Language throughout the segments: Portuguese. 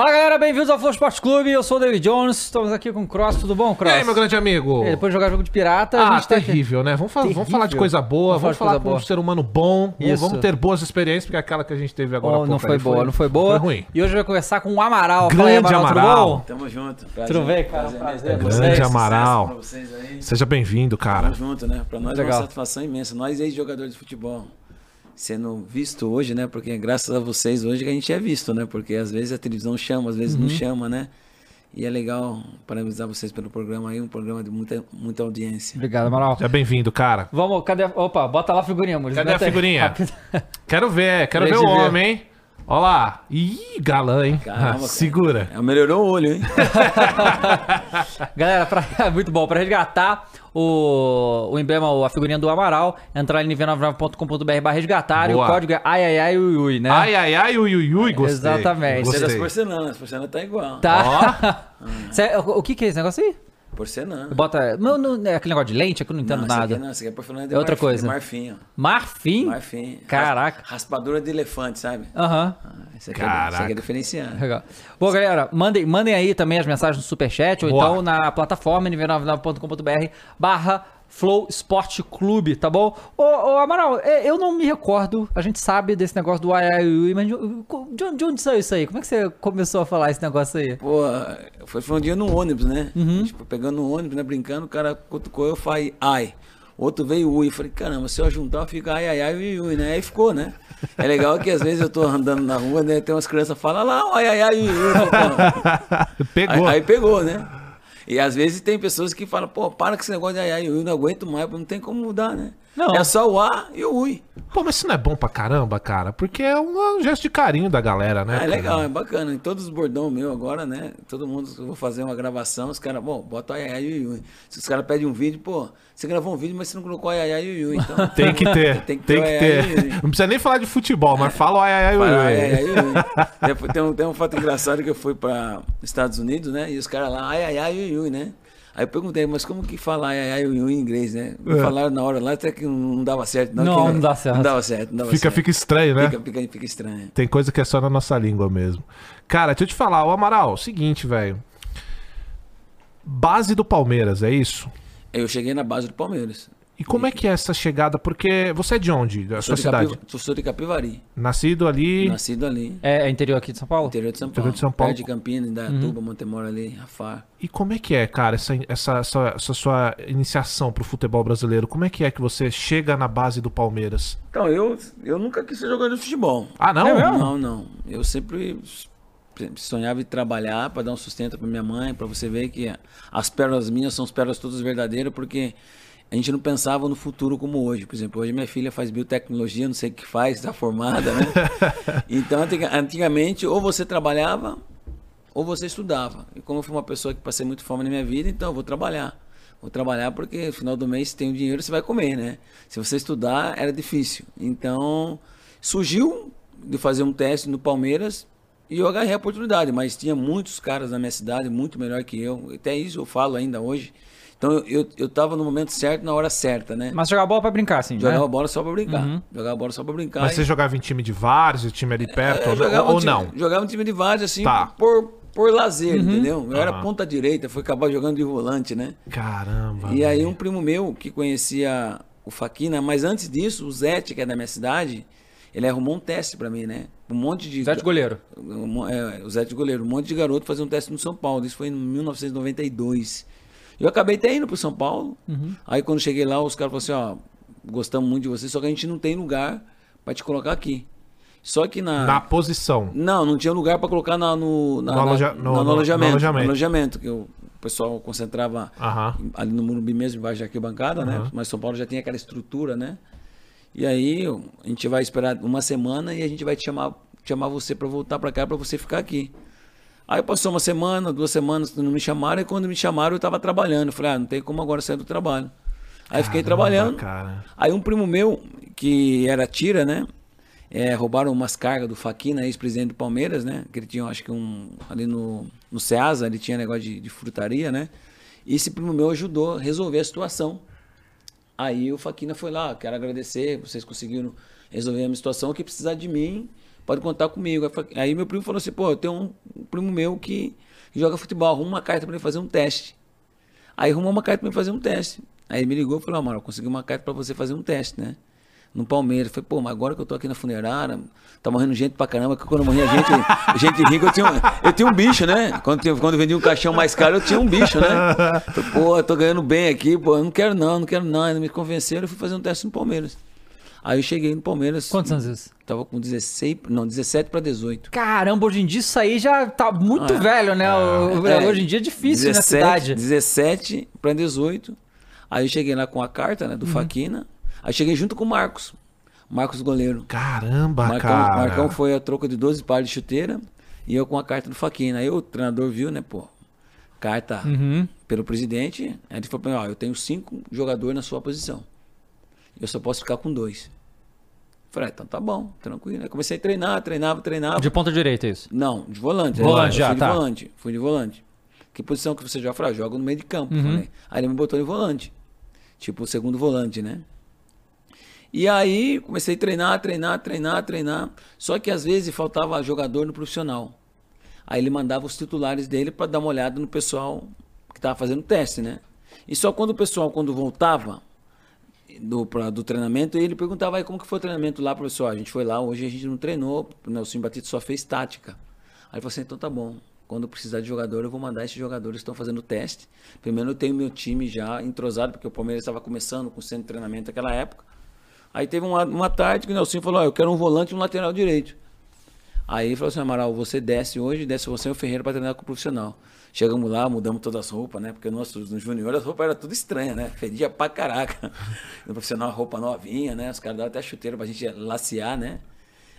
Fala galera, bem-vindos ao Flow Esporte Clube. Eu sou o David Jones. Estamos aqui com o Cross. Tudo bom, E Cross? aí, meu grande amigo? É, depois de jogar jogo de pirata, a Ah, gente tá aqui- terrível, né? Vamos, fa- vamos Terrível. falar de coisa boa, Vamos vamos, falar de falar com um ser humano bom, vamos- Isso. vamos ter boas experiências, porque aquela que a gente teve agora Oh, não foi aí boa, não foi boa. Foi ruim. E hoje vai conversar com o Amaral. Fala Grande Amaral, tudo Amaral. bom? Tamo junto. Tudo bem, cara? Prazer, Prazer, vocês. Grande Amaral. vocês aí. Seja bem-vindo, cara. Tamo junto, né? Pra nós é Legal. uma satisfação imensa. Nós, ex-jogadores de futebol, sendo visto hoje, né? Porque é graças a vocês hoje que a gente é visto, né? Porque às vezes a televisão chama, às vezes Uhum. não chama, né? E é legal parabenizar vocês pelo programa aí, um programa de muita, muita audiência. Obrigado, Amaral. Seja bem-vindo, cara. Vamos, cadê? Opa, bota lá a figurinha, amor. Cadê a figurinha? Quero ver, quero ver Deixa o ver. homem, hein? Olha lá. Ih, galã, hein? Caramba, Ah, cara. Segura. É, melhorou o olho, hein? Galera, pra, muito bom. Pra resgatar o, o emblema, a figurinha do Amaral, entrar em v99.com.br barra resgatar e o código é ai ai ai ui ui, né? Ai, ai, ai, ui, ui, ui, gostei. Exatamente. Você é das Gostei. porcelanas, porcelana tá igual. Tá. Cê- o, o que que é esse negócio aí? Porcelana. Bota. Não, não, é aquele negócio de lente é que eu não entendo Não, nada. Aqui, não, essa aqui é porcelana de É outra marfim, coisa. de marfim, ó. Marfim? Marfim. Caraca. Ras- Raspadura de elefante, sabe? Aham. Ah, Esse aqui, é, Caraca. esse aqui é diferenciado. Legal. Bom, galera, mandem, mandem aí também as mensagens no Superchat ou Boa. então na plataforma nv99.com.br barra Flow Esporte Clube, tá bom? Ô, ô, Amaral, é, eu não me recordo, a gente sabe desse negócio do IIUI, mas de, de onde- de onde saiu isso aí? Como é que você começou a falar esse negócio aí? Pô, foi, foi um dia no ônibus, né? Uhum. Tipo, pegando o ônibus, né? Brincando, o cara cutucou, eu falei, ai. Outro veio ui. Eu falei, caramba, se eu juntar, fica ai, ai, ai, ui, ui, né? Aí ficou, né? É legal que às vezes eu tô andando na rua, né? Tem umas crianças que falam lá, ai, ai, ai, ui, ui. "Pô." Pegou. Aí, aí pegou, né? E às vezes tem pessoas que falam, pô, para com esse negócio de ai, ai, ui, não aguento mais, não tem como mudar, né? Não. É só o A e o ui. Pô, mas isso não é bom pra caramba, cara? Porque é um gesto de carinho da galera, né? Ah, é cara? legal, é bacana. Em todos os bordão meu agora, né? Todo mundo, eu vou fazer uma gravação, os caras, bom, bota ai, ai, ai, ui, ui. Se os caras pedem um vídeo, pô, você gravou um vídeo, mas você não colocou ai, ai, ai, ui, ui. Então, Tem que ter, Tem tem que que, ter o ai, ai, ui, ui. ter. Não precisa nem falar de futebol, mas fala o ai, ai, ai, ui, ui. Tem um, tem um fato engraçado que eu fui para Estados Unidos, né? E os caras lá, ai, ai, ai, ui, ui, né? Aí eu perguntei, mas como que fala ai, ai, em inglês, né? É. falaram na hora lá, até que não dava certo. Não, que- não dá certo. Não dava certo, não dava Fica, certo. fica estranho, né? Fica, fica, fica estranho. Tem coisa que é só na nossa língua mesmo. Cara, deixa eu te falar, o Amaral, seguinte, velho. Base do Palmeiras, é isso? Eu cheguei na base do Palmeiras. E como é que é essa chegada? Porque você é de onde? Da Sou sua de cidade? Capi- sou de Capivari. Nascido ali. Nascido ali. É, é interior aqui de São Paulo? Interior de São Paulo. Interior de São Paulo. Perto de Campinas, Indaiatuba, Montemor ali, Rafar. E como é que é, cara, essa, essa, essa, essa sua iniciação pro futebol brasileiro? Como é que é que você chega na base do Palmeiras? Então, eu, eu nunca quis ser jogador de futebol. Ah, não? É? Não, não. Eu sempre sonhava em trabalhar para dar um sustento para minha mãe, para você ver que as pérolas minhas são as pérolas todas verdadeiras, porque a gente não pensava no futuro como hoje. Por exemplo, hoje minha filha faz biotecnologia, não sei o que faz, está formada, né? Então, antiga- antigamente, ou você trabalhava, ou você estudava. E como eu fui uma pessoa que passei muito fome na minha vida, então eu vou trabalhar. Vou trabalhar porque no final do mês, tem o dinheiro, você vai comer, né? Se você estudar, era difícil. Então, surgiu de fazer um teste no Palmeiras e eu agarrei a oportunidade, mas tinha muitos caras na minha cidade muito melhor que eu. Até isso eu falo ainda hoje. Então eu, eu, eu tava no momento certo, na hora certa, né? Mas jogar bola pra brincar, assim, Jogava né? bola só pra brincar. Uhum. Jogava bola só pra brincar. Mas e- você jogava em time de vários, time ali perto, É, ou, jogava ou um time- não? Jogava um time de várzea, assim, Tá. por, por lazer, Uhum. entendeu? Eu era ponta direita, fui acabar jogando de volante, né? Caramba. E aí um primo meu que conhecia o Faquina, mas antes disso, o Zete, que é da minha cidade, ele arrumou um teste pra mim, né? Um monte de... Zé de goleiro. É, o Zé de goleiro, um monte de garoto fazer um teste no São Paulo. Isso foi em 1992. Eu acabei até indo pro São Paulo. Uhum. Aí quando cheguei lá, os caras falaram assim, ó, gostamos muito de você, só que a gente não tem lugar pra te colocar aqui. Só que na... Na posição. Não, não tinha lugar pra colocar na, no, na, No aloja- na- no- no no- no alojamento, alojamento. no alojamento, que o pessoal concentrava Aham. ali no Morumbi mesmo, embaixo da arquibancada, né? Aham. Mas São Paulo já tem aquela estrutura, né? E aí a gente vai esperar uma semana e a gente vai te chamar, chamar você pra voltar pra cá, pra você ficar aqui. Aí passou uma semana, duas semanas, não me chamaram, e quando me chamaram eu tava trabalhando. Eu falei, ah, não tem como agora sair do trabalho. Aí fiquei Caramba, trabalhando. cara. Aí um primo meu, que era tira, né? É, roubaram umas cargas do Faquina, ex-presidente do Palmeiras, né? Que ele tinha, acho que um. Ali no, no Ceasa, ele tinha negócio de, de frutaria, né? E esse primo meu ajudou a resolver a situação. Aí o Faquina foi lá, quero agradecer, vocês conseguiram resolver a minha situação, que precisar de mim, pode contar comigo. Aí Aí meu primo falou assim, pô, eu tenho um, primo meu que, joga futebol, arruma uma carta pra ele fazer um teste. Aí arrumou uma carta pra ele fazer um teste. Aí ele me ligou e falou, ah, mano, eu consegui uma carta pra você fazer um teste, né? No Palmeiras. Falei, pô, mas agora que eu tô aqui na funerária, tá morrendo gente pra caramba, que quando morria gente, gente rica, eu tinha, um, eu tinha um bicho, né? Quando, quando vendia um caixão mais caro, eu tinha um bicho, né? Falei, pô, tô ganhando bem aqui, pô, eu não quero não, não quero não. Ainda me convenceram, eu fui fazer um teste no Palmeiras. Aí eu cheguei no Palmeiras. Quantos anos isso? Tava com 16, não, 17 pra 18. Caramba, hoje em dia isso aí já tá muito Ah, é. velho, né? O- É, hoje em dia é difícil na 17, cidade. 17 para 18. Aí eu cheguei lá com a carta, né, do Uhum. Faquina. Aí cheguei junto com o Marcos. Marcos goleiro. Caramba, Marcão, cara. Marcão foi a troca de 12 pares de chuteira e eu com a carta do Faquina. Aí o treinador viu, né, pô, carta Uhum. pelo presidente. Aí ele falou pra mim, ó, eu tenho cinco jogadores na sua posição. Eu só posso ficar com dois. Falei, ah, então tá bom, tranquilo. Aí comecei a treinar, treinava, treinava. De ponta direita, isso. Não, de volante. Volante, já, fui de tá. volante. Fui de volante. Que posição que você joga? Falei, ah, jogo no meio de campo. Uhum. Falei. Aí ele me botou de volante. Tipo, o segundo volante, né? E aí comecei a treinar, treinar, treinar, treinar. Só que às vezes faltava jogador no profissional. Aí ele mandava os titulares dele para dar uma olhada no pessoal que tava fazendo teste, né? E só quando o pessoal, quando voltava do, pra- do treinamento, ele perguntava aí como que foi o treinamento lá, professor. A gente foi lá, hoje a gente não treinou, o Nelson Batista só fez tática. Aí ele falou assim, então tá bom. Quando precisar de jogador, eu vou mandar esses jogadores estão fazendo teste. Primeiro eu tenho meu time já entrosado, porque o Palmeiras estava começando com o centro de treinamento naquela época. Aí teve uma, uma tarde que o Nelson falou, ó, eu quero um volante e um lateral direito. Aí ele falou assim, Amaral, você desce hoje, desce você e o Ferreira para treinar com o profissional. Chegamos lá, mudamos todas as roupas, né? Porque nós, no junior, as roupas eram tudo estranhas, né? Fedia pra caraca. No profissional, a roupa novinha, né? Os caras davam até chuteira pra gente lacear, né?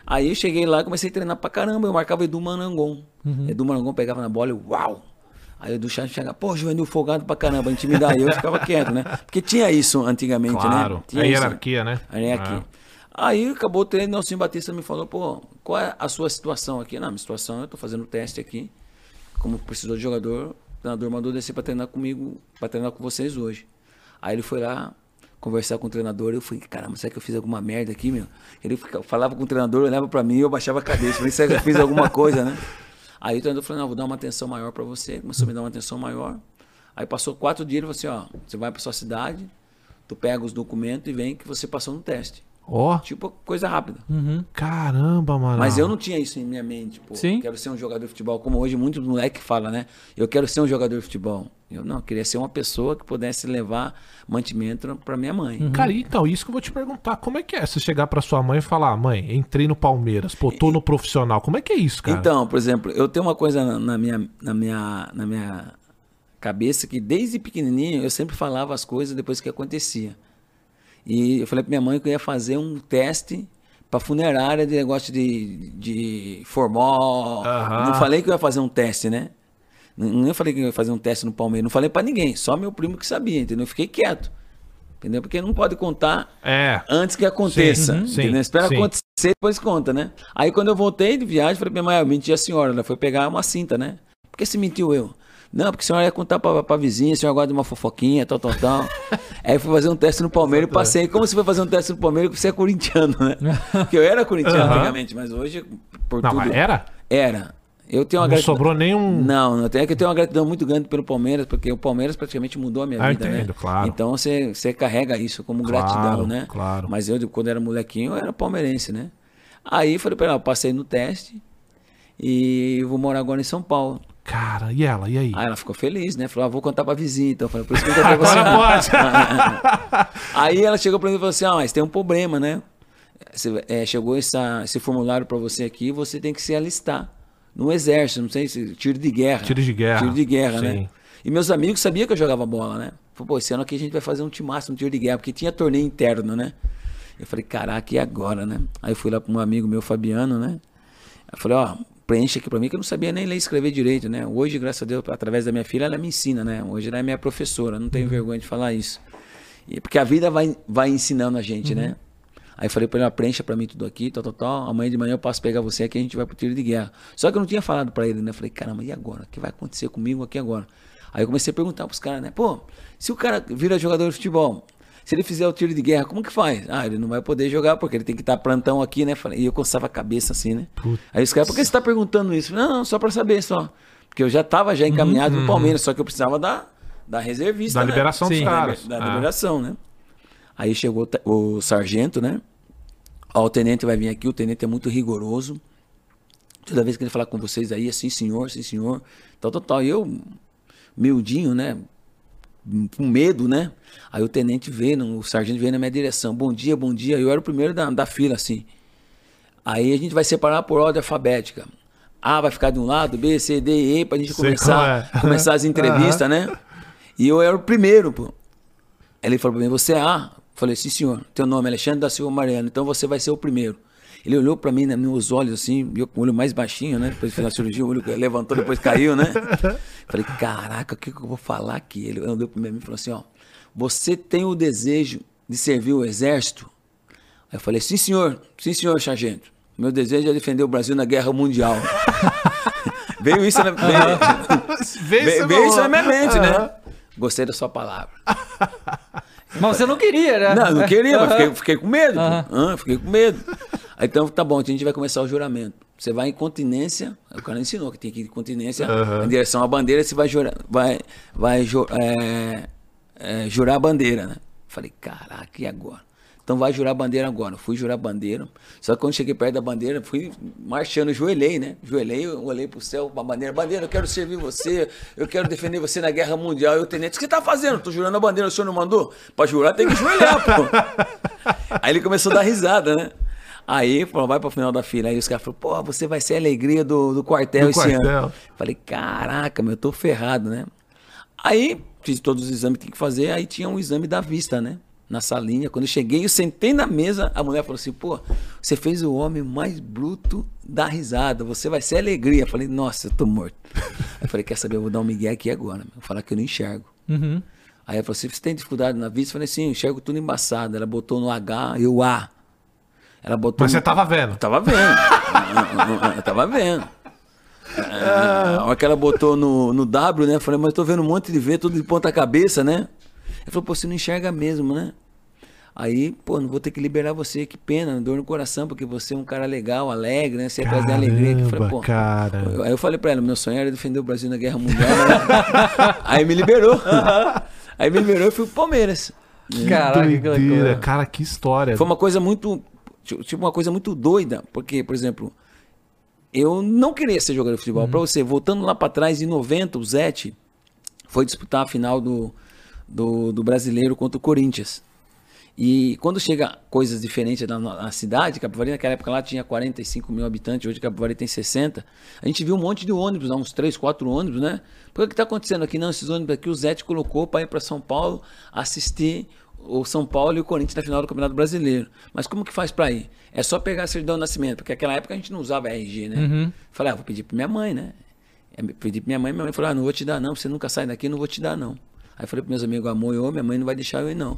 Aí eu cheguei lá, comecei a treinar pra caramba. Eu marcava Edu Manangon. Edu Manangon pegava na bola e uau! Aí o Edu Chá chegava, pô, Juvenil folgado pra caramba, intimidar. E eu ficava quieto, né? Porque tinha isso antigamente, Claro, né? Tinha a hierarquia, né? A hierarquia. É. Aí acabou o treino, Nelson Batista me falou, pô, qual é a sua situação aqui? Não, minha situação, eu tô fazendo teste aqui. Como precisou de jogador, o treinador mandou descer pra treinar comigo, pra treinar com vocês hoje. Aí ele foi lá conversar com o treinador, eu falei, caramba, será que eu fiz alguma merda aqui, meu? Ele falava com o treinador, olhava pra mim eu baixava a cabeça. Falei, será que eu fiz alguma coisa, né? Aí o treinador falou, não, vou dar uma atenção maior pra você. Começou a me dar uma atenção maior. Aí passou quatro dias, ele falou assim, ó, você vai pra sua cidade, tu pega os documentos e vem que você passou no teste. Ó, Tipo, coisa rápida. caramba, mano. Mas eu não tinha isso em minha mente, pô. Sim. Quero ser um jogador de futebol, como hoje muitos moleques falam, né? Eu quero ser um jogador de futebol. Eu não, eu queria ser uma pessoa que pudesse levar mantimento pra minha mãe. Cara, então, isso que eu vou te perguntar. Como é que é você chegar pra sua mãe e falar, mãe, entrei no Palmeiras, pô, tô no profissional. Como é que é isso, cara? Então, por exemplo, eu tenho uma coisa na, na minha, na, minha, na minha cabeça que desde pequenininho eu sempre falava as coisas depois que acontecia. E eu falei pra minha mãe que eu ia fazer um teste pra funerária de negócio de, de formol. Aham. Não falei que eu ia fazer um teste, né? Não falei que eu ia fazer um teste no Palmeiras. Não falei pra ninguém, só meu primo que sabia, entendeu? Eu fiquei quieto. Entendeu? Porque não pode contar É. antes que aconteça. Sim, uhum, sim? Espera sim. acontecer, depois conta, né? Aí quando eu voltei de viagem, falei pra minha mãe, eu menti a senhora. Ela foi pegar uma cinta, né? Por que você mentiu eu? Não, porque a senhora ia contar pra, pra vizinha, a senhora gosta de uma fofoquinha, tal, tal, tal. Aí fui fazer um teste no Palmeiras e passei. Como você foi fazer um teste no Palmeiras? Você é corintiano, né? Porque eu era corintiano Aham. antigamente, mas hoje, por Não, tudo... mas era? Era. Eu tenho uma Não gratidão- sobrou nenhum. Não, não tem. É que eu tenho uma gratidão muito grande pelo Palmeiras, porque o Palmeiras praticamente mudou a minha Ah, vida, entendo, né? claro. Então você, você carrega isso como Claro, gratidão, né? claro. Mas eu, quando era molequinho, eu era palmeirense, né? Aí falei pra ela, eu passei no teste e vou morar agora em São Paulo. Cara, e ela? E aí? Aí ela ficou feliz, né? Falou, ah, vou contar pra vizinha, então. Eu falei, por isso que eu contei você. Agora pode. Aí ela chegou pra mim e falou assim: Ah, mas tem um problema, né? Você, é, chegou essa, esse formulário pra você aqui, você tem que se alistar no exército, não sei se tiro de guerra. Tiro de guerra. Tiro de guerra, Sim. né? E meus amigos sabiam que eu jogava bola, né? Falei, pô, esse ano aqui a gente vai fazer um timaço, um tiro de guerra, porque tinha torneio interno, né? Eu falei, caraca, e agora, né? Aí eu fui lá para um amigo meu, Fabiano, né? Eu falei, ó, preenche aqui pra mim, que eu não sabia nem ler e escrever direito, né? Hoje, graças a Deus, através da minha filha, ela me ensina, né? Hoje ela é minha professora, não tenho vergonha de falar isso. E, porque a vida vai, vai ensinando a gente, né? Aí eu falei pra ele, preencha pra mim tudo aqui, tal, tal, tal. Amanhã de manhã eu passo pegar você aqui a gente vai pro tiro de guerra. Só que eu não tinha falado pra ele, né? Falei, caramba, e agora? O que vai acontecer comigo aqui agora? Aí eu comecei a perguntar pros caras, né? Pô, se o cara vira jogador de futebol, se ele fizer o tiro de guerra, como que faz? Ah, ele não vai poder jogar porque ele tem que estar plantão aqui, né? E eu coçava a cabeça assim, né? Aí os caras, por que você tá perguntando isso? Não, não, só pra saber só. Porque eu já tava já encaminhado pro Palmeiras, só que eu precisava da, da reservista. Da né? liberação dos Sim, caras. Da, da Ah. liberação, né? Aí chegou o o sargento, né? Ó, o tenente vai vir aqui, o tenente é muito rigoroso. Toda vez que ele falar com vocês aí, assim, senhor, sim, senhor, tal, tal, tal. E eu, miudinho, né? Com medo, né? Aí o tenente veio, o sargento veio na minha direção. Bom dia, bom dia. Eu era o primeiro da, da fila, assim. Aí a gente vai separar por ordem alfabética. A vai ficar de um lado, B, C, D, E, pra gente Sei começar, é. começar as entrevistas, né? E eu era o primeiro, pô. Ele falou pra mim, você é A? Eu Falei, sim, senhor. Teu nome é Alexandre da Silva Mariano, então você vai ser o primeiro. Ele olhou pra mim, né, nos olhos assim, eu com o olho mais baixinho, né? Depois de fazer a cirurgia, o olho levantou, depois caiu, né? Falei, caraca, o que, que eu vou falar aqui? Ele olhou pra mim e falou assim, ó, você tem o desejo de servir o exército? Aí eu falei, sim, senhor, sim, senhor, sargento. Meu desejo é defender o Brasil na guerra mundial. veio isso na, veio, Vê veio, isso na minha mente, né? Gostei da sua palavra. Mas você não queria, né? Não, não queria, mas Aham. fiquei, fiquei com medo. Aham. Ah, fiquei com medo. Aí então, tá bom, a gente vai começar o juramento. Você vai em continência, o cara ensinou que tem que ir em continência Aham. em direção à bandeira, você vai jurar, vai, vai é, é, jurar a bandeira, né? Falei, caraca, e agora? Então vai jurar a bandeira agora. Eu fui jurar a bandeira. Só que quando cheguei perto da bandeira, fui marchando, joelhei, né? Joelhei, eu olhei pro céu, pra bandeira. Bandeira, eu quero servir você, eu quero defender você na guerra mundial. E o tenente, o que você tá fazendo? Tô jurando a bandeira, o senhor não mandou? Pra jurar tem que joelhar, pô. Aí ele começou a dar risada, né? Aí falou, vai pro final da fila. Aí os caras falaram, pô, você vai ser a alegria do, do quartel Do esse quartel. ano. Falei, caraca, meu, eu tô ferrado, né? Aí fiz todos os exames que tinha que fazer, aí tinha um exame da vista, né? Na salinha. Quando eu cheguei, eu sentei na mesa, a mulher falou assim, pô, você fez o homem mais bruto da risada, você vai ser alegria. Eu falei, nossa, eu tô morto. Aí eu falei, quer saber, eu vou dar um migué aqui agora, meu. Vou falar que eu não enxergo. Uhum. Aí ela falou assim, você tem dificuldade na vista? Eu falei, sim, eu enxergo tudo embaçado. Ela botou no H e o A. Ela botou Mas você tava vendo. eu tava vendo. eu tava vendo. A hora que ela botou no, no W, né? Eu falei, mas eu tô vendo um monte de V, tudo de ponta cabeça, né? Ela falou, pô, você não enxerga mesmo, né? Aí, pô, não vou ter que liberar você, que pena, dor no coração, porque você é um cara legal, alegre, né? Você ia trazer alegria. Eu falei, pô, cara. eu- Aí eu falei pra ela, meu sonho era defender o Brasil na Guerra Mundial. né? Aí me liberou. Aí me liberou e fui pro Palmeiras. Caraca, que Doideira, loucura. cara, que história. Foi uma coisa muito. Tipo, uma coisa muito doida. Porque, por exemplo, eu não queria ser jogador de futebol. Pra você, voltando lá pra trás, em 90, o Zete foi disputar a final do, do, do brasileiro contra o Corinthians. E quando chega coisas diferentes na, na cidade, Capivari naquela época lá tinha 45 mil habitantes, hoje Capivari tem 60. A gente viu um monte de ônibus, uns 3, 4 ônibus, né? Por que que tá acontecendo aqui? Não, esses ônibus aqui o Zete colocou para ir para São Paulo assistir o São Paulo e o Corinthians na final do Campeonato Brasileiro. Mas como que faz para ir? É só pegar a certidão de nascimento, porque naquela época a gente não usava RG, né? Uhum. Falei, ah, vou pedir pra minha mãe, né? Eu pedi pra minha mãe, minha mãe falou, ah, não vou te dar não, você nunca sai daqui, não vou te dar não. Aí falei pros meus amigos, amor, eu, minha mãe não vai deixar eu ir não.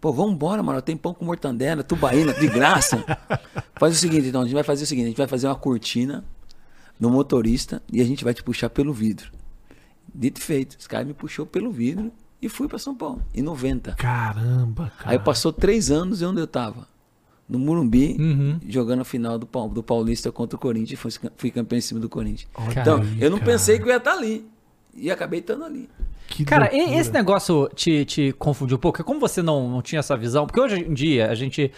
Pô, vamos embora, mano, tem pão com mortandela, tubaína, de graça. Faz o seguinte, então, a gente vai fazer o seguinte, a gente vai fazer uma cortina no motorista e a gente vai te puxar pelo vidro. Dito e feito. Esse cara me puxou pelo vidro e fui pra São Paulo, em 90. Caramba, cara. Aí passou três anos e onde eu tava? No Morumbi, Uhum. jogando a final do, do Paulista contra o Corinthians. Fui, fui campeão em cima do Corinthians. Olha então, aí, eu não cara. pensei que eu ia estar ali. E acabei estando ali. Que Cara, loucura. esse negócio te, te confundiu um pouco? Como você não, não tinha essa visão? Porque hoje em dia a gente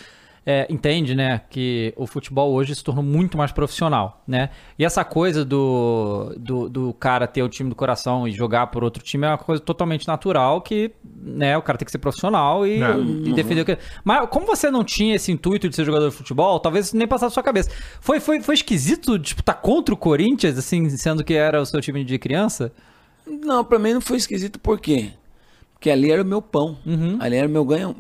é, entende, né, que o futebol hoje se tornou muito mais profissional, né? E essa coisa do, do, do cara ter o time do coração e jogar por outro time é uma coisa totalmente natural que, né, o cara tem que ser profissional e, É. e defender o que... Mas como você não tinha esse intuito de ser jogador de futebol, talvez isso nem passasse sua cabeça. Foi, foi, foi esquisito, tipo, tá contra o Corinthians, assim, sendo que era o seu time de criança? Não, pra mim não foi esquisito, por quê? Porque ali era o meu pão. Uhum. Ali era o meu ganho.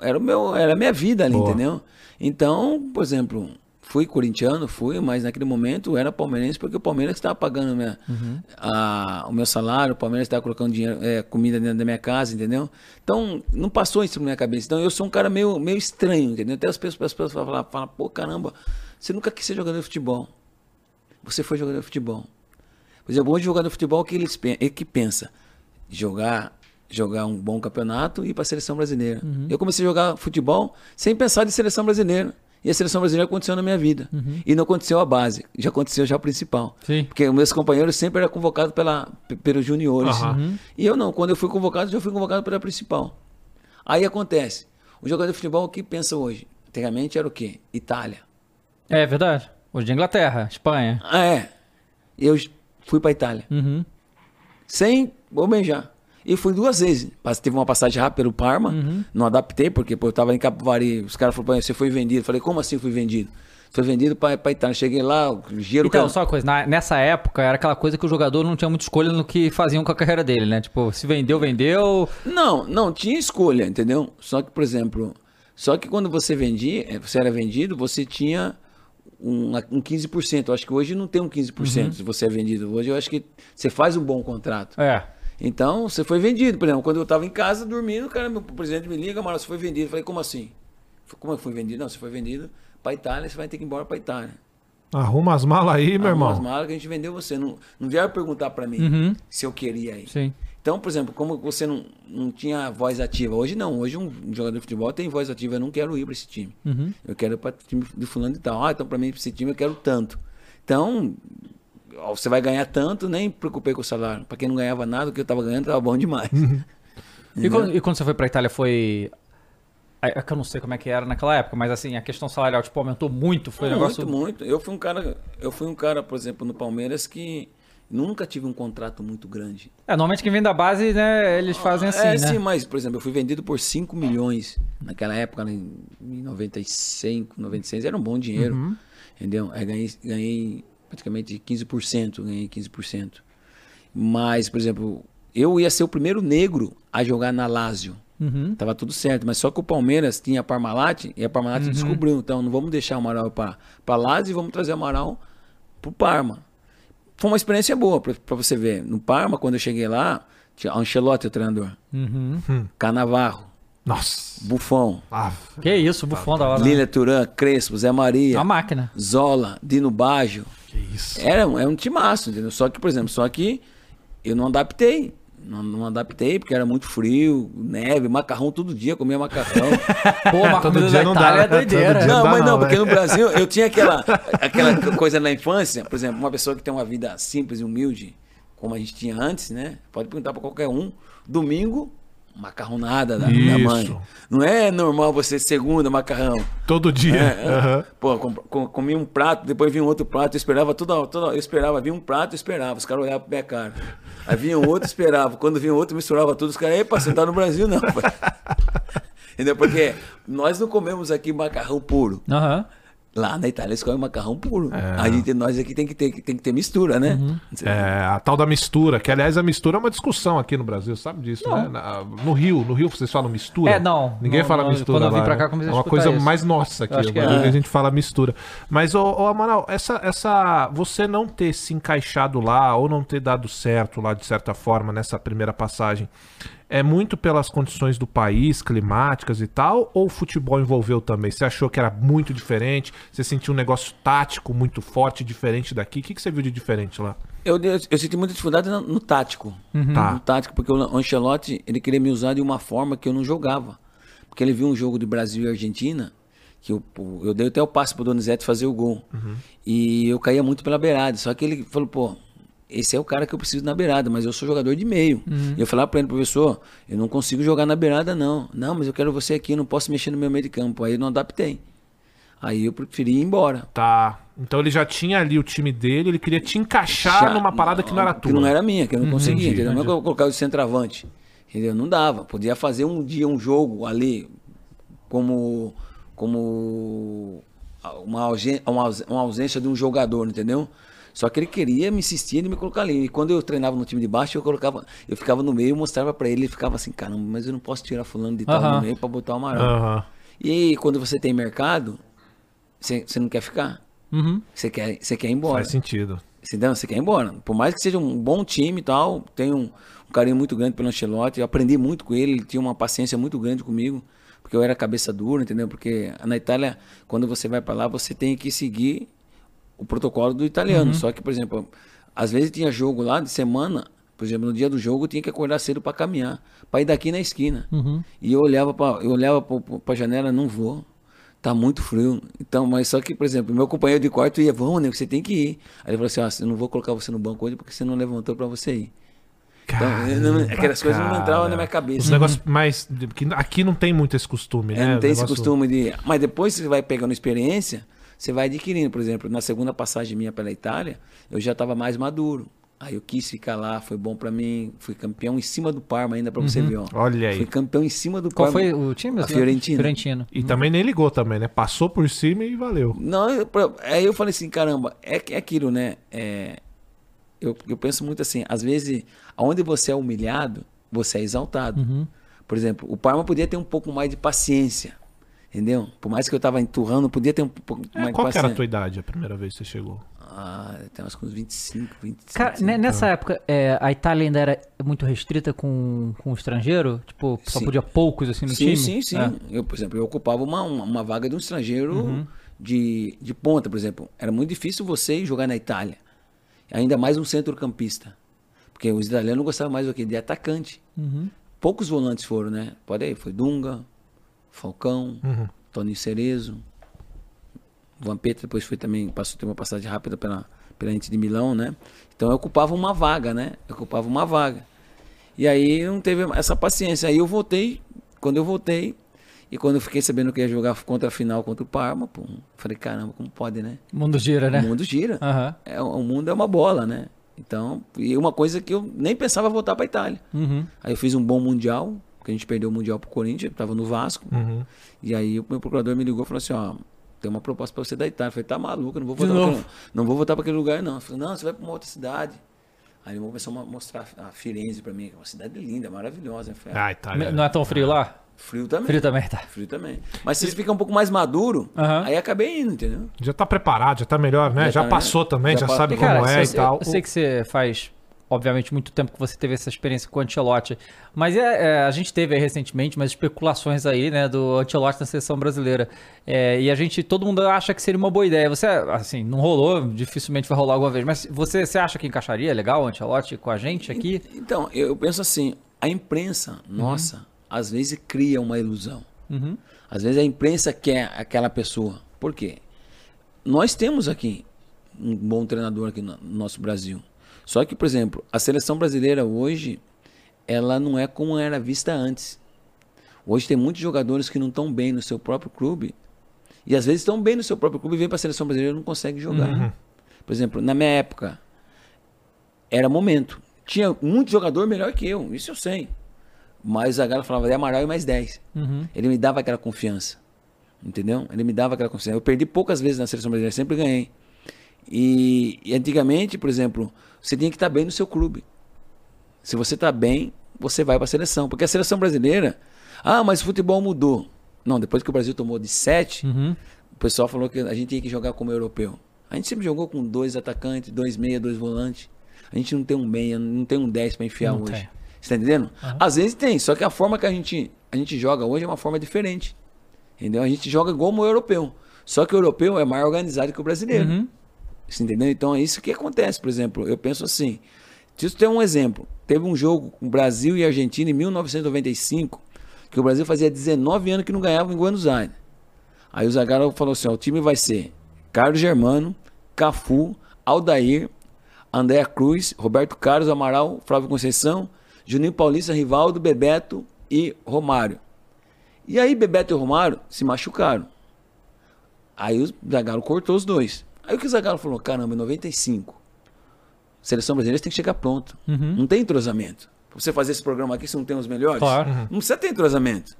Era, o meu, era a minha vida ali, Boa. entendeu? Então, por exemplo, fui corintiano, fui, mas naquele momento era palmeirense porque o Palmeiras estava pagando minha, Uhum. a- o meu salário, o Palmeiras estava colocando dinheiro, é, comida dentro da minha casa, entendeu? Então, não passou isso na minha cabeça. Então, eu sou um cara meio, meio estranho, entendeu? Até as pessoas, as pessoas falam, falam, pô, caramba, você nunca quis ser jogador de futebol. Você foi jogador de futebol. Por exemplo, hoje jogador de futebol, o que ele que pensa? Jogar, jogar um bom campeonato e ir para a seleção brasileira. Uhum. Eu comecei a jogar futebol sem pensar em seleção brasileira. E a seleção brasileira aconteceu na minha vida. E não aconteceu a base, já aconteceu já o principal. Uhum. Sim. Porque os meus companheiros sempre eram convocados pela, pelos juniores. Uhum. E eu não, quando eu fui convocado, já fui convocado pela principal. Aí acontece, o jogador de futebol, o que pensa hoje? Antigamente era o quê? Itália. É verdade. Hoje é Inglaterra, Espanha. Ah, é. Eu fui para Itália. Uhum. sem bombejar. E fui duas vezes. Teve uma passagem rápida pelo Parma, Uhum. não adaptei, porque pô, eu tava em Capivari. Os caras falaram, "Pô, você foi vendido. Eu falei, como assim fui vendido? Foi vendido para Itália. Cheguei lá, o dinheiro Então, caiu- só uma coisa, na- nessa época era aquela coisa que o jogador não tinha muita escolha no que faziam com a carreira dele, né? Tipo, se vendeu, vendeu. Não, não, tinha escolha, entendeu? Só que, por exemplo, só que quando você vendia, eh, você era vendido, você tinha um, um 15%. Eu acho que hoje não tem um 15% se você é vendido. Hoje eu acho que você faz um bom contrato. É. Então, você foi vendido. Por exemplo, quando eu estava em casa dormindo, o cara, meu presidente me liga, mas você foi vendido. Eu falei, como assim? Falei, Como eu fui vendido? Não, você foi vendido para Itália, você vai ter que ir embora para Itália. Arruma as malas aí, meu Arruma As irmão. malas que a gente vendeu você. Não, não vieram perguntar para mim Uhum. se eu queria ir. Sim. Então, por exemplo, como você não, não tinha voz ativa. Hoje não. Hoje um jogador de futebol tem voz ativa. Eu não quero ir para esse time. Uhum. Eu quero ir para o time de fulano e tal. Ah, então para mim, para esse time, eu quero tanto. Então, você vai ganhar tanto, nem preocupei com o salário. Para quem não ganhava nada, o que eu estava ganhando estava bom demais. E quando, e quando você foi pra Itália foi. É é que eu não sei como é que era naquela época, mas assim, a questão salarial, tipo, aumentou muito. Foi um muito, negócio. muito. Eu fui um cara, eu fui um cara, por exemplo, no Palmeiras que nunca tive um contrato muito grande. É, normalmente quem vem da base, né, eles fazem assim, é, né? sim, mas, por exemplo, eu fui vendido por 5 milhões naquela época, em 95, 96, era um bom dinheiro, Uhum. entendeu? Aí ganhei, ganhei praticamente 15%, ganhei 15%. Mas, por exemplo, eu ia ser o primeiro negro a jogar na Lazio. Uhum. Tava tudo certo, mas só que o Palmeiras tinha a Parmalat e a Parmalat Uhum. descobriu. Então, não vamos deixar o Amaral para para Lazio e vamos trazer o Amaral pro Parma. Foi uma experiência boa para você ver. No Parma, quando eu cheguei lá, tinha Ancelotti, o treinador. Uhum. Canavarro, Nossa. Buffon, Ah, Que isso, o Buffon da hora. Lila Turan, Crespo, Zé Maria, A máquina. Zola, Dino Baggio. Que isso. Era, um- era um timaço, entendeu? Só que, por exemplo, só que eu não adaptei. Não, não adaptei porque era muito frio, neve, macarrão todo dia, comia macarrão. Pô, uma Todo dia não dá, Itália é né? Todo doideira. dia Não, dá mas não, não, porque né? no Brasil eu tinha aquela, aquela coisa na infância, por exemplo, uma pessoa que tem uma vida simples e humilde, como a gente tinha antes, né? Pode perguntar pra qualquer um. Domingo, macarronada da, da Isso. mãe. Não é normal você segunda macarrão. Todo dia. É. Aham. Pô, com, com, comi um prato, depois vinha um outro prato, eu esperava toda, toda eu esperava, vinha um prato, eu esperava, os caras olhavam pra minha cara. Aí vinha um outro, esperava. Quando vinha outro, misturava tudo, os caras, ei, parceiro, tá no Brasil não. pai." Entendeu? Porque nós não comemos aqui macarrão puro. Aham. Lá na Itália eles comem macarrão puro. É. A gente, nós aqui tem que ter, tem que ter mistura, né? É, a tal da mistura, que aliás a mistura é uma discussão aqui no Brasil, sabe disso, né? Na- no Rio, no Rio vocês falam mistura? É, não. Ninguém Não, fala não, mistura quando eu vim lá, pra né? cá, comecei É a uma escutar coisa isso. mais nossa aqui, Eu acho que o é. Brasil, É. a gente fala mistura. Mas, ô, ô Amaral, essa, essa, você não ter se encaixado lá, ou não ter dado certo lá, de certa forma, nessa primeira passagem, é muito pelas condições do país, climáticas e tal, ou o futebol envolveu também? Você achou que era muito diferente? Você sentiu um negócio tático muito forte, diferente daqui? O que, que você viu de diferente lá? Eu, eu, eu senti muita dificuldade no, no tático. Tá. No tático, porque o Ancelotti, ele queria me usar de uma forma que eu não jogava. Porque ele viu um jogo de Brasil e Argentina, que eu, eu dei até o passe pro Donizete fazer o gol. E eu caía muito pela beirada. Só que ele falou, pô, esse é o cara que eu preciso na beirada, mas eu sou jogador de meio. E eu falava pra ele, professor, eu não consigo jogar na beirada, não. Não, mas eu quero você aqui, eu não posso mexer no meu meio de campo. Aí eu não adaptei. Aí eu preferi ir embora. Tá. Então ele já tinha ali o time dele, ele queria te encaixar Já- numa parada que não era tua. Que não era minha, que eu não conseguia, Entendi, entendeu? Não é eu colocar o centroavante. Entendeu? Não dava. Podia fazer um dia um jogo ali como como uma, uma ausência de um jogador, entendeu? Só que ele queria me insistir de me colocar ali. E quando eu treinava no time de baixo, eu colocava, eu ficava no meio e mostrava pra ele, ele ficava assim, caramba, mas eu não posso tirar fulano de tal Aham. no meio pra botar o Amaral. Aham. E aí, quando você tem mercado, você não quer ficar. Uhum. Você quer, você quer ir embora. Faz sentido. Você, entendeu? você quer ir embora. Por mais que seja um bom time e tal, tenho um, um carinho muito grande pelo Ancelotti. Eu aprendi muito com ele, ele tinha uma paciência muito grande comigo, porque eu era cabeça dura, entendeu? Porque na Itália, quando você vai pra lá, você tem que seguir o protocolo do italiano. Só que, por exemplo, às vezes tinha jogo lá de semana, por exemplo, no dia do jogo eu tinha que acordar cedo pra caminhar, pra ir daqui na esquina. E eu olhava para eu olhava pra, pra janela, não vou. Tá muito frio. Então, mas só que, por exemplo, meu companheiro de quarto ia, vamos, né? Você tem que ir. Aí ele falou assim: ó, eu não vou colocar você no banco hoje porque você não levantou pra você ir. Então, eu não- aquelas coisas não entravam na minha cabeça. negócios mais. que Aqui não tem muito esse costume, É, né? não tem esse negócio- costume de. Mas depois você vai pegando experiência, você vai adquirindo. Por exemplo, na segunda passagem minha pela Itália, eu já estava mais maduro. Aí eu quis ficar lá, foi bom pra mim. Fui campeão em cima do Parma ainda pra você ver, ó. Olha aí. Fui campeão em cima do Qual Parma. foi o time? A Fiorentina. Fiorentina. E também nem ligou também, né? Passou por cima e valeu. Não, eu, aí eu falei assim, caramba, é, é aquilo, né? É, eu, eu penso muito assim, às vezes, aonde você é humilhado, você é exaltado. Uhum. Por exemplo, o Parma podia ter um pouco mais de paciência, entendeu? Por mais que eu tava enturrando, podia ter um pouco É, mais de qual que era a tua idade a primeira vez que você chegou? Ah, tem umas uns 25, 25. Cara, né, nessa época, é, a Itália ainda era muito restrita com, com o estrangeiro? Tipo, só Sim. podia poucos assim no sim, time? Sim, sim, É. Eu, por exemplo, eu ocupava uma, uma, uma vaga de um estrangeiro Uhum. de, de ponta, por exemplo. Era muito difícil você jogar na Itália. Ainda mais um centrocampista. Porque os italianos gostavam mais do que? De atacante. Uhum. Poucos volantes foram, né? Pode aí, foi Dunga, Falcão, Uhum. Tony Cerezo. Vampeta depois foi também, passou uma passagem rápida pela, pela gente de Milão, né? Então eu ocupava uma vaga, né? Eu ocupava uma vaga. E aí não teve essa paciência. Aí eu voltei, quando eu voltei, e quando eu fiquei sabendo que ia jogar contra a final contra o Parma, pô, falei, caramba, como pode, né? O mundo gira, né? O mundo gira. Aham. É, o mundo é uma bola, né? Então, e uma coisa que eu nem pensava voltar para Itália. Uhum. Aí eu fiz um bom mundial, que a gente perdeu o mundial pro Corinthians, tava no Vasco. Uhum. E aí o meu procurador me ligou e falou assim, ó, tem uma proposta para você da Itália. Eu falei, tá maluco, não vou voltar pra aquele, não vou voltar para aquele lugar não. Eu falei, não, você vai para uma outra cidade. Aí ele começou a mostrar a Firenze para mim, que é uma cidade linda, maravilhosa. Falei, ah, Ah, Itália. Não é tão frio lá? frio também. Frio também, tá. Frio também. Mas se você fica um pouco mais maduro, Aham. aí acabei indo, entendeu? Já tá preparado, já tá melhor, né? Já, Já tá, passou né? também, já, Já pa- sabe E, como cara, é e tal. Eu sei que você faz, obviamente, muito tempo que você teve essa experiência com o Ancelotti. Mas é, é, a gente teve recentemente umas especulações aí, né, do Ancelotti na seleção brasileira. É, e a gente, todo mundo acha que seria uma boa ideia. Você, assim, não rolou, dificilmente vai rolar alguma vez. Mas você, você acha que encaixaria legal o Ancelotti com a gente aqui? Então, eu penso assim, a imprensa, nossa, às vezes cria uma ilusão. Uhum. Às vezes a imprensa quer aquela pessoa. Por quê? Nós temos aqui um bom treinador aqui no nosso Brasil. Só que, por exemplo, a seleção brasileira hoje, ela não é como era vista antes. Hoje tem muitos jogadores que não estão bem no seu próprio clube e às vezes estão bem no seu próprio clube e vêm para a seleção brasileira e não conseguem jogar. Por exemplo, na minha época, era momento. Tinha muito jogador melhor que eu, isso eu sei. Mas a galera falava, é Amaral e mais 10. Ele me dava aquela confiança. Entendeu? Ele me dava aquela confiança. Eu perdi poucas vezes na seleção brasileira, sempre ganhei. E, e antigamente, por exemplo, você tinha que estar bem no seu clube. Se você está bem, você vai para a seleção. Porque a seleção brasileira, ah, mas o futebol mudou. Não, depois que o Brasil tomou de 7, Uhum. o pessoal falou que a gente tinha que jogar como europeu. A gente sempre jogou com dois atacantes, dois meia, dois volantes. A gente não tem um meia, não tem um 10 para enfiar Não hoje. tem. Você tá entendendo? Às vezes tem, só que a forma que a gente, a gente joga hoje é uma forma diferente. Entendeu? A gente joga igual o europeu. Só que o europeu é mais organizado que o brasileiro. Você entendeu? Então é isso que acontece, por exemplo. Eu penso assim. Deixa eu ter um exemplo. Teve um jogo com Brasil e Argentina em 1995, que o Brasil fazia 19 anos que não ganhava em Buenos Aires. Aí o Zagallo falou assim: ó, o time vai ser Carlos Germano, Cafu, Aldair, André Cruz, Roberto Carlos, Amaral, Flávio Conceição, Juninho Paulista, Rivaldo, Bebeto e Romário. E aí Bebeto e Romário se machucaram. Aí o Zagallo cortou os dois. Aí o que o Zagallo falou? Caramba, em 95, seleção brasileira tem que chegar pronto. Não tem entrosamento. Pra você fazer esse programa aqui, você não tem os melhores? Claro. Não precisa ter entrosamento.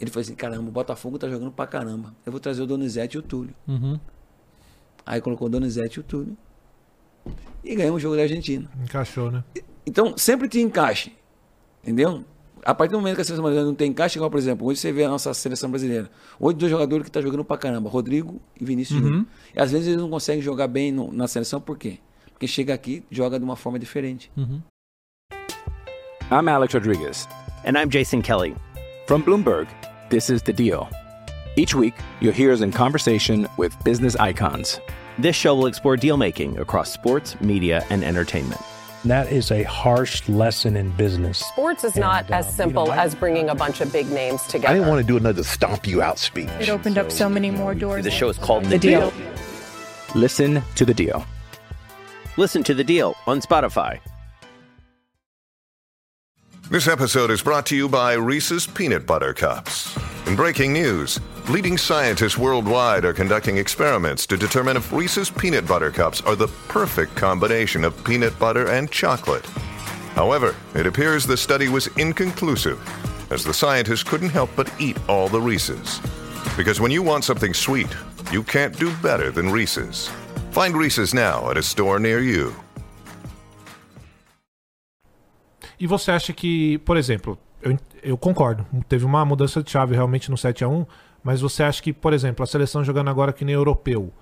Ele falou assim: caramba, o Botafogo tá jogando pra caramba. Eu vou trazer o Donizete e o Túlio. Aí colocou o Donizete e o Túlio. E ganhamos o jogo da Argentina. Encaixou, né? Então, sempre tinha encaixe. Entendeu? A partir do momento que a seleção brasileira não tem encaixe, igual, por exemplo, hoje você vê a nossa seleção brasileira. Hoje, dois jogadores que estão jogando pra caramba, Rodrigo e Vinícius Júnior. E às vezes eles não conseguem jogar bem no- na seleção, por quê? Porque chega aqui, joga de uma forma diferente. I'm Alex Rodriguez. And I'm Jason Kelly. From Bloomberg, this is The Deal. Each week, you'll hear us in conversation with business icons. This show will explore deal making across sports, media, and entertainment. That is a harsh lesson in business. Sports is not And, uh, as you simple know, I- as bringing a bunch of big names together. I didn't want to do another stomp you out speech. It opened up so many more doors. The show is called The Deal. Listen to The Deal. Listen to The Deal on Spotify. This episode is brought to you by Reese's Peanut Butter Cups. In breaking news, leading scientists worldwide are conducting experiments to determine if Reese's Peanut Butter Cups are the perfect combination of peanut butter and chocolate. However, it appears the study was inconclusive, as the scientists couldn't help but eat all the Reese's. Because when you want something sweet, you can't do better than Reese's. Find Reese's now at a store near you. E você acha que, por exemplo, eu, eu concordo, teve uma mudança de chave realmente no 7 a 1 mas você acha que, por exemplo, a seleção jogando agora que nem europeu,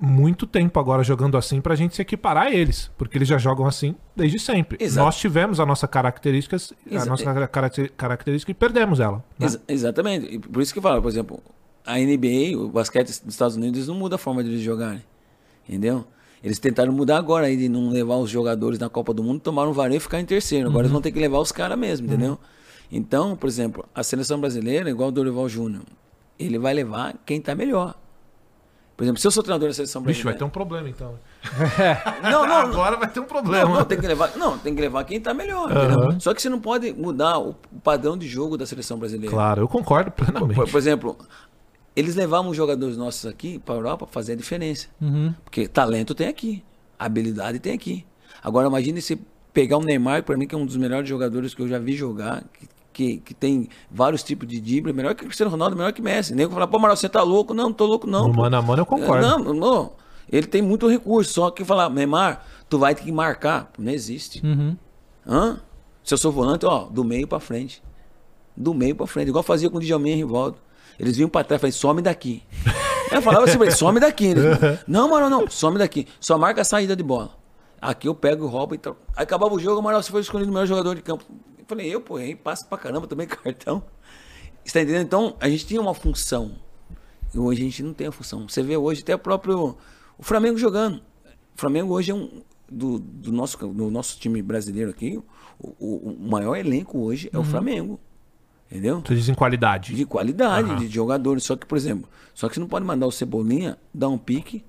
muito tempo agora jogando assim pra gente se equiparar a eles, porque eles já jogam assim desde sempre. Exato. Nós tivemos a nossa características, a Exa- nossa caracter- característica e perdemos ela. né? Ex- exatamente. E por isso que eu falo, por exemplo, a NBA, o basquete dos Estados Unidos, eles não muda a forma de eles jogarem. Entendeu? Eles tentaram mudar agora aí de não levar os jogadores na Copa do Mundo, tomaram um vareio e ficar em terceiro. Agora eles vão ter que levar os caras mesmo, entendeu? Então, por exemplo, a seleção brasileira, igual o Dorival Júnior, ele vai levar quem tá melhor. Por exemplo, se eu sou treinador da seleção Bicho, vai brasileira. ter um problema então. Não, não, Agora vai ter um não, problema. não, tem que levar, não, tem que levar quem tá melhor. Entendeu? Só que você não pode mudar o o padrão de jogo da seleção brasileira. Claro, eu concordo plenamente. Por, por exemplo, eles levavam os jogadores nossos aqui para a Europa fazer a diferença. Porque talento tem aqui, habilidade tem aqui. Agora imagine se pegar um Neymar, para mim que é um dos melhores jogadores que eu já vi jogar, que, que, que tem vários tipos de drible, melhor que Cristiano Ronaldo, melhor que Messi. Nem falar, pô, Amaral, você tá louco? Não, não tô louco não. No pô. mano a mano eu concordo. Não, não. Ele tem muito recurso, só que falar, Neymar, tu vai ter que marcar. Não existe. Hã? Se eu sou volante, ó, do meio pra frente. Do meio pra frente. Igual fazia com o Djalmin e Rivaldo. Eles vinham pra trás e falavam, some daqui. Eu falava assim pra eles, some daqui. Eles, não, mano, não, some daqui. Só marca a saída de bola. Aqui eu pego e roubo e tal. Aí acabava o jogo, o Amaral, você foi escolhido o melhor jogador de campo. Falei, eu, pô, aí passa pra caramba também cartão. Você tá entendendo? Então, a gente tinha uma função. E hoje a gente não tem a função. Você vê hoje até o próprio. O Flamengo jogando. O Flamengo hoje é um. Do, do nosso, do nosso time brasileiro aqui, o, o- o maior elenco hoje é o Flamengo. Entendeu? Você diz em qualidade. De qualidade, de jogadores. Só que, por exemplo, só que você não pode mandar o Cebolinha dar um pique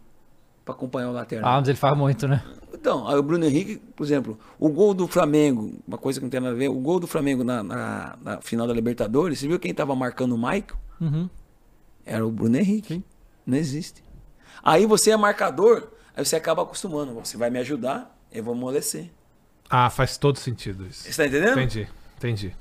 pra acompanhar o lateral. Ah, mas ele faz muito, né? Então, aí o Bruno Henrique, por exemplo, o gol do Flamengo, uma coisa que não tem nada a ver, o gol do Flamengo na, na- na final da Libertadores, você viu quem tava marcando o Michael? Era o Bruno Henrique. Não existe. Aí você é marcador, aí você acaba acostumando. Você vai me ajudar, eu vou amolecer. Ah, faz todo sentido isso. Você tá entendendo? Entendi, entendi.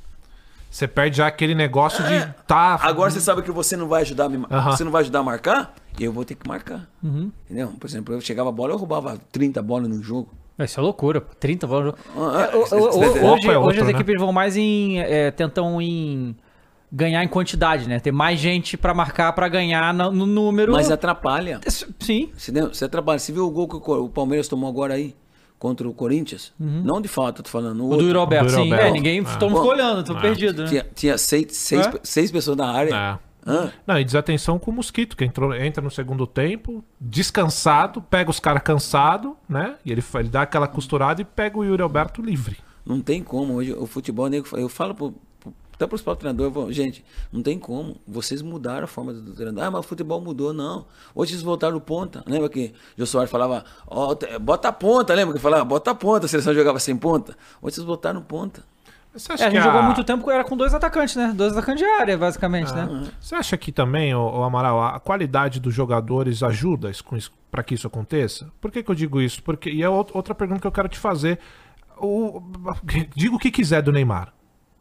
Você perde já aquele negócio de tá. Agora você sabe que você não vai ajudar a me, Aham. você não vai ajudar a marcar, eu vou ter que marcar. Entendeu? Por exemplo, eu chegava a bola, eu roubava 30 bolas no jogo. Isso é loucura, pô. 30 bolas. Ah, É, o- você- o- você o- tá entendendo? hoje Opa, é hoje outro, as né? equipes vão mais em. é, tentam em. ganhar em quantidade, né? Ter mais gente pra marcar pra ganhar no, no número. Mas atrapalha. Sim. Você, você atrapalha. Você viu o gol que o o Palmeiras tomou agora aí? contra o Corinthians. Não de falta, tô falando. O do Roberto, sim. Roberto. É, ninguém. Ah. Ficou olhando, tô Ah. perdido, né? Tinha, tinha seis, seis, É? seis pessoas na área. É. Hã? Não, e desatenção com o Mosquito, que entrou, entra no segundo tempo, descansado, pega os caras cansados, né? E ele, ele dá aquela costurada e pega o Yuri Alberto livre. Não tem como. Hoje o futebol, nego, eu falo pro, pro- até para os próprios treinadores, falo, gente, não tem como. Vocês mudaram a forma do treinador. Ah, mas o futebol mudou, não. Hoje eles voltaram ponta. Lembra que o Jô Soares falava, te- bota a ponta, lembra que falava, bota a ponta, a seleção jogava sem ponta. Hoje eles voltaram ponta. Você É, acha a que gente jogou muito tempo, era com dois atacantes, né? Dois atacantes de área, basicamente, Ah. né? Você acha que também, ô, ô Amaral, a qualidade dos jogadores ajuda para que isso aconteça? Por que, que eu digo isso? Porque e é out- outra pergunta que eu quero te fazer. O, diga o que quiser do Neymar.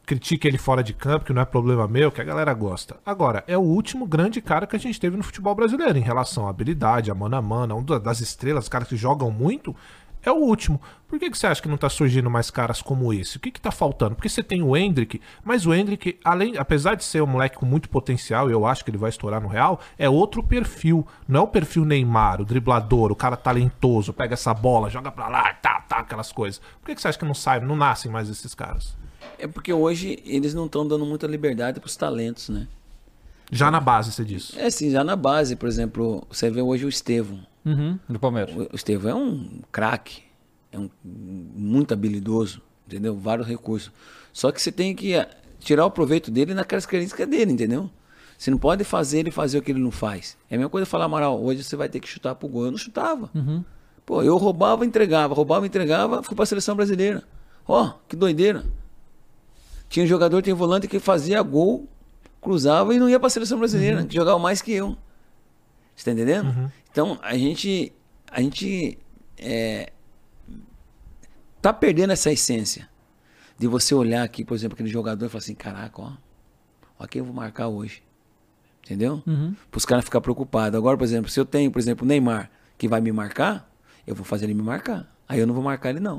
Critique ele fora de campo, que não é problema meu, que a galera gosta. Agora, é o último grande cara que a gente teve no futebol brasileiro em relação à habilidade, a mano a mano, um da- das estrelas, os caras que jogam muito. É o último. Por que, que você acha que não tá surgindo mais caras como esse? O que que tá faltando? Porque você tem o Hendrick, mas o Hendrick, além, apesar de ser um moleque com muito potencial, e eu acho que ele vai estourar no Real, é outro perfil. Não é o perfil Neymar, o driblador, o cara talentoso, pega essa bola, joga pra lá, tá, tá, aquelas coisas. Por que, que você acha que não sai, não nascem mais esses caras? É porque hoje eles não estão dando muita liberdade para os talentos, né? Já na base, você disse. É assim, já na base, por exemplo, você vê hoje o Estevão. Uhum, do Palmeiras. O Estevão é um craque, é um muito habilidoso, entendeu? Vários recursos. Só que você tem que eh, tirar o proveito dele naquelas características dele, entendeu? Você não pode fazer ele fazer o que ele não faz. É a mesma coisa falar, Amaral, hoje você vai ter que chutar pro gol. Eu não chutava. Pô, eu roubava, entregava, roubava, entregava, fui pra seleção brasileira. Ó, que doideira. Tinha jogador, tinha volante que fazia gol, cruzava e não ia pra seleção brasileira, que jogava mais que eu. Você tá entendendo? Então, a gente. A gente. É, tá perdendo essa essência. De você olhar aqui, por exemplo, aquele jogador e falar assim: caraca, ó. Ó quem eu vou marcar hoje. Entendeu? Para os caras ficar preocupados. Agora, por exemplo, se eu tenho, por exemplo, o Neymar que vai me marcar, eu vou fazer ele me marcar. Aí eu não vou marcar ele, não.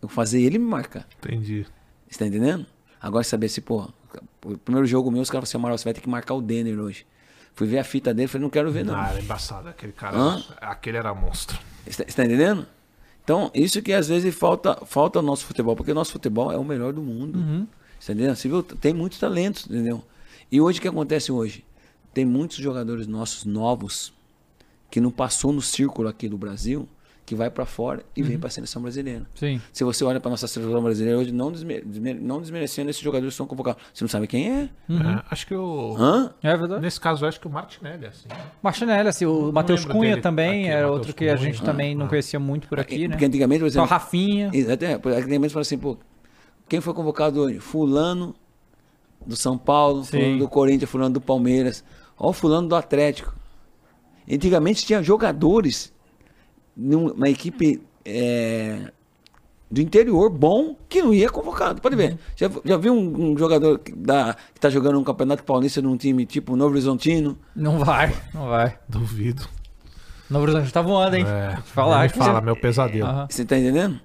Eu vou fazer ele me marcar. Entendi. Você tá entendendo? Agora saber se, pô, o primeiro jogo meu, os caras falaram assim, Amaral, você vai ter que marcar o Denner hoje. Fui ver a fita dele, falei, não quero ver, não. Ah, era embaçado. Aquele cara. Hã? Aquele era monstro. Você tá, tá entendendo? Então, isso que às vezes falta, falta ao nosso futebol, porque o nosso futebol é o melhor do mundo. Você tá entendendo? Você viu? Tem muitos talentos, entendeu? E hoje o que acontece hoje? Tem muitos jogadores nossos novos que não passou no círculo aqui do Brasil, que vai pra fora e vem pra seleção brasileira. Sim. Se você olha pra nossa seleção brasileira hoje, não, desme- desme- não desmerecendo esses jogadores que estão convocados. Você não sabe quem é? É, acho que o. Hã? É verdade. Nesse caso, eu acho que o Martinelli, assim. Martinelli, assim, o Matheus Cunha dele também aqui, era outro que a gente também não conhecia muito por aqui, né? Porque antigamente, por Só o exemplo. Rafinha. Exato, é, Antigamente fala assim, pô, quem foi convocado hoje? Fulano do São Paulo, Sim. fulano do Corinthians, fulano do Palmeiras, ó, o fulano do Atlético. Antigamente tinha jogadores numa equipe é, do interior bom que não ia convocado. Pode Uhum. ver. Já, já viu um, um jogador que, da, que tá jogando um campeonato paulista num time tipo Novo Horizontino? Não vai, não vai. Duvido. Novo Horizonte tá voando, hein? É, nem que fala, você- meu pesadelo. Aham. Você tá entendendo?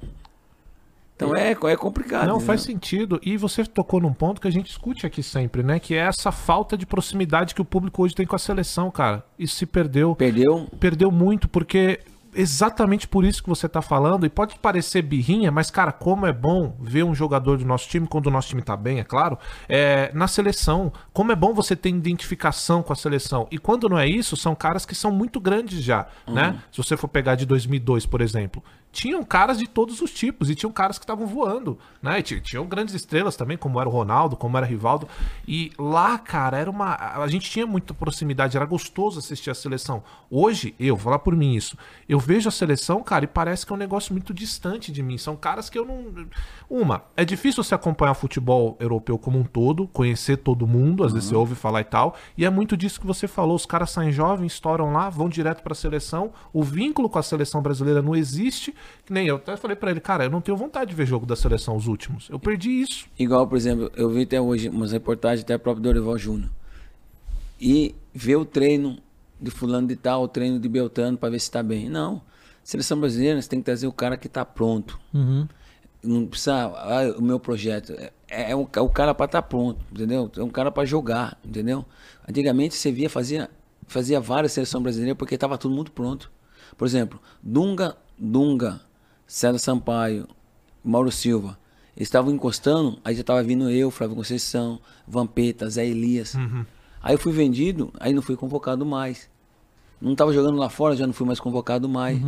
Então é, é complicado. Não, né? faz sentido. E você tocou num ponto que a gente discute aqui sempre, né? Que é essa falta de proximidade que o público hoje tem com a seleção, cara. Isso se perdeu. Perdeu. Perdeu muito, porque exatamente por isso que você tá falando, e pode parecer birrinha, mas, cara, como é bom ver um jogador do nosso time, quando o nosso time tá bem, é claro, é, na seleção. Como é bom você ter identificação com a seleção. E quando não é isso, são caras que são muito grandes já, né? Se você for pegar de 2002, por exemplo. Tinham caras de todos os tipos e tinham caras que estavam voando, né? E ti- tinham grandes estrelas também, como era o Ronaldo, como era o Rivaldo. E lá, cara, era uma. A gente tinha muita proximidade, era gostoso assistir a seleção. Hoje, eu, vou falar por mim isso, eu vejo a seleção, cara, e parece que é um negócio muito distante de mim. São caras que eu não. Uma, é difícil você acompanhar o futebol europeu como um todo, conhecer todo mundo, às vezes você ouve falar e tal. E é muito disso que você falou. Os caras saem jovens, estouram lá, vão direto pra seleção. O vínculo com a seleção brasileira não existe. Que nem eu até falei pra ele, cara, eu não tenho vontade de ver jogo da seleção os últimos. Eu perdi isso. Igual, por exemplo, eu vi até hoje umas reportagens até próprio Dorival Júnior. E ver o treino de fulano de tal, o treino de Beltrano para ver se está bem. Não. Seleção brasileira, você tem que trazer o cara que está pronto. Não precisa, ah, o meu projeto. É, é um, é o cara para estar pronto, entendeu? É um cara para jogar, entendeu? Antigamente você via, fazia, fazia várias seleções brasileiras porque estava tudo muito pronto. Por exemplo, Dunga, Dunga, César Sampaio, Mauro Silva. Eles estavam encostando, aí já tava vindo eu, Flávio Conceição, Vampeta, Zé Elias. Aí eu fui vendido, aí não fui convocado mais. Não tava jogando lá fora, já não fui mais convocado mais.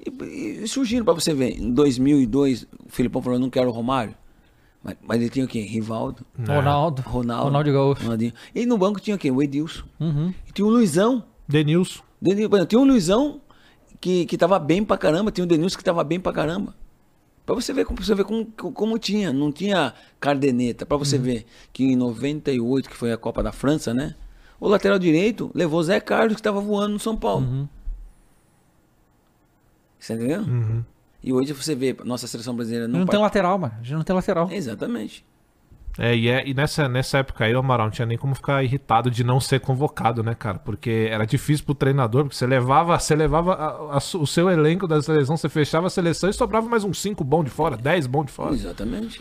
E, e surgindo pra você ver, em 2002, o Filipão falou, não quero o Romário. Mas, mas ele tinha o quê? Rivaldo. Ronaldo. Ronaldo. Ronaldo Gaúcho. Ronaldinho. E no banco tinha quem? O Edilson. Uhum. E tinha o Luizão. Denilson. Denil- por exemplo, Tinha o Luizão que, que tava bem pra caramba. Tinha o Denilson que tava bem pra caramba. Pra você ver, como- pra você ver como, como tinha. Não tinha cardeneta. Pra você ver que em 98, que foi a Copa da França, né? O lateral direito levou Zé Carlos, que tava voando no São Paulo. Você entendeu? Uhum. E hoje você vê, nossa seleção brasileira Não, não, tem par- lateral, mano. A gente não tem lateral. Exatamente. É, e, é, e nessa, nessa época aí, o Amaral não tinha nem como ficar irritado de não ser convocado, né, cara? Porque era difícil pro treinador, porque você levava, você levava a- a o seu elenco da seleção, você fechava a seleção e sobrava mais uns 5 bons de fora, 10 bons de fora. Exatamente.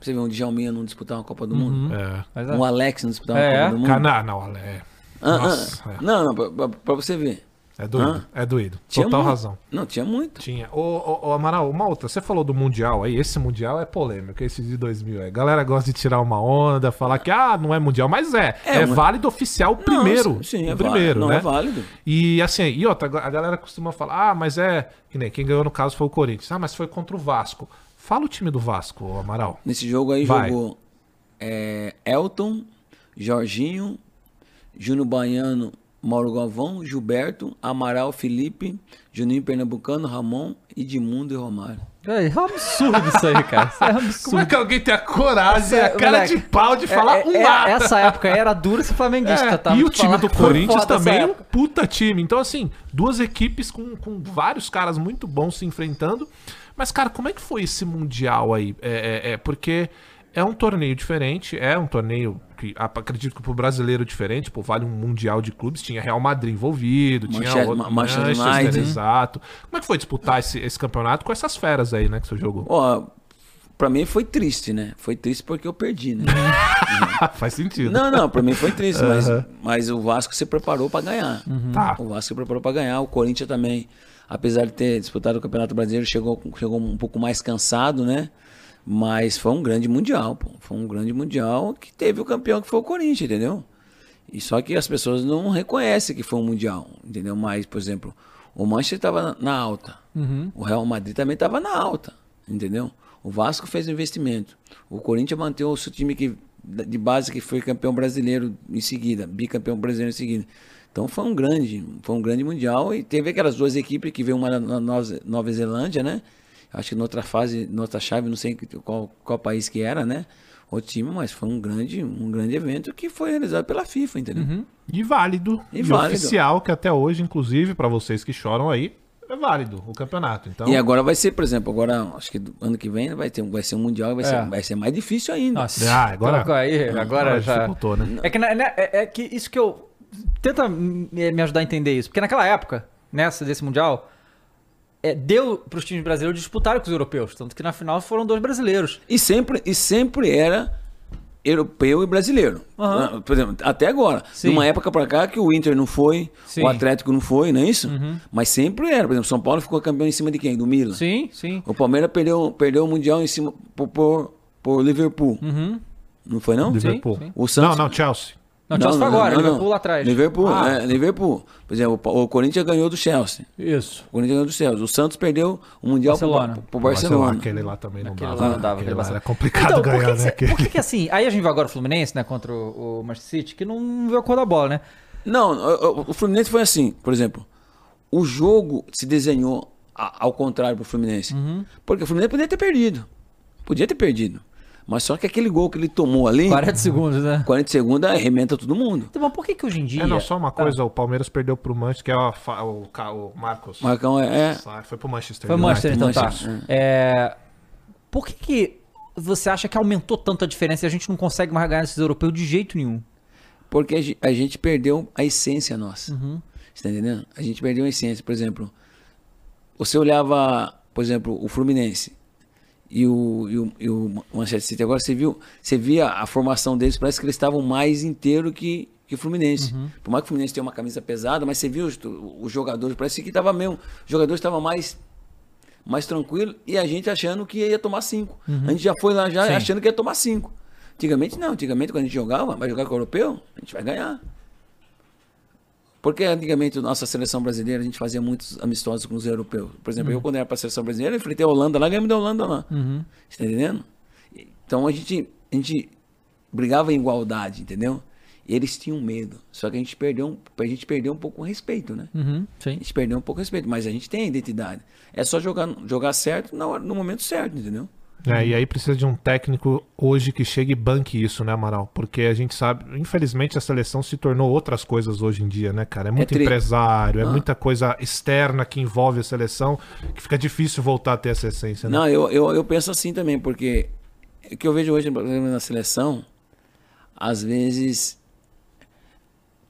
Você vê um Djalminha não disputar uma Copa do Mundo. É. Mas é. Um Alex não disputar uma É, Copa do Mundo. Não, não, é. Ah, Nossa, ah, é. Não, não, pra, pra- pra você ver. É doído, Hã? é doído. Tinha Total muito. razão. Não, tinha muito. Tinha. Ô, ô, ô, Amaral, uma outra. Você falou do Mundial aí. Esse Mundial é polêmico, esse de 2000. A galera gosta de tirar uma onda, falar que, ah, não é Mundial. Mas é. É, É, uma- válido oficial primeiro. sim, sim, é primeiro, válido. Não, né? é válido. E assim, e outra, a galera costuma falar, ah, mas é. Quem ganhou no caso foi o Corinthians. Ah, mas foi contra o Vasco. Fala o time do Vasco, Amaral. Nesse jogo aí Vai. jogou é, Elton, Jorginho, Júnior Baiano, Mauro Galvão, Gilberto, Amaral, Felipe, Juninho Pernambucano, Ramon, Edmundo e Romário. É, é um absurdo isso aí, cara. Isso é um absurdo. Como é que alguém tem a coragem, a cara moleque, de pau de falar é, um é- nada? Essa época era dura ser flamenguista, É, tá? e o time do Corinthians também é um puta time. Então, assim, duas equipes com, com vários caras muito bons se enfrentando. Mas, cara, como é que foi esse Mundial aí? É, é- é porque é um torneio diferente, é um torneio que acredito que pro brasileiro diferente, pô, vale um Mundial de clubes, tinha Real Madrid envolvido, tinha Manchester- outro- Manchester United. exato. Como é que foi disputar esse, esse campeonato com essas feras aí, né, que você jogou? Ó, pra mim foi triste, né? Foi triste porque eu perdi, né? Faz sentido. não, não, pra mim foi triste, mas, Aham. mas o Vasco se preparou pra ganhar. Tá. O Vasco se preparou pra ganhar, o Corinthians também, apesar de ter disputado o Campeonato Brasileiro, chegou, chegou um pouco mais cansado, né? Mas foi um grande mundial, pô. Foi um grande mundial que teve o campeão que foi o Corinthians, entendeu? E só que as pessoas não reconhecem que foi um mundial, entendeu? Mas, por exemplo, o Manchester estava na, alta. O Real Madrid também estava na alta, entendeu? O Vasco fez um investimento. O Corinthians manteve o seu time que, de base que foi campeão brasileiro em seguida, bicampeão brasileiro em seguida. Então foi um grande, foi um grande mundial e teve aquelas duas equipes que veio uma na Nova Zelândia, né? Acho que noutra fase, noutra chave, não sei qual, qual país que era, né? O time, mas foi um grande, um grande evento que foi realizado pela FIFA, entendeu? E válido. E E, válido. oficial, que até hoje, inclusive, pra vocês que choram aí, é válido o campeonato. Então, E agora vai ser, por exemplo, agora acho que ano que vem vai ter, vai ser um mundial, vai, É. ser, vai ser mais difícil ainda. Nossa, Ah, agora- colocou aí, agora agora já. dificultou, né? É que, na- né, é, é que isso que eu. Tenta me me ajudar a entender isso. Porque naquela época, nessa desse Mundial, é, deu pros times brasileiros disputarem com os europeus. Tanto que na final foram dois brasileiros. E sempre, e sempre era europeu e brasileiro. Ah, Por exemplo, até agora. Sim. De uma época pra cá que o Inter não foi, Sim. Uhum. o Atlético não foi, não é isso? Mas sempre era. Por exemplo, São Paulo ficou campeão em cima de quem? Do Milan. Sim, sim. O Palmeiras perdeu, perdeu o Mundial em cima por, por, por Liverpool. Uhum. Não foi não? Liverpool. sim. O Santos... Não, não, Chelsea. Não, Chelsea foi agora, Liverpool lá atrás. Liverpool, Ah. é, Liverpool. Por exemplo, o Corinthians ganhou do Chelsea. Isso. O Corinthians ganhou do Chelsea. O Santos perdeu o Mundial pro, Barcelona. pro, pro lá, Barcelona. aquele lá também não Aquele dava. lá não né? dava, Aquele aquele lá era complicado Então, por ganhar, que né? que Por que, que assim, aí a gente viu agora o Fluminense, né, contra o, o Manchester City, que não viu a cor da bola, né? Não, o, Fluminense foi assim, por exemplo. O jogo se desenhou ao contrário pro Fluminense. Uhum. Porque o Fluminense podia ter perdido. Podia ter perdido. Mas só que aquele gol que ele tomou ali, 40 segundos, né? 40 segundos, arrebenta todo mundo. Então, mas por que que hoje em dia... É, não, só uma Tá. coisa, o Palmeiras perdeu pro Manchester, que é o, o, o Marcos. Marcão é. é- Foi pro Manchester. Foi. Manchester, então tá. É, Por que que você acha que aumentou tanto a diferença e a gente não consegue mais ganhar esses europeus de jeito nenhum? Porque a gente perdeu a essência nossa. Uhum. Você tá entendendo? A gente perdeu a essência. Por exemplo, você olhava, por exemplo, o Fluminense e o, e o, e o Manchester City. Agora você viu, você via a formação deles, parece que eles estavam mais inteiros que, que o Fluminense. Uhum. Por mais que o Fluminense tenha uma camisa pesada, mas você viu os, os jogadores, parece que estava mesmo. Os jogadores estavam mais, mais tranquilo, e a gente achando que ia tomar cinco. Uhum. A gente já foi lá já Sim. achando que ia tomar cinco. Antigamente não, antigamente quando a gente jogava, vai jogar com o europeu, a gente vai ganhar. Porque antigamente a nossa seleção brasileira, a gente fazia muitos amistosos com os europeus. Por exemplo, eu quando era para a seleção brasileira, eu enfrentei a Holanda lá, ganhamos da Holanda lá. Uhum. Você tá entendendo? Então a gente, a gente brigava em igualdade, entendeu? E eles tinham medo. Só que a gente perdeu, um- a gente perdeu um pouco o respeito, né? Uhum, sim. A gente perdeu um pouco o respeito, mas a gente tem a identidade. É só jogar, jogar certo hora- no momento certo, entendeu? É, e aí precisa de um técnico hoje que chegue e banque isso, né, Amaral? Porque a gente sabe, infelizmente a seleção se tornou outras coisas hoje em dia, né, cara? É muito tri- empresário, é Ah. muita coisa externa que envolve a seleção que fica difícil voltar a ter essa essência, né? Não, eu, eu, eu penso assim também, porque o que eu vejo hoje, por exemplo, na seleção, às vezes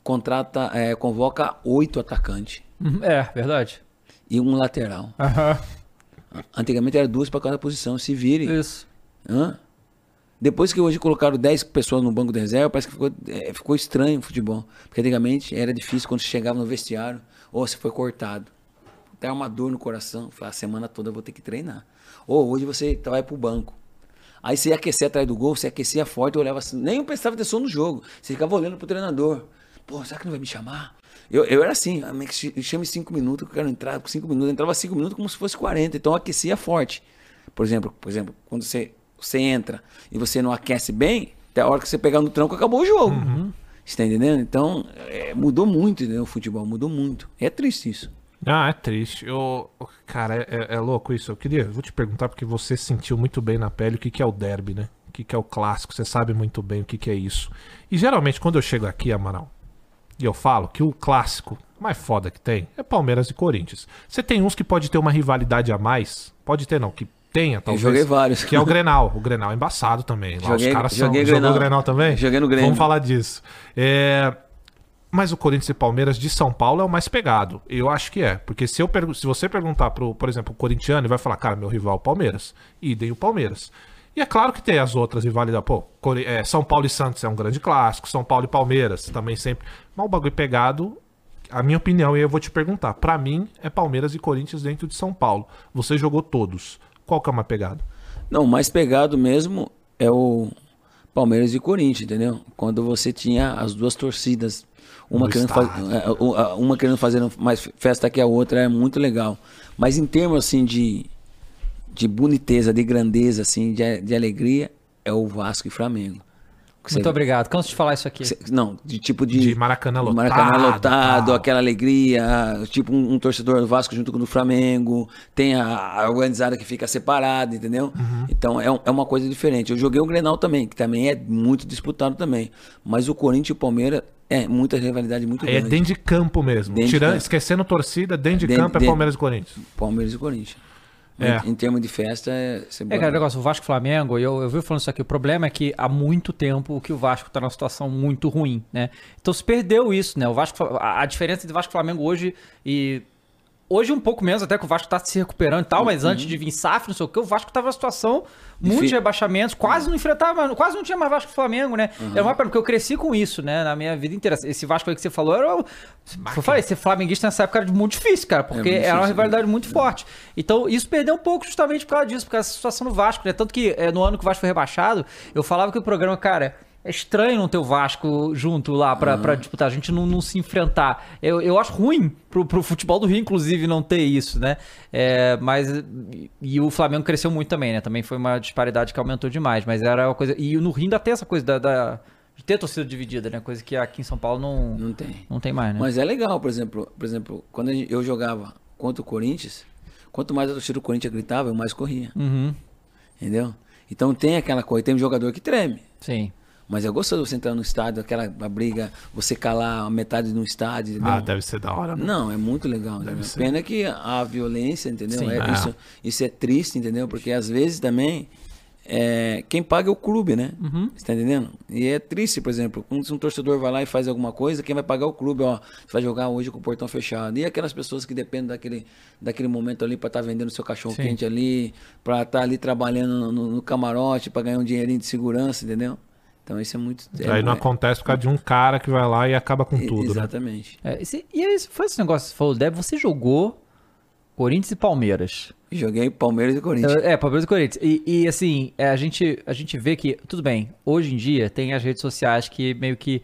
contrata, é, convoca oito atacantes Uhum, É, verdade. e um lateral. Aham. Antigamente era duas para cada posição, se vire. Isso. Hã? Depois que hoje colocaram 10 pessoas no banco de reserva, parece que ficou, é, ficou estranho o futebol. Porque antigamente era difícil quando você chegava no vestiário, ou você foi cortado. Até uma dor no coração. Falei, a semana toda eu vou ter que treinar. Ou hoje você vai pro banco. Aí você ia aquecer atrás do gol, você aquecia forte, olhava assim, nem prestava atenção no jogo. Você ficava olhando pro treinador. Pô, será que não vai me chamar? Eu, eu era assim, ah, que chame cinco minutos, que eu quero entrar com cinco minutos. Eu entrava cinco minutos como se fosse 40, então eu aquecia forte. Por exemplo, por exemplo, quando você, você entra e você não aquece bem, até a hora que você pegar no tranco, acabou o jogo. Você tá entendendo? Então, é, mudou muito, entendeu? O futebol mudou muito. É triste isso. Ah, é triste. Eu, cara, é, é- é louco isso. Eu queria, vou te perguntar porque você sentiu muito bem na pele o que, que é o derby, né? O que, que é o clássico. Você sabe muito bem o que, que é isso. E geralmente quando eu chego aqui, Amaral, e eu falo que o clássico mais foda que tem é Palmeiras e Corinthians. Você tem uns que pode ter uma rivalidade a mais, pode ter não, que tenha talvez. joguei vários. Que é o Grenal. O Grenal é embaçado também. Lá Joguei- os caras são. joguei Jogou Grenal. o Grenal também? Joguei no Grêmio. Vamos falar disso. É, mas o Corinthians e Palmeiras de São Paulo é o mais pegado. Eu acho que é. Porque se, eu pergu- se você perguntar, pro, por exemplo, o corintiano, ele vai falar, cara, meu rival é o Palmeiras. Idem o Palmeiras. E é claro que tem as outras rivalidades. Pô, Cori- é, São Paulo e Santos é um grande clássico. São Paulo e Palmeiras também sempre. Mas o bagulho pegado, a minha opinião, e eu vou te perguntar. Pra mim, é Palmeiras e Corinthians dentro de São Paulo. Você jogou todos. Qual que é o mais pegado? Não, o mais pegado mesmo é o Palmeiras e Corinthians, entendeu? Quando você tinha as duas torcidas, uma, querendo, faz- é, uma querendo fazer mais festa que a outra, é muito legal. Mas em termos assim de, de boniteza, de grandeza, assim, de, de alegria, é o Vasco e Flamengo. Que Muito você- obrigado. Canso de falar isso aqui. Cê- Não, de tipo de. De Maracanã lotado, Maracanã lotado, tal. aquela alegria. Tipo um, um torcedor do Vasco junto com o do Flamengo. Tem a, a organizada que fica separada, entendeu? Uhum. Então é, é uma coisa diferente. Eu joguei o Grenal também, que também é muito disputado também. Mas o Corinthians e o Palmeiras é muita rivalidade muito É grande. dentro de campo mesmo. Dentro de Tirando, campo. esquecendo torcida, dentro de Dentro- campo é dentro- Palmeiras e Corinthians. Palmeiras e Corinthians. É. Em, em termos de festa, é. você É, cara, o negócio, o Vasco Flamengo, eu, eu vi falando isso aqui, o problema é que há muito tempo que o Vasco tá numa situação muito ruim, né? Então se perdeu isso, né? O Vasco, a, a diferença entre Vasco e Flamengo hoje e. Hoje um pouco menos, até que o Vasco tá se recuperando e tal, mas antes de vir SAF, não sei o que, o Vasco tava numa situação muito de rebaixamentos, quase não enfrentava, quase não tinha mais Vasco e Flamengo, né? Era uma pena, porque eu cresci com isso, né? Na minha vida inteira. Esse Vasco aí que você falou, era. o- Eu falei, ser flamenguista nessa época era muito difícil, cara, porque muito era uma difícil, rivalidade muito forte. Então, isso perdeu um pouco justamente por causa disso, por causa dessa situação no Vasco, né? Tanto que é, no ano que o Vasco foi rebaixado, eu falava que o programa, cara. É estranho não ter o Vasco junto lá pra, pra disputar, a gente não, não se enfrentar. Eu, eu acho ruim pro, pro futebol do Rio, inclusive, não ter isso, né? É, mas. E, o Flamengo cresceu muito também, né? Também foi uma disparidade que aumentou demais. Mas era uma coisa. E no Rio ainda tem essa coisa da, da- de ter torcida dividida, né? Coisa que aqui em São Paulo não, Não tem. não tem mais, né? Mas é legal, por exemplo, por exemplo, quando eu jogava contra o Corinthians, quanto mais a torcida do Corinthians gritava, eu mais corria. Uhum. Entendeu? Então tem aquela coisa, tem um jogador que treme. Sim. Mas é gostoso você entrar no estádio, aquela briga, você calar a metade no estádio, entendeu? Ah, deve ser da hora, né? Não, é muito legal. Pena que a violência, entendeu? Sim. É, É. Isso, isso é triste, entendeu? Porque às vezes também é, quem paga é o clube, né? Uhum. Você tá entendendo? E é triste, por exemplo, quando um torcedor vai lá e faz alguma coisa, quem vai pagar é o clube, ó, você vai jogar hoje com o portão fechado. E aquelas pessoas que dependem daquele, daquele momento ali para estar vendendo seu cachorro Sim. quente ali, para estar ali trabalhando no, no- no camarote, para ganhar um dinheirinho de segurança, entendeu? Então isso é muito. é- Aí não é- acontece por causa de um cara que vai lá e acaba com tudo, né? Exatamente. É, esse- e aí, foi esse negócio que você falou, Deb, você jogou Corinthians e Palmeiras. Joguei Palmeiras e Corinthians. É, Palmeiras e Corinthians. E, e, assim, é, a, gente, a gente vê que, tudo bem, hoje em dia tem as redes sociais que meio que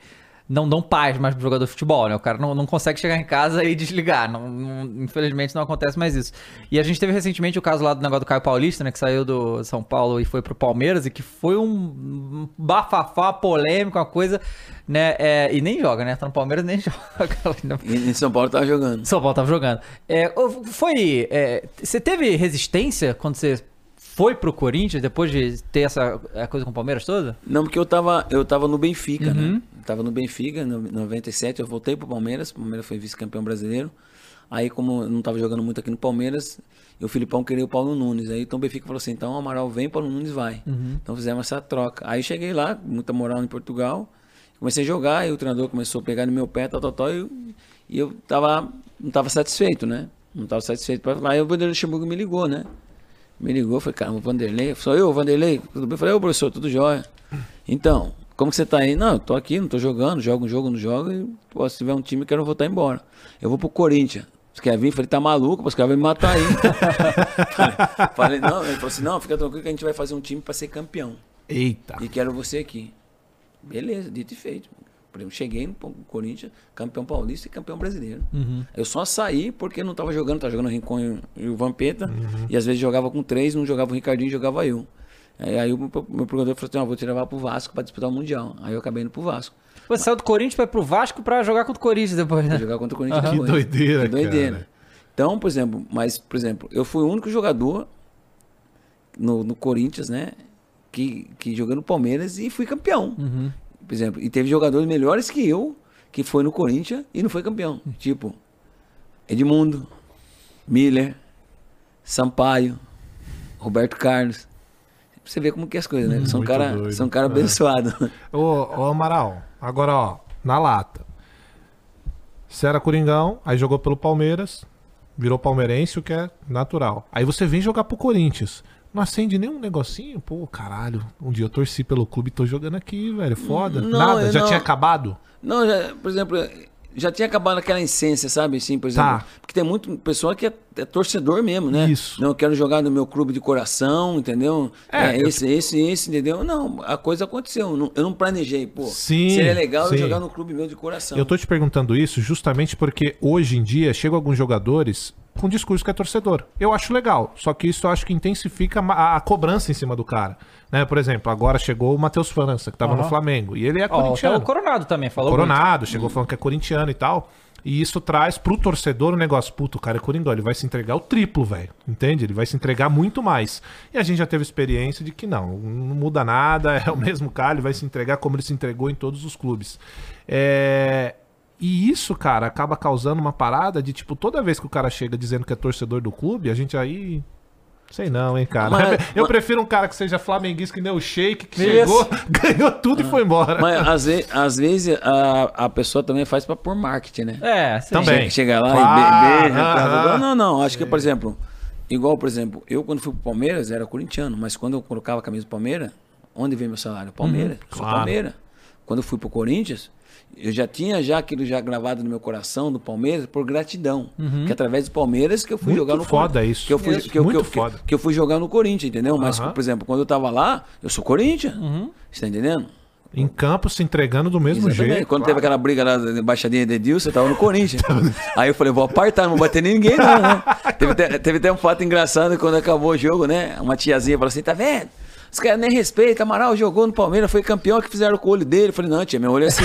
não dão paz mais pro jogador de futebol, né? O cara não, não consegue chegar em casa e desligar. Não, não- infelizmente não acontece mais isso. E a gente teve recentemente o caso lá do negócio do Caio Paulista, né? Que saiu do São Paulo e foi pro Palmeiras e que foi um bafafá polêmico, uma coisa, né? É, e nem joga, né? Tá no Palmeiras nem joga. E em São Paulo tava jogando. São Paulo tava jogando. É, foi. é, você teve resistência quando você foi pro Corinthians depois de ter essa é, coisa com o Palmeiras toda? Não, porque eu tava, eu tava no Benfica, Uhum. né? Tava no Benfica, no 97, eu voltei pro Palmeiras, o Palmeiras foi vice-campeão brasileiro. Aí, como eu não tava jogando muito aqui no Palmeiras, e o Filipão queria o Paulo Nunes. Aí então o Benfica falou assim: então o Amaral vem, Paulo Nunes vai. Uhum. Então fizemos essa troca. Aí cheguei lá, muita moral em Portugal, comecei a jogar, e o treinador começou a pegar no meu pé, tal, tal, tal, e eu, e eu tava, não tava satisfeito, né? Não tava satisfeito. Aí o Vanderlei Luxemburgo me ligou, né? Me ligou, falei, cara, o Vanderlei, sou eu, Vanderlei, tudo bem? Eu falei, ô professor, tudo jóia. Então, como que você tá aí? Não, eu tô aqui, não tô jogando, jogo um jogo, não jogo, e pô, se tiver um time, eu quero voltar embora. Eu vou pro Corinthians. Você quer vir? Falei, tá maluco, os caras vão me matar aí. falei, não, ele falou assim, não, fica tranquilo que a gente vai fazer um time pra ser campeão. Eita. E quero você aqui. Beleza, dito e feito. Por exemplo, cheguei no Corinthians, campeão paulista e campeão brasileiro. Uhum. Eu só saí porque não tava jogando, tava jogando o Rincon e o Vampeta. E às vezes jogava com três, não jogava o Ricardinho, jogava eu. Aí, aí o meu, procurador falou assim: ó, vou te levar pro Vasco pra disputar o Mundial. Aí eu acabei indo pro Vasco. Você saiu do Corinthians ir pro Vasco pra jogar contra o Corinthians depois, né? Pra jogar contra o Corinthians Aham. depois. Que doideira, Que doideira. cara. Então, por exemplo, mas, por exemplo, eu fui o único jogador no, no Corinthians, né? Que, que jogou no Palmeiras e fui campeão. Uhum. Por exemplo, e teve jogadores melhores que eu que foi no Corinthians e não foi campeão. Tipo, Edmundo, Miller, Sampaio, Roberto Carlos. Você vê como que é as coisas, né? São Muito cara, doido. são cara É. abençoado. Ô, ô Amaral, agora ó, na lata. Você era Coringão, aí jogou pelo Palmeiras, virou palmeirense, o que é natural. Aí você vem jogar pro Corinthians. Não acende nenhum negocinho? Pô, caralho, um dia eu torci pelo clube e tô jogando aqui, velho. Foda. Não, Nada, já não- tinha acabado? Não, já- por exemplo, já tinha acabado aquela essência, sabe? Assim, por exemplo. Tá. Porque tem muito pessoa que é, é torcedor mesmo, né? Isso. Não, eu quero jogar no meu clube de coração, entendeu? É, É, eu- esse, esse, esse, entendeu? Não, a coisa aconteceu. Eu não planejei, pô. Sim, Seria legal sim. eu jogar no clube meu de coração. Eu tô te perguntando isso justamente porque hoje em dia chegam alguns jogadores com discurso que é torcedor. Eu acho legal, só que isso eu acho que intensifica a, a cobrança em cima do cara. Né? Por exemplo, agora chegou o Matheus França, que tava no Aham. Flamengo, e ele é até corintiano. o Coronado também falou. Coronado, chegou falando que é corintiano e tal. E isso traz pro torcedor o negócio, puto, o cara é coringão, ele vai se entregar o triplo, velho. Entende? Ele vai se entregar muito mais. E a gente já teve experiência de que não, não muda nada, é o mesmo cara, ele vai se entregar como ele se entregou em todos os clubes. É... E isso, cara, acaba causando uma parada de, tipo, toda vez que o cara chega dizendo que é torcedor do clube, a gente aí. Sei não, hein, cara. Mas- Eu mas- prefiro um cara que seja flamenguista que nem o Sheik, que Isso. chegou, ganhou tudo e foi embora. Mas às, ve- às vezes a, a pessoa também faz pra pôr marketing, né? É, sim. Também. Chega, lá Claro, e beija. aham. tal. Não, não, acho que, por exemplo, igual, por exemplo, eu quando fui pro Palmeiras era corintiano, mas quando eu colocava a camisa do Palmeiras, onde veio meu salário? Palmeiras. Sou claro. Palmeiras. Quando eu fui pro Corinthians, eu já tinha já aquilo já gravado no meu coração do Palmeiras por gratidão. Que através do Palmeiras que eu fui Muito jogar no foda Corinthians. isso. Que eu fui, Isso, que eu, muito que eu, que- foda. que eu fui jogar no Corinthians, entendeu? Mas, Aham. por exemplo, quando eu tava lá, eu sou Corinthians. Você tá entendendo? Em campo se entregando do mesmo Exatamente. jeito. Quando teve aquela briga lá da embaixadinha de Edilson, eu tava no Corinthians. Aí eu falei, vou apartar, não vou bater em ninguém, não, né? teve, até, teve até um fato engraçado quando acabou o jogo, né? Uma tiazinha falou assim: tá vendo? Os caras nem respeitam, Amaral jogou no Palmeiras, foi campeão que fizeram com o olho dele. Eu falei, não, tia, meu olho é assim.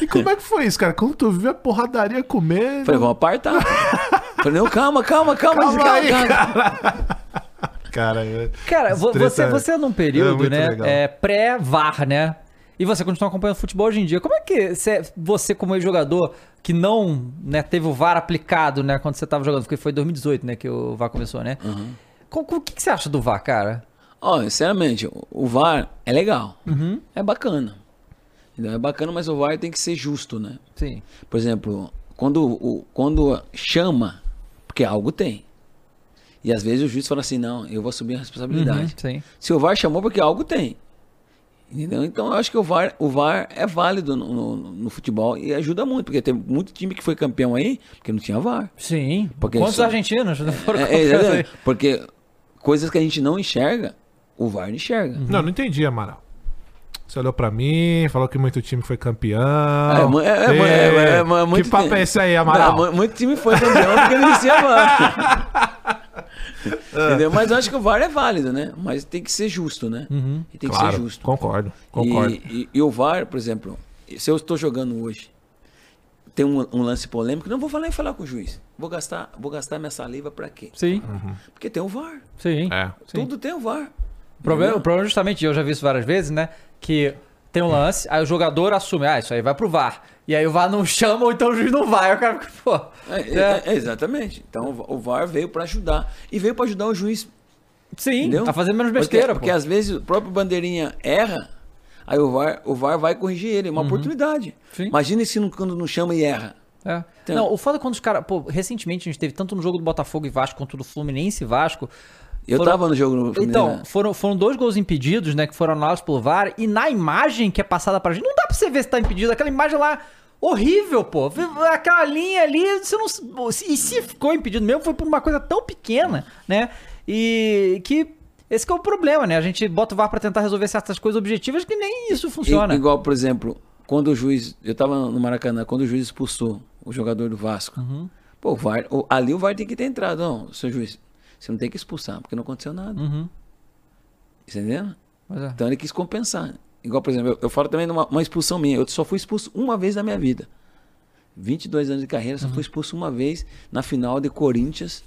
E como é que foi isso, cara? Quando tu viu a porradaria comer. Falei, vamos apartar. Falei, não, calma, calma, calma, Calma calma, aí, calma. Cara, é- Cara, vo- esse você, treta você é num período, muito né? legal. É, Pré-VAR, né? E você continua acompanhando futebol hoje em dia. Como é que você, você como ex-jogador, que não né, teve o VAR aplicado, né? Quando você tava jogando, porque foi em 2018, né? Que o VAR começou, né? Co- co- O que, que você acha do VAR, cara? Ó, sinceramente, o- o VAR é legal. Uhum. É bacana. É bacana, mas o VAR tem que ser justo, né? Sim. Por exemplo, quando, o, quando chama, porque algo tem. E às vezes o juiz fala assim, não, eu vou assumir a responsabilidade. Uhum, sim. Se o VAR chamou, porque algo tem. Entendeu? Então eu acho que o VAR, o VAR é válido no, no- no futebol e ajuda muito, porque tem muito time que foi campeão aí, porque não tinha VAR. Sim. Porque Quantos só- argentinos não foram É, é, exatamente. porque coisas que a gente não enxerga, o VAR não enxerga. Não, não entendi, Amaral. Você olhou pra mim, falou que muito time foi campeão. É, é, é, é, é, é, mu- muito que papo time- é esse aí, Amaral? Não, mu- muito time foi campeão porque não existia VAR. Entendeu? Mas eu acho que o VAR é válido, né? Mas tem que ser justo, né? E tem que Claro, ser justo. concordo, concordo. E, e- e o VAR, por exemplo, se eu estou jogando hoje, tem um, um lance polêmico, não vou falar em falar com o juiz. Vou gastar, vou gastar minha saliva pra quê? Sim. Porque tem o VAR. Sim. É. Sim. Tudo tem o VAR. O problema, o problema é justamente, eu já vi isso várias vezes, né? Que tem um lance, aí o jogador assume, ah, isso aí vai pro VAR. E aí o VAR não chama, ou então o juiz não vai. O cara fica, pô. É, né? é, é, exatamente. Então o VAR veio pra ajudar. E veio pra ajudar o juiz. Sim, Entendeu? tá fazendo menos besteira, Porque, porque às vezes o próprio bandeirinha erra, aí o VAR, o VAR vai corrigir ele. É uma oportunidade. Uhum. Sim. Imagina se não- quando não chama e erra. É. Então- Não, o foda é quando os caras. Pô, recentemente a gente teve tanto no jogo do Botafogo e Vasco quanto do Fluminense e Vasco. Eu Foram- tava no jogo no Fluminense, Então, né? foram, foram dois gols impedidos, né? Que foram anulados pelo VAR. E na imagem que é passada pra gente, não dá pra você ver se tá impedido. Aquela imagem lá, horrível, pô. Aquela linha ali, você não. E se ficou impedido mesmo, foi por uma coisa tão pequena, né? E que. Esse que é o problema, né? A gente bota o VAR pra tentar resolver certas coisas objetivas que nem isso funciona. Igual, por exemplo, quando o juiz. Eu tava no Maracanã, quando o juiz expulsou o jogador do Vasco. Uhum. Pô, o VAR, ali o VAR tem que ter entrado. Não, seu juiz, você não tem que expulsar, porque não aconteceu nada. Uhum. Entendeu? Pois é. Então ele quis compensar. Igual, por exemplo, eu, eu falo também de uma, uma expulsão minha. Eu só fui expulso uma vez na minha vida. 22 anos de carreira, só Uhum. fui expulso uma vez na final de Corinthians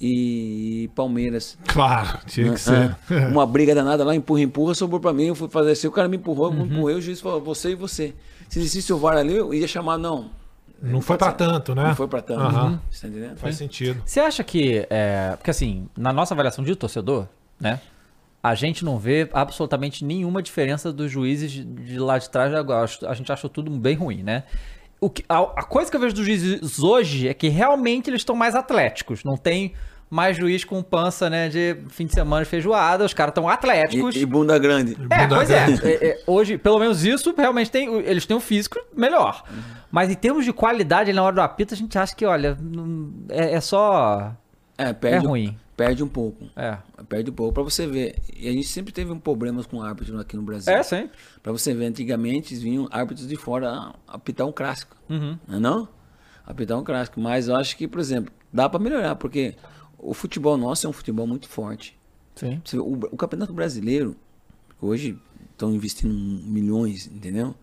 e Palmeiras. Claro, tinha que Ah, ser. ah, uma briga danada lá, empurra, empurra, sobrou pra mim. Eu fui fazer assim, o cara me empurrou, Uhum. eu empurrei, o juiz falou, você e você. Se existisse o VAR ali, eu ia chamar, não. Não foi pra tanto, né? Não foi pra tanto. Aham. Você tá entendendo? Faz sentido. Você acha que. É, porque assim, na nossa avaliação de torcedor, né? A gente não vê absolutamente nenhuma diferença dos juízes de, lá de trás. A gente achou tudo bem ruim, né? O que, a, a coisa que eu vejo dos juízes hoje é que realmente eles estão mais atléticos. Não tem mais juiz com pança, né? De fim de semana de feijoada. Os caras estão atléticos. E, e bunda grande. É, Bunda pois é. grande. É, é, Hoje, pelo menos isso, realmente tem. Eles têm um físico melhor. Mas em termos de qualidade na hora do apito, a gente acha que, olha, é, é só. É, perde, É ruim. Perde um pouco. É. Perde um pouco. Pra você ver. E a gente sempre teve um problemas com árbitros aqui no Brasil. É, sempre. Pra você ver, antigamente vinham árbitros de fora apitar um clássico. Uhum. Não é não? Apitar um clássico. Mas eu acho que, por exemplo, dá pra melhorar, porque o futebol nosso é um futebol muito forte. Sim. O, o Campeonato Brasileiro, hoje estão investindo milhões, entendeu?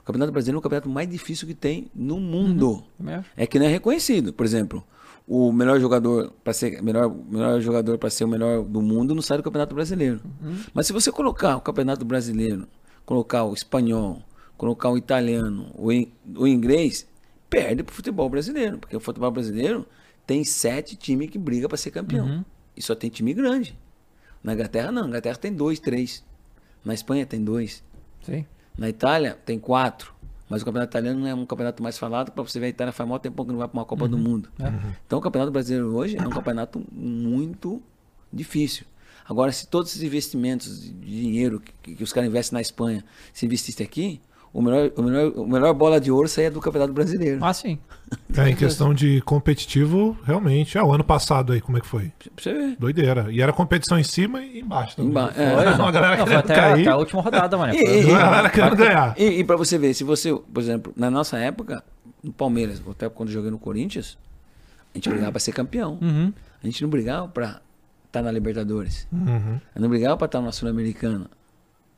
O Campeonato Brasileiro é o campeonato mais difícil que tem no mundo. Também acho. É que não é reconhecido. Por exemplo, o melhor jogador para ser melhor, melhor jogador para ser o melhor do mundo não sai do Campeonato Brasileiro. Mas se você colocar o Campeonato Brasileiro, colocar o espanhol, colocar o italiano, o, in- o inglês, perde pro futebol brasileiro, porque o futebol brasileiro tem sete times que briga para ser campeão. E só tem time grande. Na Inglaterra não, na Inglaterra tem dois, três. Na Espanha tem dois. Sim. Na Itália tem quatro. Mas o campeonato italiano não é um campeonato mais falado. Para você ver, a Itália faz maior tempo que não vai para uma Copa do Mundo. Então o campeonato brasileiro hoje é um campeonato muito difícil. Agora, se todos esses investimentos de dinheiro que, que os caras investem na Espanha se investissem aqui, o melhor, o, melhor, o melhor bola de ouro saía do campeonato brasileiro. Ah, sim. É, em questão de competitivo, realmente. Ah, o ano passado aí, como é que foi? Pra você ver. Doideira. E era competição em cima e embaixo também. Emba- é. Foi, uma galera Não, querendo até, cair. até a última rodada, mano. E, e, Uma galera querendo ganhar. e, e para você ver, se você, por exemplo, na nossa época, no Palmeiras, até quando eu joguei no Corinthians, a gente brigava pra ser campeão. Uhum. A gente não brigava pra estar na Libertadores. Uhum. Eu não brigava pra estar na Sul-Americana.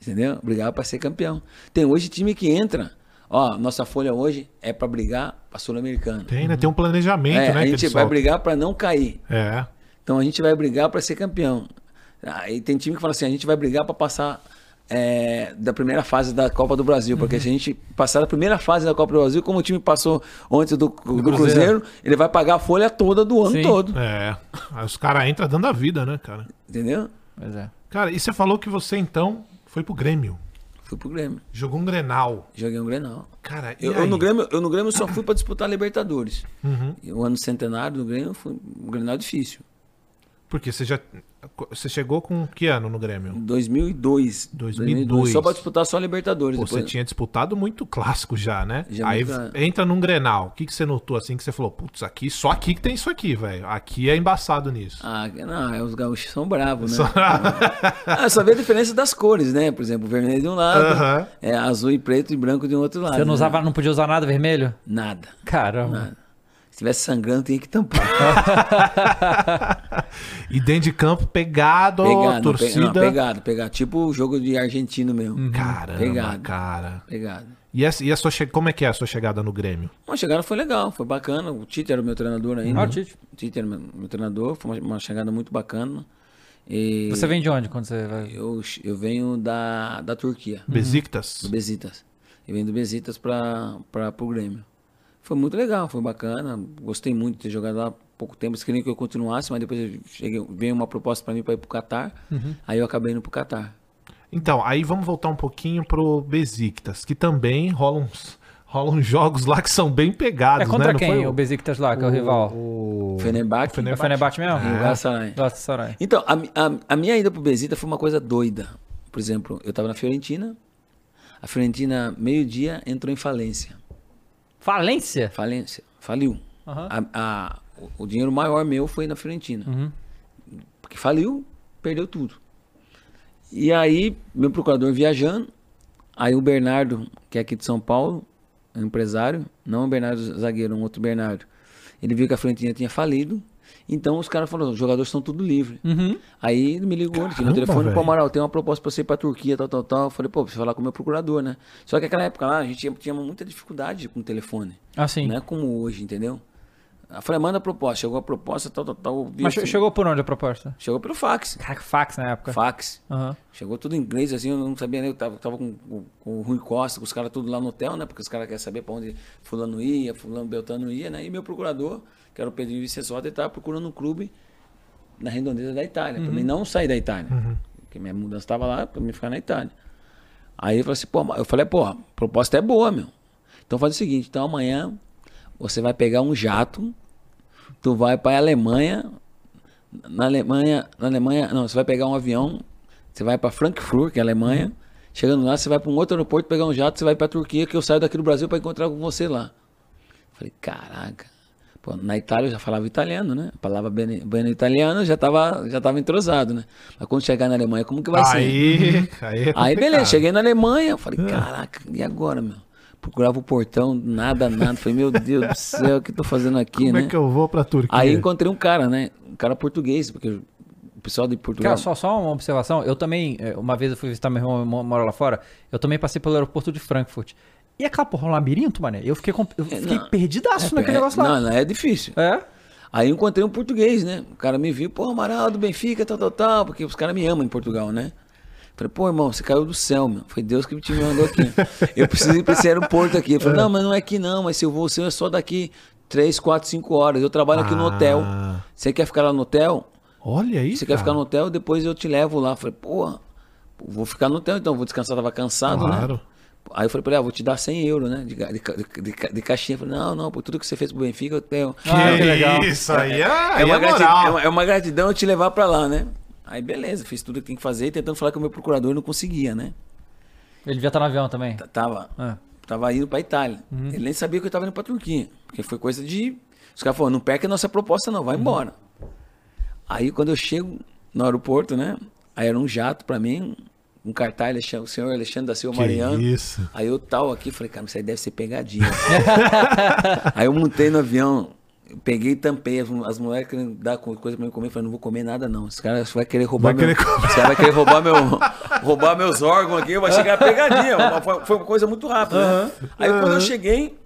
Entendeu? Brigava pra ser campeão. Tem hoje time que entra. Ó, nossa folha hoje é pra brigar pra Sul-Americana. Tem, né? Tem um planejamento, É, né? a gente vai soltam. brigar pra não cair. É. Então a gente vai brigar pra ser campeão. Aí tem time que fala assim: a gente vai brigar pra passar é, da primeira fase da Copa do Brasil. Uhum. Porque se a gente passar da primeira fase da Copa do Brasil, como o time passou ontem do, do Cruzeiro. Cruzeiro. ele vai pagar a folha toda do ano Sim. todo. É. Aí os caras entram dando a vida, né, cara? Entendeu? Pois é. Cara, e você falou que você então foi pro Grêmio. Fui pro Grêmio. Jogou um Grenal. Joguei um Grenal. Cara, Eu, eu no Grêmio, eu no Grêmio só fui pra disputar Libertadores. Uhum. O ano centenário do Grêmio foi um Grenal difícil. Porque você já. Você chegou com que ano no Grêmio? 2002. 2002. Só pra disputar só Libertadores. Pô, você depois- tinha disputado muito clássico já, né? Já aí muito, entra num Grenal. O que, que você notou assim que você falou? Putz, aqui, só aqui que tem isso aqui, velho. Aqui é embaçado nisso. Ah, não, é, os gaúchos são bravos, né? Só- ah, só vê a diferença das cores, né? Por exemplo, vermelho de um lado, Aham. é azul e preto e branco de um outro lado. Você não né? usava, não podia usar nada vermelho? Nada. Caramba. Nada. Se tivesse sangrando, tinha que tampar. e dentro de campo, pegado, Pegado, torcida. Não, pegado, pegado. Tipo o jogo de argentino mesmo. Caramba, Pegado. cara. Pegado. E, essa, e a sua che... como é que é a sua chegada no Grêmio? Uma chegada foi legal, foi bacana. O Tite era o meu treinador ainda. Ah, o Tite. O Tite era o meu, meu treinador, foi uma, uma chegada muito bacana. E Você vem de onde quando você vai? Eu, eu venho da, da Turquia. Besiktas? Do Besiktas. Eu venho do Besiktas para o Grêmio. Foi muito legal, foi bacana. Gostei muito de ter jogado lá há pouco tempo. Eles queriam que eu continuasse, mas depois cheguei, veio uma proposta para mim para ir pro Catar. Uhum. Aí eu acabei indo pro Catar. Então, aí vamos voltar um pouquinho pro Besiktas, que também rolam uns, rolam jogos lá que são bem pegados, É contra né? Não quem? foi O Besiktas lá, que é o rival. O Fenerbahçe. É o Fenerbahçe mesmo? E o Galatasaray. Galatasaray. Então, a, a, a minha ida pro Besiktas foi uma coisa doida. Por exemplo, eu tava na Fiorentina. A Fiorentina, meio-dia, entrou em falência. Falência? Falência. Faliu. Aham. A- a- o, o dinheiro maior meu foi na Fiorentina. Uhum. Porque faliu, perdeu tudo. E aí, meu procurador viajando. Aí o Bernardo, que é aqui de São Paulo, é um empresário, não o Bernardo zagueiro, um outro Bernardo. Ele viu que a Fiorentina tinha falido. Então os caras falaram, os jogadores estão tudo livres. Uhum. Aí ele me ligou, ele tinha no telefone, pô, velho. Amaral, tem uma proposta pra você ir pra Turquia, tal, tal, tal. Eu falei, pô, preciso falar com o meu procurador, né? Só que naquela época lá, a gente tinha, tinha muita dificuldade com o telefone. Ah, sim. Não é como hoje, entendeu? Eu falei, manda a proposta. Chegou a proposta, tal, tal, tal. Mas assim. chegou por onde a proposta? Chegou pelo fax. Caraca, fax na época. Fax. Aham. Chegou tudo em inglês, assim, eu não sabia nem. Eu tava, tava com, com, com o Rui Costa, com os caras tudo lá no hotel, né? Porque os caras querem saber pra onde fulano ia, fulano Beltano ia, né? E meu procurador, que era o Pedrinho Vicensota, ele tava procurando um clube na redondeza da Itália, Uhum. mim não sair da Itália. Porque minha mudança tava lá, pra mim ficar na Itália. Aí ele falou assim, pô, eu falei, pô, a proposta é boa, meu. Então faz o seguinte, então amanhã você vai pegar um jato, tu vai pra Alemanha, na Alemanha, na Alemanha, não, você vai pegar um avião, você vai pra Frankfurt, que é a Alemanha. Chegando lá, você vai pra um outro aeroporto pegar um jato, você vai pra Turquia, que eu saio daqui do Brasil pra encontrar com você lá. Falei, caraca. Pô, na Itália eu já falava italiano, né? A palavra bem, bem italiano já tava, já tava entrosado, né? Mas quando chegar na Alemanha, como que vai Aí- ser? aí é aí complicado. beleza, cheguei na Alemanha, falei, caraca, e agora, meu? Procurava o portão, nada, nada. Falei, meu Deus do céu, o que eu tô fazendo aqui, Como né? é que eu vou pra Turquia? Aí encontrei um cara, né? Um cara português, porque o pessoal de Portugal. Cara, só, só uma observação. Eu também, eh, uma vez eu fui visitar meu irmão, mo- mora lá fora. Eu também passei pelo aeroporto de Frankfurt. E aquela porra, um labirinto, mané. Eu fiquei, eu fiquei não. perdidaço É, naquele é, negócio lá. Não, não, é difícil. É? Aí eu encontrei um português, né? O cara me viu, pô, Amaral do Benfica, tal, tal, tal, porque os caras me amam em Portugal, né? Falei, pô, irmão, você caiu do céu, meu. Foi Deus que te mandou aqui. eu preciso ir pra esse aeroporto aqui. Ele falou, não, mas não é aqui não, mas se eu vou, seu é só daqui 3, 4, 5 horas. Eu trabalho aqui no hotel. Ah. Você quer ficar lá no hotel? Olha aí, Você cara. quer ficar no hotel? Depois eu te levo lá. Falei, porra, vou ficar no hotel então, vou descansar, tava cansado, Claro. né? Aí eu falei pra ele, ah, vou te dar 100 euros, né? De, de, de, de caixinha. Eu falei, não, não, por tudo que você fez pro Benfica, eu tenho. Que Ah, que legal. isso, aí é- é uma moral. é uma- é uma gratidão eu te levar pra lá, né? Aí beleza, fiz tudo que tem que fazer, tentando falar com o meu procurador, não conseguia, né? Ele devia estar no avião também. Tava, Ah. tava indo pra Itália. Uhum. Ele nem sabia que eu tava indo pra Turquia. Porque foi coisa de. Os caras falaram, não perca a nossa proposta, não, Uhum. vai embora. Aí quando eu chego no aeroporto, né? Aí era um jato pra mim, um cartaz, Alexandre- o senhor Alexandre da Silva Que Mariano. isso. Aí eu tal aqui, falei, cara, isso aí deve ser pegadinha. aí eu montei no avião, peguei e tampei. As, as mulheres querendo dar co- coisa pra mim comer, eu falei, não vou comer nada não. Esse cara vai querer roubar Vai meu... querer comer. Esse cara vai querer roubar, meu, roubar meus órgãos aqui, vai chegar a pegadinha. Foi, foi uma coisa muito rápida. né? Aí quando eu cheguei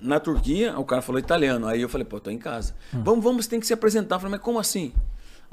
na Turquia, o cara falou italiano. Aí eu falei, pô, tô em casa. Vamos, vamos, tem que se apresentar. Eu falei, mas como assim?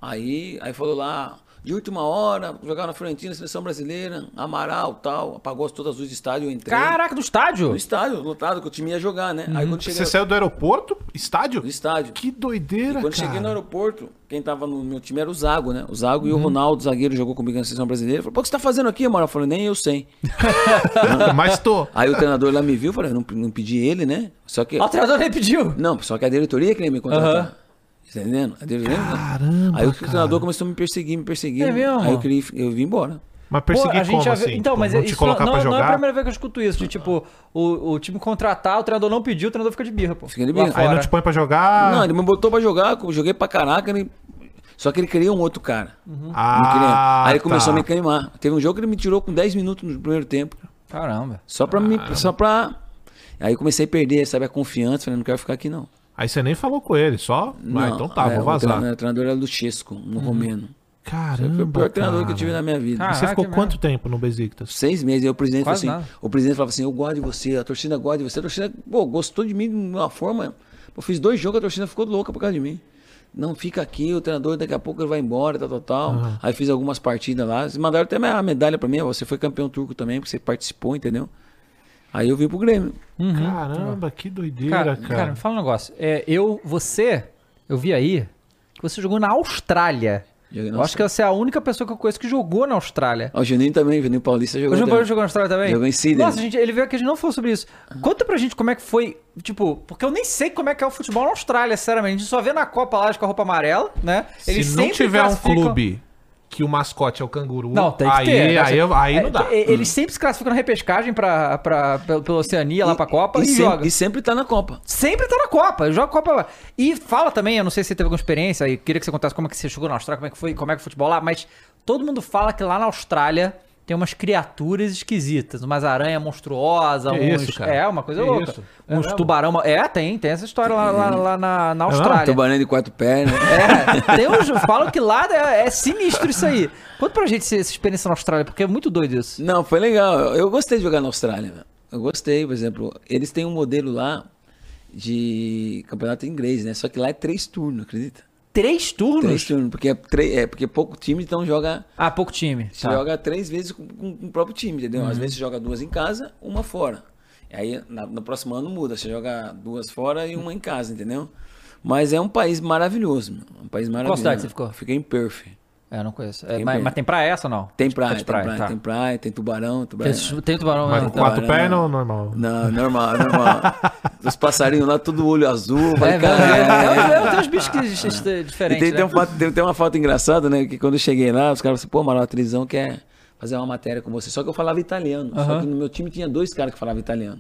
Aí, aí falou lá, de última hora, jogar na Fiorentina, seleção brasileira, Amaral, tal, apagou todas as luzes do estádio, eu entrei. Caraca, do estádio? No estádio, lotado, que o time ia jogar, né? Aí quando cheguei Você saiu do aeroporto? Estádio? no estádio, Que doideira, e quando cara. cheguei no aeroporto, quem tava no meu time era o Zago, né? O Zago e o Ronaldo, zagueiro, jogou comigo na seleção brasileira. Falou, pô, o que você tá fazendo aqui, Amaral? Eu falei, nem eu sei. Mas tô. Aí o treinador lá me viu, falei, não, não pedi ele, né? Só que. Ó, o treinador nem pediu. Não, só que a diretoria queria me contratar. Aham. Tá entendendo? Caramba, Aí o cara. treinador começou a me perseguir, me perseguir. É mesmo? Aí eu queria, eu vim embora. Mas Pô, perseguir a gente como já assim? Então, Pô, mas não isso não, pra não é a primeira vez que eu escuto isso. De tipo, o, o time contratar, o treinador não pediu, o treinador fica de birra, pô. Fica de birra. Aí não te põe pra jogar? Não, ele me botou pra jogar, eu joguei pra caraca, ele... só que ele queria um outro cara. Uhum. Ah. Aí ele começou tá. a me queimar. Teve um jogo que ele me tirou com 10 minutos no primeiro tempo. Caramba. Só pra me. Só pra. Aí eu comecei a perder, sabe, a confiança. Falei, não quero ficar aqui, não. Aí você nem falou com ele, só? ah, então tá, é, vou vazar. treinador- O treinador era Luchesco, no romeno. Caramba, Foi o pior treinador que cara. eu tive na minha vida. E Caraca, você ficou quanto tempo no Besiktas? Seis meses, aí o presidente falou Quase assim, nada. o presidente falava assim, eu gosto de você, a torcida gosta de você, a torcida, pô, gostou de mim de uma forma, eu fiz dois jogos, a torcida ficou louca por causa de mim. Não, fica aqui, o treinador daqui a pouco ele vai embora, tal, tal, tal. Aí fiz algumas partidas lá, eles mandaram até a medalha pra mim, você foi campeão turco também, porque você participou, entendeu? Aí eu vim pro Grêmio. Caramba, que doideira, Cara, cara. cara, me fala um negócio. É, eu, você, eu vi aí que você jogou na Austrália. Joguei na eu acho que você é a única pessoa que eu conheço que jogou na Austrália. Ó, o Juninho também, o Juninho Paulista jogou O também. Paulo jogou na Austrália também? Jogou em Sydney. Nossa, gente, ele veio aqui, a gente não falou sobre isso. Conta pra gente como é que foi, tipo, porque eu nem sei como é que é o futebol na Austrália, sinceramente. A gente só vê na Copa lá com a roupa amarela, né? Se não tiver um clube que o mascote é o canguru, Não, tem que aí, ter. né? aí, aí, É, não dá. é, Eles sempre se classificam na repescagem pra, pra, pela, pela Oceania, lá pra Copa, e, e, sempre, joga. e sempre tá na Copa. Sempre tá na Copa, joga Copa. E fala também, eu não sei se você teve alguma experiência, e queria que você contasse como é que você jogou na Austrália, como é que foi, como é que foi o futebol lá, mas todo mundo fala que lá na Austrália tem umas criaturas esquisitas, umas aranhas monstruosas, Que uns. isso, cara? É, uma coisa Que louca. isso? É Uns mesmo? tubarão. É, tem, tem essa história lá, lá, lá na, na É mesmo? Austrália. Tubarão de quatro pernas. É, tem uns. Falam que lá é, é sinistro isso aí. Conta pra gente essa experiência na Austrália, porque é muito doido isso. Não, foi legal. Eu, gostei de jogar na Austrália. velho. Eu gostei, por exemplo. Eles têm um modelo lá de campeonato inglês, né? Só que lá é três turnos, acredita? Três turnos? Três turnos, porque é, é porque pouco time, então joga. Ah, pouco time. Você Tá. joga três vezes com, com- o próprio time, entendeu? Às vezes você joga duas em casa, uma fora. Aí na- no próximo ano muda, você joga duas fora e uma em casa, entendeu? Mas é um país maravilhoso, meu. Um país maravilhoso. cidade você ficou? Fiquei em Perth. É, não conheço. É, Tem mas, praia. mas tem praia essa ou não? Tem É praia, tem praia, tá. tem praia, tem tubarão, tubarão. Tem, tem tubarão Mas com então. quatro Tubarão. pernas ou normal? Não, normal, normal. Os passarinhos lá, tudo olho azul. vai É, cara, velho, é, é, é, tem uns bichos que, é, diferentes. tem, tem, né? um fato- tem, tem uma foto engraçada, né? Que quando eu cheguei lá, os caras falaram assim, pô, Amaral, a televisão quer fazer uma matéria com você. Só que eu falava italiano. Só que no meu time tinha dois caras que falavam italiano.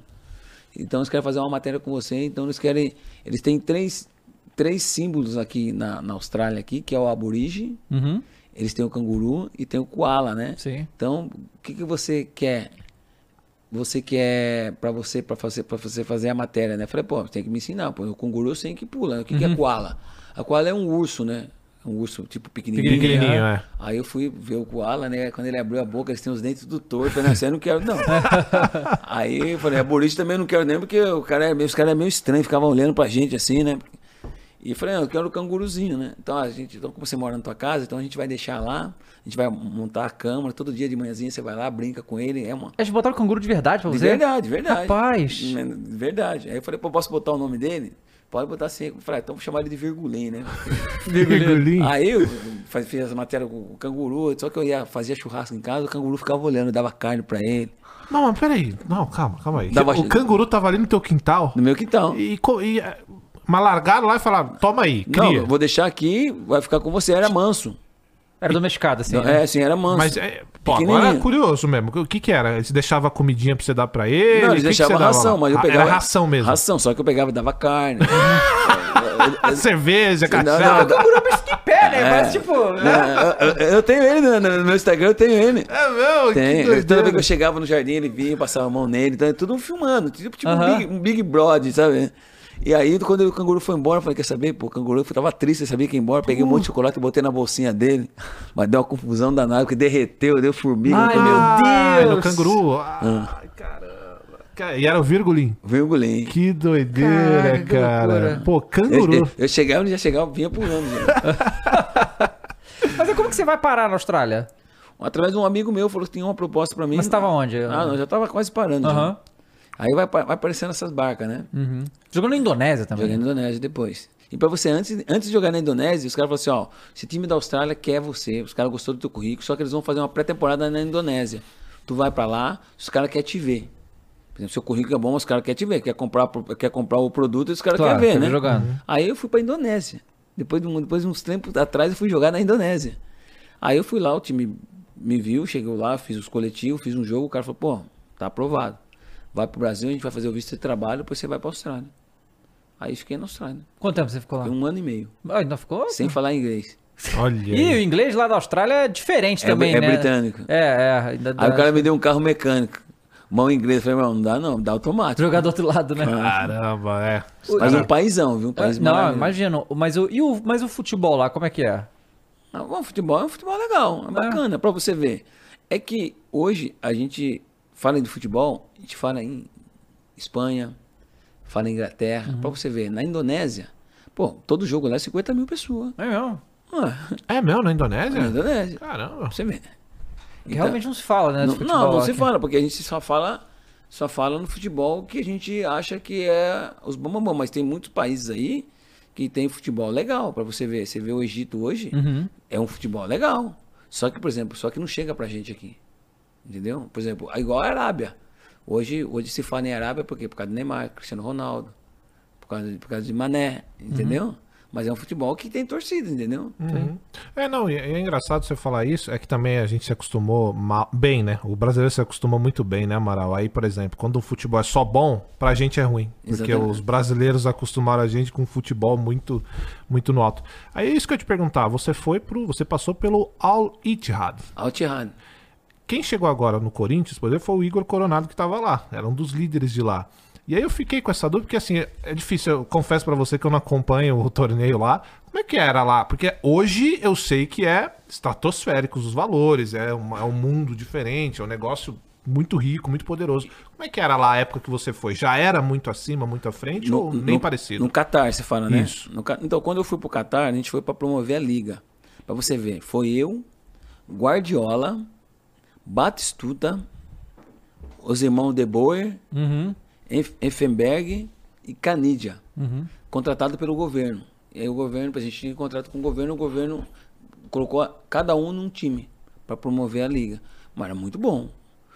Então eles querem fazer uma matéria com você, então eles querem. Eles têm três, três símbolos aqui na, na Austrália, aqui, que é o aborígene, Uhum. Eles têm o canguru e tem o koala, né? Sim. Então, o que, que você quer? Você quer para você para fazer para você fazer a matéria, né? Eu falei, pô, tem que me ensinar, pô. O canguru sei que pula. né? O que, que Uhum. é koala? A koala é um urso, né? Um urso tipo pequenininho. Pequenininho, é. Aí eu fui ver o koala, né? Quando ele abriu a boca, eles têm os dentes tudo torto. Eu falei, não, não quero, não. aí eu falei, aborígene também não quero nem, porque o cara é, meio- os caras é meio estranho, ficavam olhando pra gente assim, né? E eu falei, eu quero o canguruzinho, né? Então, a gente, então, como você mora na tua casa, então a gente vai deixar lá, a gente vai montar a câmera, todo dia de manhãzinha você vai lá, brinca com ele, é uma... Eles botaram canguru de verdade pra De você? verdade, verdade. Rapaz. De verdade. Aí eu falei, pô, posso botar o nome dele? Pode botar assim. Eu falei, ah, então vou chamar ele de Virgulim, né? Virgulim. Aí eu faz- fiz a matéria com o canguru, só que eu ia fazia churrasco em casa, o canguru ficava olhando, dava carne pra ele. Não, mas peraí. Não, calma, calma aí. Dava- O canguru tava ali no teu quintal No meu quintal. e, e eh, mas largaram lá e falaram, toma aí, Não, cria. eu vou deixar aqui, vai ficar com você. Era manso. Era domesticado, assim. Não, né? É, sim, era manso. Mas, é, pô, agora é curioso mesmo. O que que era? Eles deixavam comidinha pra você dar pra ele? Não, eles deixavam dava ração, lá? mas eu Ah, pegava. Era ração mesmo. Ração, só que eu pegava e dava carne. Cerveja, Não, não, cachaça. não, Canguru é bicho que pé, É, né? Mas tipo. né? Eu, eu- eu tenho ele no, no meu Instagram, eu tenho ele. É meu, Tem. que Toda vez que eu chegava no jardim, ele vinha, passava a mão nele, então é tudo um filmando, tipo, tipo um, Aham. big, um Big Brother, sabe? E aí, quando o canguru foi embora, eu falei, quer saber? Pô, o canguru eu tava triste, eu sabia que ia embora, peguei um monte de chocolate e botei na bolsinha dele, mas deu uma confusão danada, porque derreteu, deu formiga. Ai, meu Ai, Deus. no canguru. Ai, caramba. Cara, E era o virgulim. Virgulinho. Que doideira, Cara, que cara. loucura. Pô, Eu, canguru. eu, eu chegava, ele já chegava, vinha pulando já. Mas aí como que você vai parar na Austrália? Através de um amigo meu, falou que tinha uma proposta pra mim. Mas você tava onde? Ah, não, já tava quase parando. já. Aí vai, vai aparecendo essas barcas, né? Uhum. Jogou na Indonésia também. Joguei na Indonésia depois. E pra você, antes, antes de jogar na Indonésia, os caras falaram assim, ó, esse time da Austrália quer você, os caras gostou do teu currículo, só que eles vão fazer uma pré-temporada na Indonésia. Tu vai pra lá, os caras querem te ver. Por exemplo, seu currículo é bom, os caras querem te ver, quer comprar, quer comprar o produto, os caras Claro, querem ver, quer né? jogando. Aí eu fui pra Indonésia. Depois de, um- depois de uns tempos atrás, eu fui jogar na Indonésia. Aí eu fui lá, o time me viu, chegou lá, fiz os coletivos, fiz um jogo, o cara falou, pô, tá aprovado. Vai pro Brasil, a gente vai fazer o visto de trabalho, depois você vai pra Austrália. Aí fiquei na Austrália. Quanto tempo você ficou lá? Um ano e meio. Ah, ainda ficou? Sem falar inglês. Olha. E o inglês lá da Austrália é diferente É- também, é né? britânico. É, é. Ainda Aí o cara me deu um carro mecânico. Mão inglesa. Eu falei, não, não dá não, dá automático. Jogar do outro lado, né? Caramba, é. Mas um paizão, viu? Um país Não, maravilhoso. imagino. Mas o, e o, mas o futebol lá, como é que é? Ah, bom, futebol é um futebol legal, é bacana pra você ver. É que hoje a gente fala de futebol, a gente fala em Espanha, fala em Inglaterra, Uhum. pra você ver. Na Indonésia, pô, todo jogo lá é 50 mil pessoas. É mesmo? Ah, É mesmo, na Indonésia? na Indonésia. Caramba. Você ver. Que realmente não se fala, né? Não, futebol não, não se fala, porque a gente só fala, só fala no futebol que a gente acha que é os bambambam, mas tem muitos países aí que tem futebol legal pra você ver. Você vê o Egito hoje, Uhum. é um futebol legal. Só que, por exemplo, só que não chega pra gente aqui. Entendeu? Por exemplo, é igual a Arábia. Hoje, hoje se fala em Arábia por quê? Por causa do Neymar, Cristiano Ronaldo, por causa, de- por causa de Mané, entendeu? Mas é um futebol que tem torcida, entendeu? Uhum. É, não, e é engraçado você falar isso, é que também a gente se acostumou mal, bem, né? O brasileiro se acostumou muito bem, né, Amaral? Aí, por exemplo, quando o futebol é só bom, pra gente é ruim. Porque Exatamente. os brasileiros acostumaram a gente com futebol muito, muito no alto. Aí é isso que eu te perguntar, você foi pro. Você passou pelo Al Ittihad. Al Ittihad. Quem chegou agora no Corinthians, por exemplo, foi o Igor Coronado que tava lá. Era um dos líderes de lá. E aí eu fiquei com essa dúvida, porque assim, é- difícil, eu confesso pra você que eu não acompanho o torneio lá. Como é que era lá? Porque hoje eu sei que é estratosféricos os valores, é, uma- é um mundo diferente, é um negócio muito rico, muito poderoso. Como é que era lá a época que você foi? Já era muito acima, muito à frente ou nem parecido? No Catar, você fala, né? Isso. No então, quando eu fui pro Catar, a gente foi pra promover a liga. Pra você ver, foi eu, Guardiola, Batistuta, os irmãos De Boer, Uhum. Effenberg e Canidia, Uhum. contratado pelo governo. E aí o governo, a gente tinha contrato com o governo, o governo colocou cada um num time pra promover a liga. Mas era muito bom.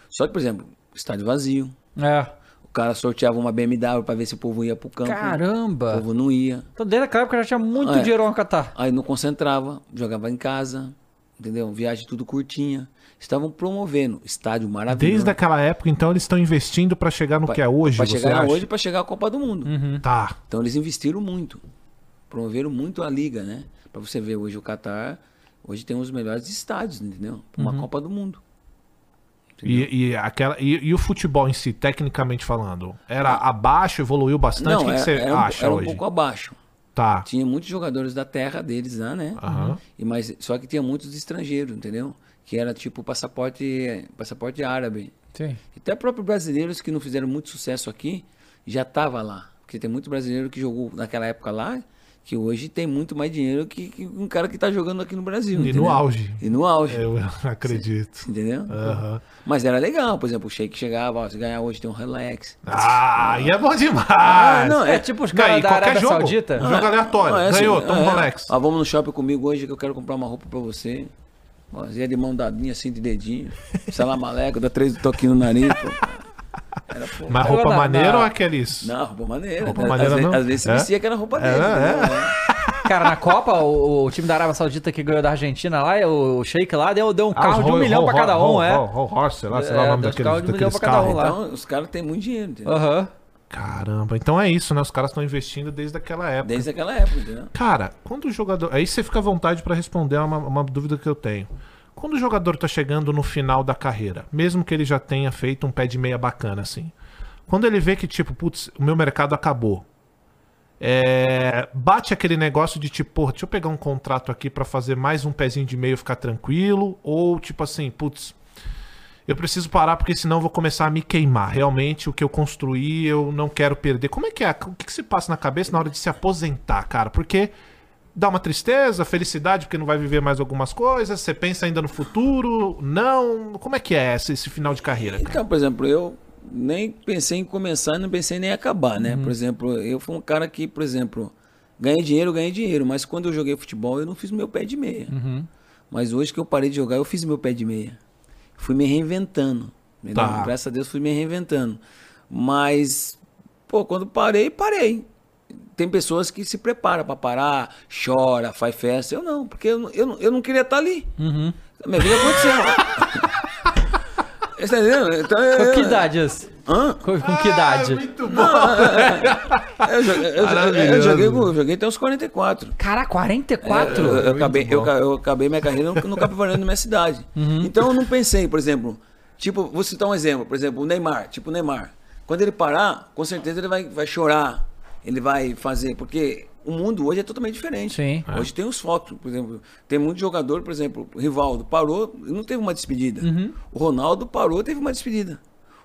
Só que, por exemplo, estádio vazio. É. O cara sorteava uma BMW pra ver se o povo ia pro campo. Caramba! O povo não ia. Então, desde aquela época já tinha muito É. dinheiro no Catar. Aí não concentrava, jogava em casa, entendeu? Viagem tudo curtinha. Estavam promovendo estádio maravilhoso. Desde aquela época, então, eles estão investindo pra chegar no Pra- que é hoje, Pra você chegar acha? hoje, pra chegar à Copa do Mundo. Tá. Então eles investiram muito. Promoveram muito a liga, né? Pra você ver hoje o Catar, hoje tem um dos melhores estádios, entendeu? Uma Uhum. Copa do Mundo. E, e aquela, e, e o futebol em si, tecnicamente falando, era abaixo, evoluiu bastante? o que, que era- você era um- acha era um hoje? pouco abaixo. Tá. Tinha muitos jogadores da terra deles lá, né? Aham. E mas só que tinha muitos estrangeiros, entendeu? Que era tipo passaporte, passaporte árabe. Sim. Até próprios brasileiros que não fizeram muito sucesso aqui já tava lá, porque tem muito brasileiro que jogou naquela época lá, que hoje tem muito mais dinheiro que, que um cara que tá jogando aqui no Brasil. E no entendeu? auge. E no auge. Eu acredito. Entendeu? Aham. Mas era legal, por exemplo, o Sheik chegava, ó, se ganhar hoje tem um relax. Ah, e é bom demais. Ah, não, é tipo os caras da Arábia jogo. Saudita. Jogo aleatório. Não, é assim, Ganhou, toma um é, Rolex. Ó, vamos no shopping comigo hoje que eu quero comprar uma roupa pra você. Zé de mão dadinha assim de dedinho. Salamaleco, dá três toquinhos no nariz. Pô. Era, pô. Mas roupa na- maneira na- ou aqueles? Não, roupa maneira. Roupa Às maneira vezes- não? Às vezes se É? vestia aquela roupa É, dele. é. entendeu? Cara, na Copa, o, o time da Arábia Saudita que ganhou da Argentina lá, o, o Sheik lá, deu, deu um Ah, carro de um Roll- milhão pra Roll- cada um, Roll- é. Roll- Roll Horse, sei lá, sei lá É, o nome daqueles, carros de um milhão daqueles pra cada carros. um lá. Então, os caras têm muito dinheiro, entendeu? Aham. Caramba, então é isso, né? Os caras estão investindo desde aquela época. Desde aquela época, entendeu? Cara, quando o jogador. Aí você fica à vontade pra responder uma, uma dúvida que eu tenho. Quando o jogador tá chegando no final da carreira, mesmo que ele já tenha feito um pé de meia bacana, assim. Quando ele vê que, tipo, putz, o meu mercado acabou. É, bate aquele negócio de tipo, porra, deixa eu pegar um contrato aqui pra fazer mais um pezinho de meio e ficar tranquilo. Ou tipo assim, putz, eu preciso parar porque senão eu vou começar a me queimar. Realmente, o que eu construí, eu não quero perder. Como é que é? O que, que se passa na cabeça na hora de se aposentar, cara? Porque dá uma tristeza, felicidade porque não vai viver mais algumas coisas. Você pensa ainda no futuro? Não? Como é que é esse, esse final de carreira? Cara? Então, por exemplo, eu nem pensei em começar, não pensei nem em acabar, né? Por exemplo, eu fui um cara que, por exemplo, ganhei dinheiro, ganhei dinheiro, mas quando eu joguei futebol, eu não fiz meu pé de meia. Uhum. Mas hoje que eu parei de jogar, eu fiz meu pé de meia. Fui me reinventando. entendeu? Tá. Graças a Deus fui me reinventando. Mas, pô, quando parei, parei. Tem pessoas que se preparam pra parar, chora, faz festa. Eu não, porque eu, não- eu, eu não queria estar ali. Uhum. Minha vida aconteceu. Você tá entendendo? Então, eu- Com que idade? Hã? Com, com que idade? Eu joguei, eu, eu, eu joguei, eu joguei até uns 44. Cara, 44? Eu, eu acabei, eu, eu acabei minha carreira no, no Capivaranda da minha cidade. Uhum. Então eu não pensei, por exemplo, tipo, vou citar um exemplo, por exemplo, o Neymar, tipo o Neymar. Quando ele parar, com certeza ele vai, vai chorar, ele vai fazer, porque o mundo hoje é totalmente diferente. Sim. Hoje tem os fotos, por exemplo, tem muito jogador, por exemplo, o Rivaldo parou e não teve uma despedida. Uhum. O Ronaldo parou, teve uma despedida.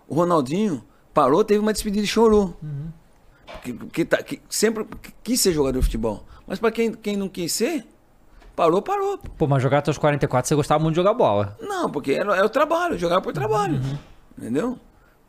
O Ronaldinho parou, teve uma despedida e chorou. Que, que, tá- que sempre quis ser jogador de futebol. Mas para quem, quem não quis ser, parou, parou. Pô, mas jogar até os 44, você gostava muito de jogar bola. Não, porque era, é o trabalho, jogar por trabalho. Entendeu?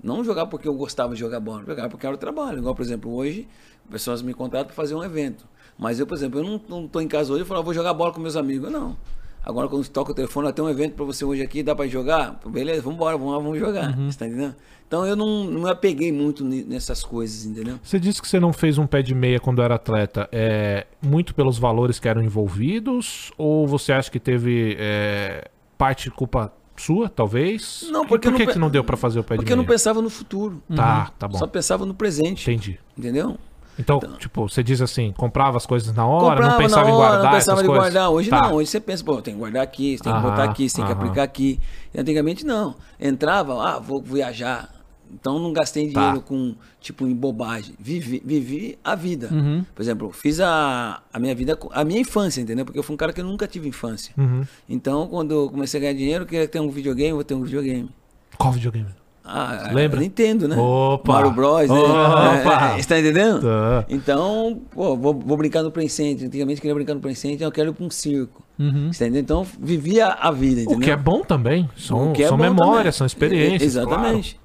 Não jogar porque eu gostava de jogar bola, jogar porque era o trabalho. Igual, por exemplo, hoje, pessoas me contratam para fazer um evento. Mas eu, por exemplo, eu não, tô em casa hoje e falo, "Ah, vou jogar bola com meus amigos. Não. Agora, quando toca o telefone, "Ah, tem um evento para você hoje aqui, dá para jogar? Beleza, vamos embora, vamos lá, vamos jogar. Você tá entendendo? Então eu não, não me apeguei muito nessas coisas, entendeu? Você disse que você não fez um pé de meia quando era atleta. É muito pelos valores que eram envolvidos? Ou você acha que teve é, parte de culpa sua, talvez? Não, E porque por eu que, não que não deu pra fazer o pé de Porque eu meia? não pensava no futuro. Tá, tá bom. Só pensava no presente. Entendi. Entendeu? Então, tipo, você diz assim, comprava as coisas na hora, Comprava não pensava na em hora, guardar não pensava em coisas? guardar. Hoje Tá. não, hoje você pensa, pô, tem que guardar aqui, você tem que Aham, botar aqui, você tem que aplicar aqui. E antigamente não. Entrava, ah, vou viajar. Então não gastei Tá. dinheiro com, tipo, em bobagem. Vivi, vivi a vida. Uhum. Por exemplo, fiz a, a minha vida, a minha infância, entendeu? Porque eu fui um cara que eu nunca tive infância. Uhum. Então, quando eu comecei a ganhar dinheiro, eu queria ter um videogame, vou ter um videogame. Qual videogame? Ah, Lembra? Nintendo, né? Opa! Mario Bros, né? Opa! É, Você tá entendendo? Tá. Então, pô, vou, vou brincar no Play Center. Antigamente eu queria brincar no Play Center, eu quero ir pra um circo. Uhum. Você tá? Então, vivia a vida, entendeu? O que é bom também. São, é são bom memórias, também. são experiências. Exatamente.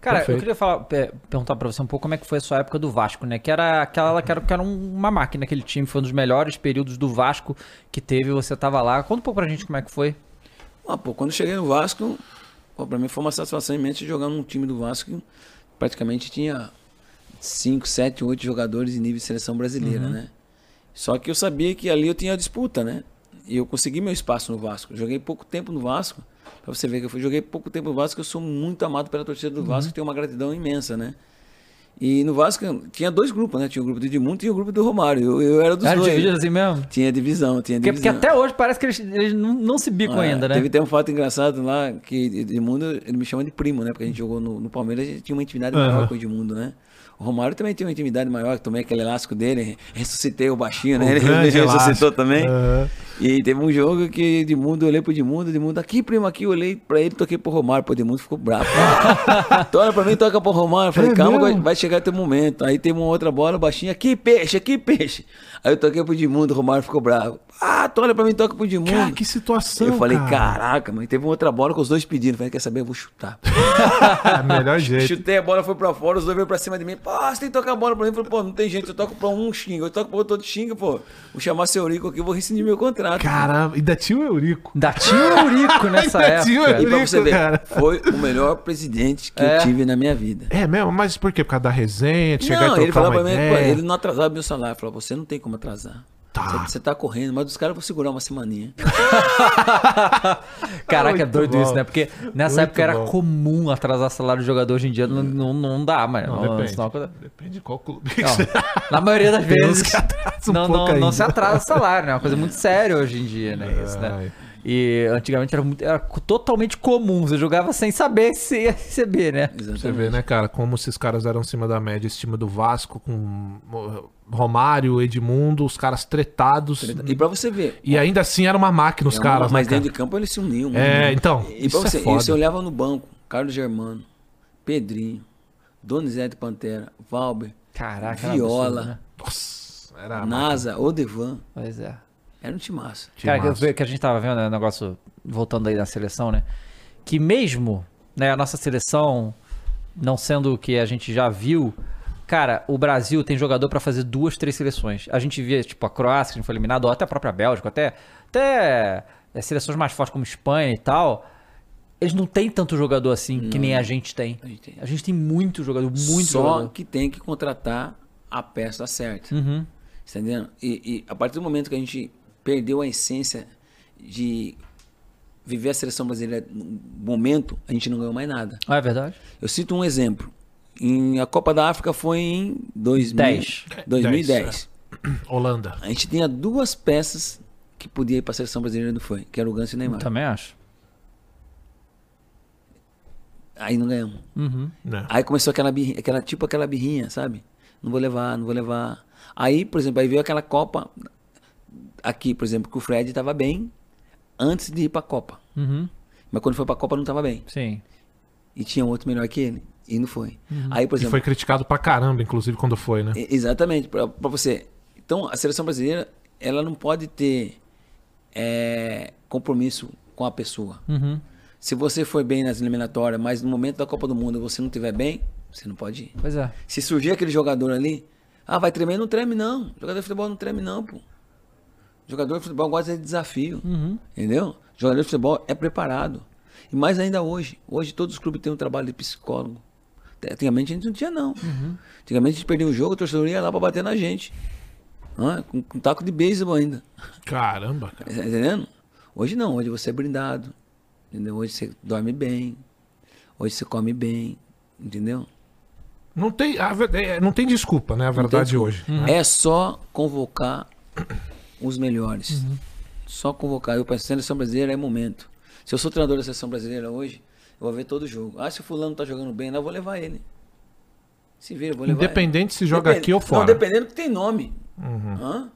Cara, Perfeito. eu queria falar, pe- perguntar pra você um pouco como é que foi a sua época do Vasco, né? Que era aquela que era, que era um- uma máquina, aquele time. Foi um dos melhores períodos do Vasco que teve. Você tava lá. Conta um pouco pra gente como é que foi. Ah, pô, quando eu cheguei no Vasco, pô, pra mim foi uma satisfação imensa jogar num time do Vasco que praticamente tinha 5, 7, 8 jogadores em nível de seleção brasileira, Uhum. né? Só que eu sabia que ali eu tinha disputa, né? E eu consegui meu espaço no Vasco. Joguei pouco tempo no Vasco. Pra você ver que eu fui- joguei pouco tempo no Vasco, eu sou muito amado pela torcida do Uhum. Vasco, tenho uma gratidão imensa, né? E no Vasco tinha dois grupos, né? Tinha o grupo do Edmundo e o grupo do Romário. Eu, eu era dos Era dois. dividido assim mesmo? Tinha divisão, tinha Porque, divisão. porque até hoje parece que eles, eles não, não se bicam Ah, ainda, né? Teve até um fato engraçado lá, que Edmundo, ele me chama de primo, né? Porque a gente jogou no, no Palmeiras, a gente tinha uma intimidade Aham. maior com o Edmundo, né? O Romário também tem uma intimidade maior, que tomei aquele elástico dele, ressuscitei o baixinho, né? O Ele grande ressuscitou elástico. também. Aham. E teve um jogo que Edmundo, eu olhei pro Edmundo, Edmundo, aqui, primo, aqui, eu olhei pra ele, toquei pro Romário, pô, Edmundo ficou bravo. Toca pra mim, toca pro Romário. Eu Falei, É calma, vai, mesmo? vai chegar teu momento. Aí teve uma outra bola baixinha, aqui, peixe, aqui, peixe. Aí eu toquei pro Edmundo, o Romário ficou bravo. Ah, tu olha pra mim, toca pro Edmundo. Cara, que situação, Eu falei, cara. caraca, mano. Teve uma outra bola com os dois pedindo. Falei, quer saber? Eu vou chutar. Melhor jeito. Chutei a bola, foi pra fora, os dois veio pra cima de mim. Pô, você tem que tocar a bola pra mim. Eu falei, pô, não tem jeito, eu toco pra um xinga, eu toco pra outro xinga, pô. Vou chamar seu Eurico aqui, eu vou rescindir meu contrato. Caramba, ainda tinha o Eurico. Ainda tinha o Eurico nessa Ainda tinha o época. E pra Eurico, você ver, cara. foi o melhor presidente que É. eu tive na minha vida. É mesmo? Mas por quê? Por causa da resenha, de chegar não, e ele falava uma pra mim, ideia? ele não atrasava meu salário. Ele falou, você não tem como atrasar. Tá. Você tá correndo, mas os caras vão segurar uma semaninha. Caraca, é Muito doido bom. isso, né? Porque nessa Muito época era bom. comum atrasar salário de jogador, hoje em dia não, não, não dá, mas Não, não, depende. senão- Depende de qual clube. Não, na maioria das vezes um não, não, não se atrasa salário, né? É uma coisa muito séria hoje em dia, né? Isso, né? E antigamente era, muito, era totalmente comum, você jogava sem saber se ia receber, né? Você vê, né, cara, como esses caras eram acima da média, esse time do Vasco com Romário, Edmundo, os caras tretados. E pra você ver. E ainda assim era uma máquina os é uma- caras, mas né, cara? dentro de campo eles se uniam. É, né? então, E isso pra é você, e foda. você olhava no banco, Carlos Germano, Pedrinho, Donizete Pantera, Valber, Caraca, era Viola, absurdo, né? Nossa, era NASA, Odevan. Pois é. Era um timaço. Cara, que, que a gente tava vendo, né, o negócio, voltando aí na seleção, né? Que mesmo, né, a nossa seleção não sendo o que a gente já viu, cara, o Brasil tem jogador pra fazer duas, três seleções. A gente via, tipo, a Croácia, que a gente foi eliminado, ou até a própria Bélgica, até, até é, seleções mais fortes como Espanha e tal. Eles não têm tanto jogador assim que nem a gente tem. A gente tem. A gente tem muito jogador, muito Só jogador. que tem que contratar a peça certa. Uhum. Entendendo? E, e a partir do momento que a gente perdeu a essência de viver a seleção brasileira no momento, a gente não ganhou mais nada. Ah, é verdade? Eu cito um exemplo. Em, a Copa da África foi em 2000, Dez. 2010. Holanda. A gente tinha duas peças que podia ir para a seleção brasileira não foi, que era o Ganso e o Neymar. Também acho. Aí não ganhamos. Uhum. Né? Aí começou aquela, birrinha, aquela tipo aquela birrinha, sabe? Não vou levar, não vou levar. Aí, por exemplo, aí veio aquela Copa aqui, por exemplo, que o Fred estava bem antes de ir para a Copa. Uhum. Mas quando foi para a Copa não estava bem. Sim. E tinha outro melhor que ele e não foi. Uhum. Aí, por E exemplo, foi criticado pra caramba, inclusive, quando foi, né? E- Exatamente, para você. Então, a seleção brasileira, ela não pode ter é, compromisso com a pessoa. Uhum. Se você foi bem nas eliminatórias, mas no momento da Copa do Mundo você não estiver bem, você não pode ir. Pois é. Se surgir aquele jogador ali, ah, vai tremer, não treme não. Jogador de futebol não treme não, pô. Jogador de futebol gosta de desafio, Uhum. entendeu? Jogador de futebol é preparado. E mais ainda hoje. Hoje todos os clubes têm um trabalho de psicólogo. Antigamente a gente não tinha, não. Uhum. Antigamente a gente perdia um jogo, o torcedor ia lá pra bater na gente. Ah, com, com taco de beisebol ainda. Caramba, cara. Tá entendendo? Hoje não, hoje você é blindado. Entendeu? Hoje você dorme bem. Hoje você come bem. Entendeu? Não tem, a é, não tem desculpa, né? A verdade hoje. né? É só convocar os melhores. Só convocar. Eu penso, seleção brasileira é momento. Se eu sou treinador da seleção brasileira hoje, eu vou ver todo jogo. Ah, se o fulano tá jogando bem, eu vou levar ele. Se vira, eu vou levar Independente ele. se joga aqui ou fora. Não, dependendo que tem nome. Uhum.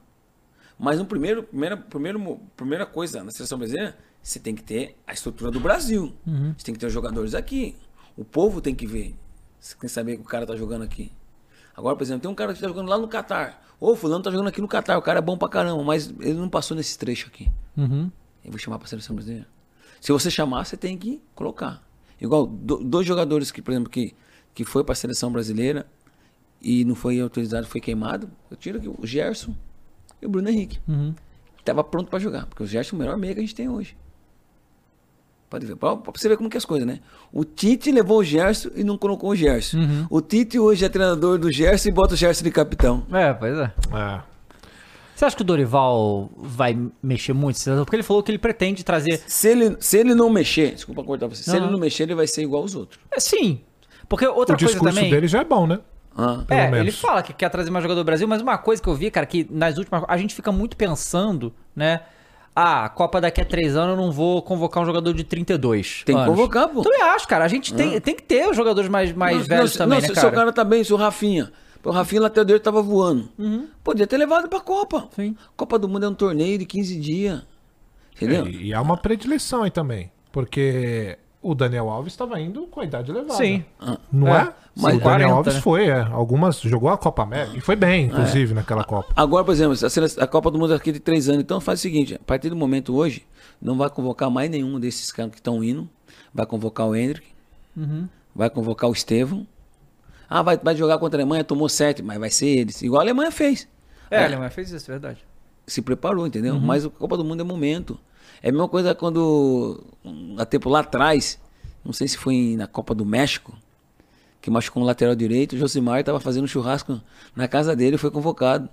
Mas no primeiro, primeira, primeiro, primeira coisa na seleção brasileira, você tem que ter a estrutura do Brasil. Uhum. Você tem que ter os jogadores aqui. O povo tem que ver. Você tem que saber que o cara tá jogando aqui. Agora, por exemplo, tem um cara que tá jogando lá no Catar. Ô, fulano tá jogando aqui no Catar. O cara é bom pra caramba, mas ele não passou nesse trecho aqui. Uhum. Eu vou chamar pra seleção brasileira. Se você chamar, você tem que colocar. Igual do- dois jogadores que, por exemplo, que, que foi pra seleção brasileira e não foi autorizado, foi queimado. Eu tiro aqui o Gerson e o Bruno Henrique. Uhum. Que tava pronto pra jogar. Porque o Gerson é o melhor meia que a gente tem hoje. Pode ver. Pra, pra você ver como que é as coisas, né? O Tite levou o Gerson e não colocou o Gerson. Uhum. O Tite hoje é treinador do Gerson e bota o Gerson de capitão. É, pois é. É. Você acha que o Dorival vai mexer muito? Porque ele falou que ele pretende trazer. Se ele, se ele não mexer, desculpa cortar você, se ele não. mexer, ele vai ser igual aos outros. É, sim. Porque outra o coisa discurso também. dele já é bom, né? Ah, é, menos. ele fala que quer trazer mais jogador do Brasil, mas uma coisa que eu vi, cara, que nas últimas. A gente fica muito pensando, né? Ah, a Copa daqui a três anos eu não vou convocar um jogador de 32. Tem que anos. convocar, pô. Também acho, cara. A gente tem, tem que ter os jogadores mais, mais Não, velhos não, também, não, né, se cara? seu cara tá bem, se o Rafinha. O Rafinha, o lateral dele tava voando. Uhum. Podia ter levado pra Copa. Sim. Copa do Mundo é um torneio de 15 dias. Entendeu? É, e há uma predileção aí também. Porque o Daniel Alves estava indo com a idade elevada. Sim. Não É, é? mas o Daniel 40, Alves né? foi, é. Algumas jogou a Copa América. E foi bem, inclusive, naquela Copa. Agora, por exemplo, a Copa do Mundo é aqui de três anos. Então faz o seguinte: a partir do momento hoje, não vai convocar mais nenhum desses caras que estão indo. Vai convocar o Hendrick. Uhum. Vai convocar o Estevão. Ah, vai, vai jogar contra a Alemanha, tomou sete, mas vai ser eles. Igual a Alemanha fez. É, a É. Alemanha fez isso, é verdade. se preparou, entendeu? Uhum. Mas a Copa do Mundo é momento. É a mesma coisa quando, um, há tempo lá atrás, não sei se foi na Copa do México, que machucou um lateral direito, o Josimar estava fazendo um churrasco na casa dele foi convocado.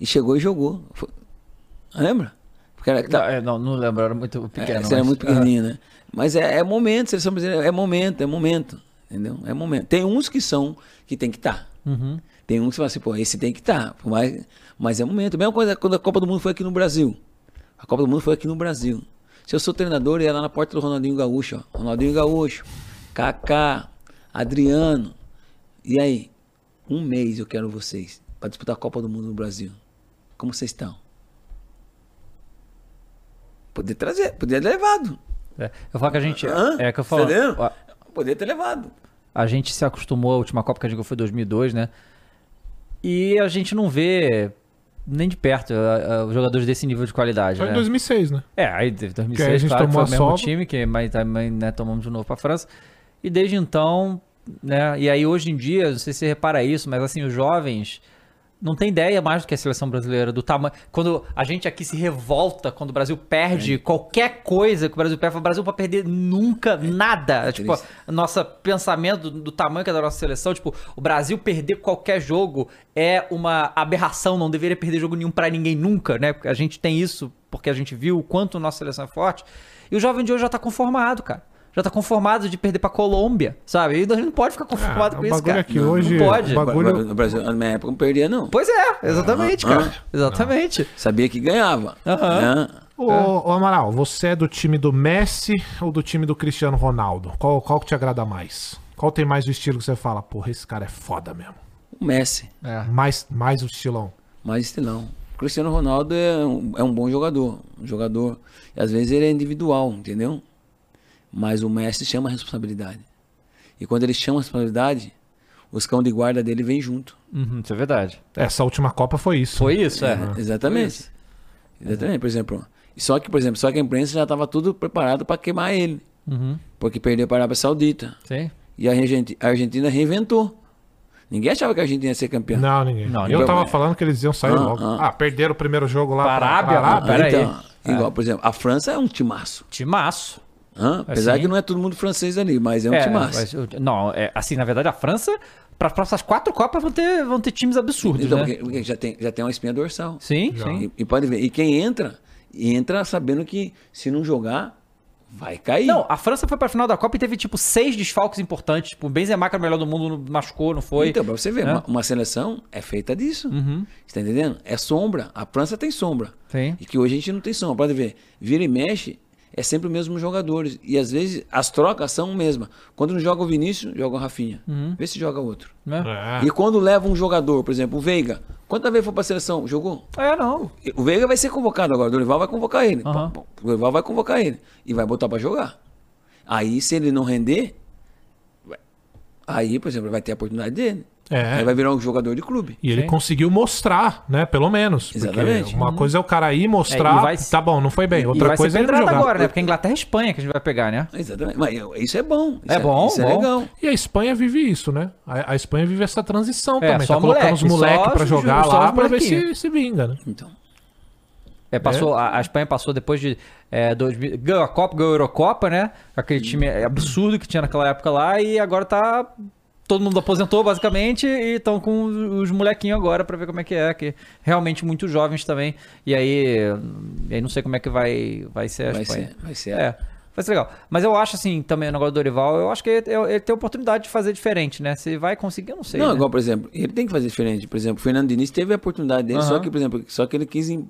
E chegou e jogou. Foi- Lembra? Porque era, Não, é, não, não lembro, era muito pequeno. é, você era mas- muito pequenininho, né? Mas é, é momento, seleção brasileira é momento, é momento. Entendeu? É momento. Tem uns que são, que tem que estar. Uhum. Tem uns que falam assim, pô, esse tem que estar. Mas, mas é momento. Mesma coisa quando a Copa do Mundo foi aqui no Brasil. A Copa do Mundo foi aqui no Brasil. Se eu sou treinador, eu ia lá na porta do Ronaldinho Gaúcho, ó. Ronaldinho Gaúcho, Kaká, Adriano. E aí? Um mês eu quero vocês para disputar a Copa do Mundo no Brasil. Como vocês estão? Poder trazer, poder ter levado. É, eu falo que a gente. Hã? É que eu falo. Tá Poder ter levado. a gente se acostumou, a última Copa que a gente foi 2002, né? E a gente não vê nem de perto a- a- os jogadores desse nível de qualidade. Foi em né? 2006, né? É, aí teve Que aí a 2006, gente claro, tomou foi o a mesmo time, que mas também né, tomamos de novo pra França. E desde então, né? E aí hoje em dia, não sei se você repara isso, mas assim, os jovens não tem ideia mais do que a seleção brasileira, do tamanho. Quando a gente aqui se revolta, quando o Brasil perde qualquer coisa que o Brasil perde, o Brasil pra perder nunca nada. tipo, triste. nosso pensamento do, do tamanho que é da nossa seleção, tipo, o Brasil perder qualquer jogo é uma aberração, não deveria perder jogo nenhum pra ninguém nunca, né? Porque a gente tem isso porque a gente viu o quanto nossa seleção é forte. E o jovem de hoje já tá conformado, cara. Já tá conformado de perder pra Colômbia, sabe? E a gente não pode ficar conformado Ah, com o isso, bagulho cara. é que hoje- Não pode. o bagulho- No Brasil, na minha época, não perdia, não. Pois é, exatamente, Ah, cara. ah. Exatamente. Sabia que ganhava. Aham. né? Ô, ô, Amaral, você é do time do Messi ou do time do Cristiano Ronaldo? Qual, qual que te agrada mais? Qual tem mais o estilo que você fala? Porra, esse cara é foda mesmo. O Messi, É. Mais, mais o estilão. mais estilão. O Cristiano Ronaldo é um, é um bom jogador. Um jogador. E às vezes ele é individual, entendeu? Mas o Messi chama a responsabilidade. E quando ele chama a responsabilidade, os cão de guarda dele vem junto. Uhum, isso é verdade. Essa última Copa foi isso. Foi isso, é. Exatamente. Exatamente. Por exemplo, só que, por exemplo, só que a imprensa já estava tudo preparado para queimar ele. Uhum. Porque perdeu para a Arábia Saudita. Sim. E a Argenti- a Argentina reinventou. Ninguém achava que a Argentina ia ser campeã. Não, ninguém. Não, eu ninguém. tava falando que eles iam sair Ah, logo. ah. Ah, perderam o primeiro jogo lá Pra pra- Arábia? pra Arábia. Pera aí. então, igual, por exemplo, a França é um timaço. Timaço. Hã? Apesar Assim. que não é todo mundo francês ali, mas é um timaço. mas eu- não, é, assim, na verdade, a França, para as próximas quatro Copas, vão ter, vão ter times absurdos, Então, né? porque, já, tem, já tem uma espinha dorsal. Sim, Já. sim. E, e pode ver. E quem entra, entra sabendo que se não jogar, vai cair. Não, a França foi pra final da Copa e teve, tipo, seis desfalques importantes. Tipo, o Benzema, que era o melhor do mundo, não machucou, não foi. Então, pra você ver, É. uma, uma seleção é feita disso. Uhum. Você tá entendendo? É sombra. A França tem sombra. Sim. E que hoje a gente não tem sombra. Pode ver, vira e mexe, é sempre os mesmos jogadores. E às vezes as trocas são a mesma. Quando não joga o Vinícius, joga o Rafinha. Vê se joga outro. Né? É. E quando leva um jogador, por exemplo, o Veiga, quantas vezes foi pra seleção? Jogou? É, não. O Veiga vai ser convocado agora, o Dorival vai convocar ele. Pô, O Dorival vai convocar ele. E vai botar pra jogar. Aí, se ele não render, aí, por exemplo, vai ter a oportunidade dele. É. Aí vai virar um jogador de clube. E ele Sim. conseguiu mostrar, né? Pelo menos. Exatamente. uma coisa é o cara ir mostrar. É, e vai- tá bom, não foi bem. e Outra vai coisa ser é ele jogar. agora, né? Porque a Inglaterra e Espanha que a gente vai pegar, né? Exatamente. Mas isso é bom. Isso É bom, Isso é bom. legal. E a Espanha vive isso, né? A, a Espanha vive essa transição É, também. só Tá colocando os moleque, moleques só pra os- jogar só lá os pra ver se, se vinga, né? Então. É, passou, a, a Espanha passou depois de é, 2000, ganhou a Copa, ganhou a Eurocopa, né? Aquele time absurdo que tinha naquela época lá e agora tá todo mundo aposentou basicamente e estão com os, os molequinhos agora pra ver como é que é, que realmente muito jovens também. E aí, e aí não sei como é que vai vai ser a Vai Espanha. ser, vai ser. É. Vai ser legal. Mas eu acho assim, também o negócio do Dorival, eu acho que ele, ele tem a oportunidade de fazer diferente, né? Se vai conseguir, eu não sei. não, né? igual, por exemplo, ele tem que fazer diferente. Por exemplo, o Fernando Diniz teve a oportunidade dele, só Aham. que, por exemplo, só que ele quis im-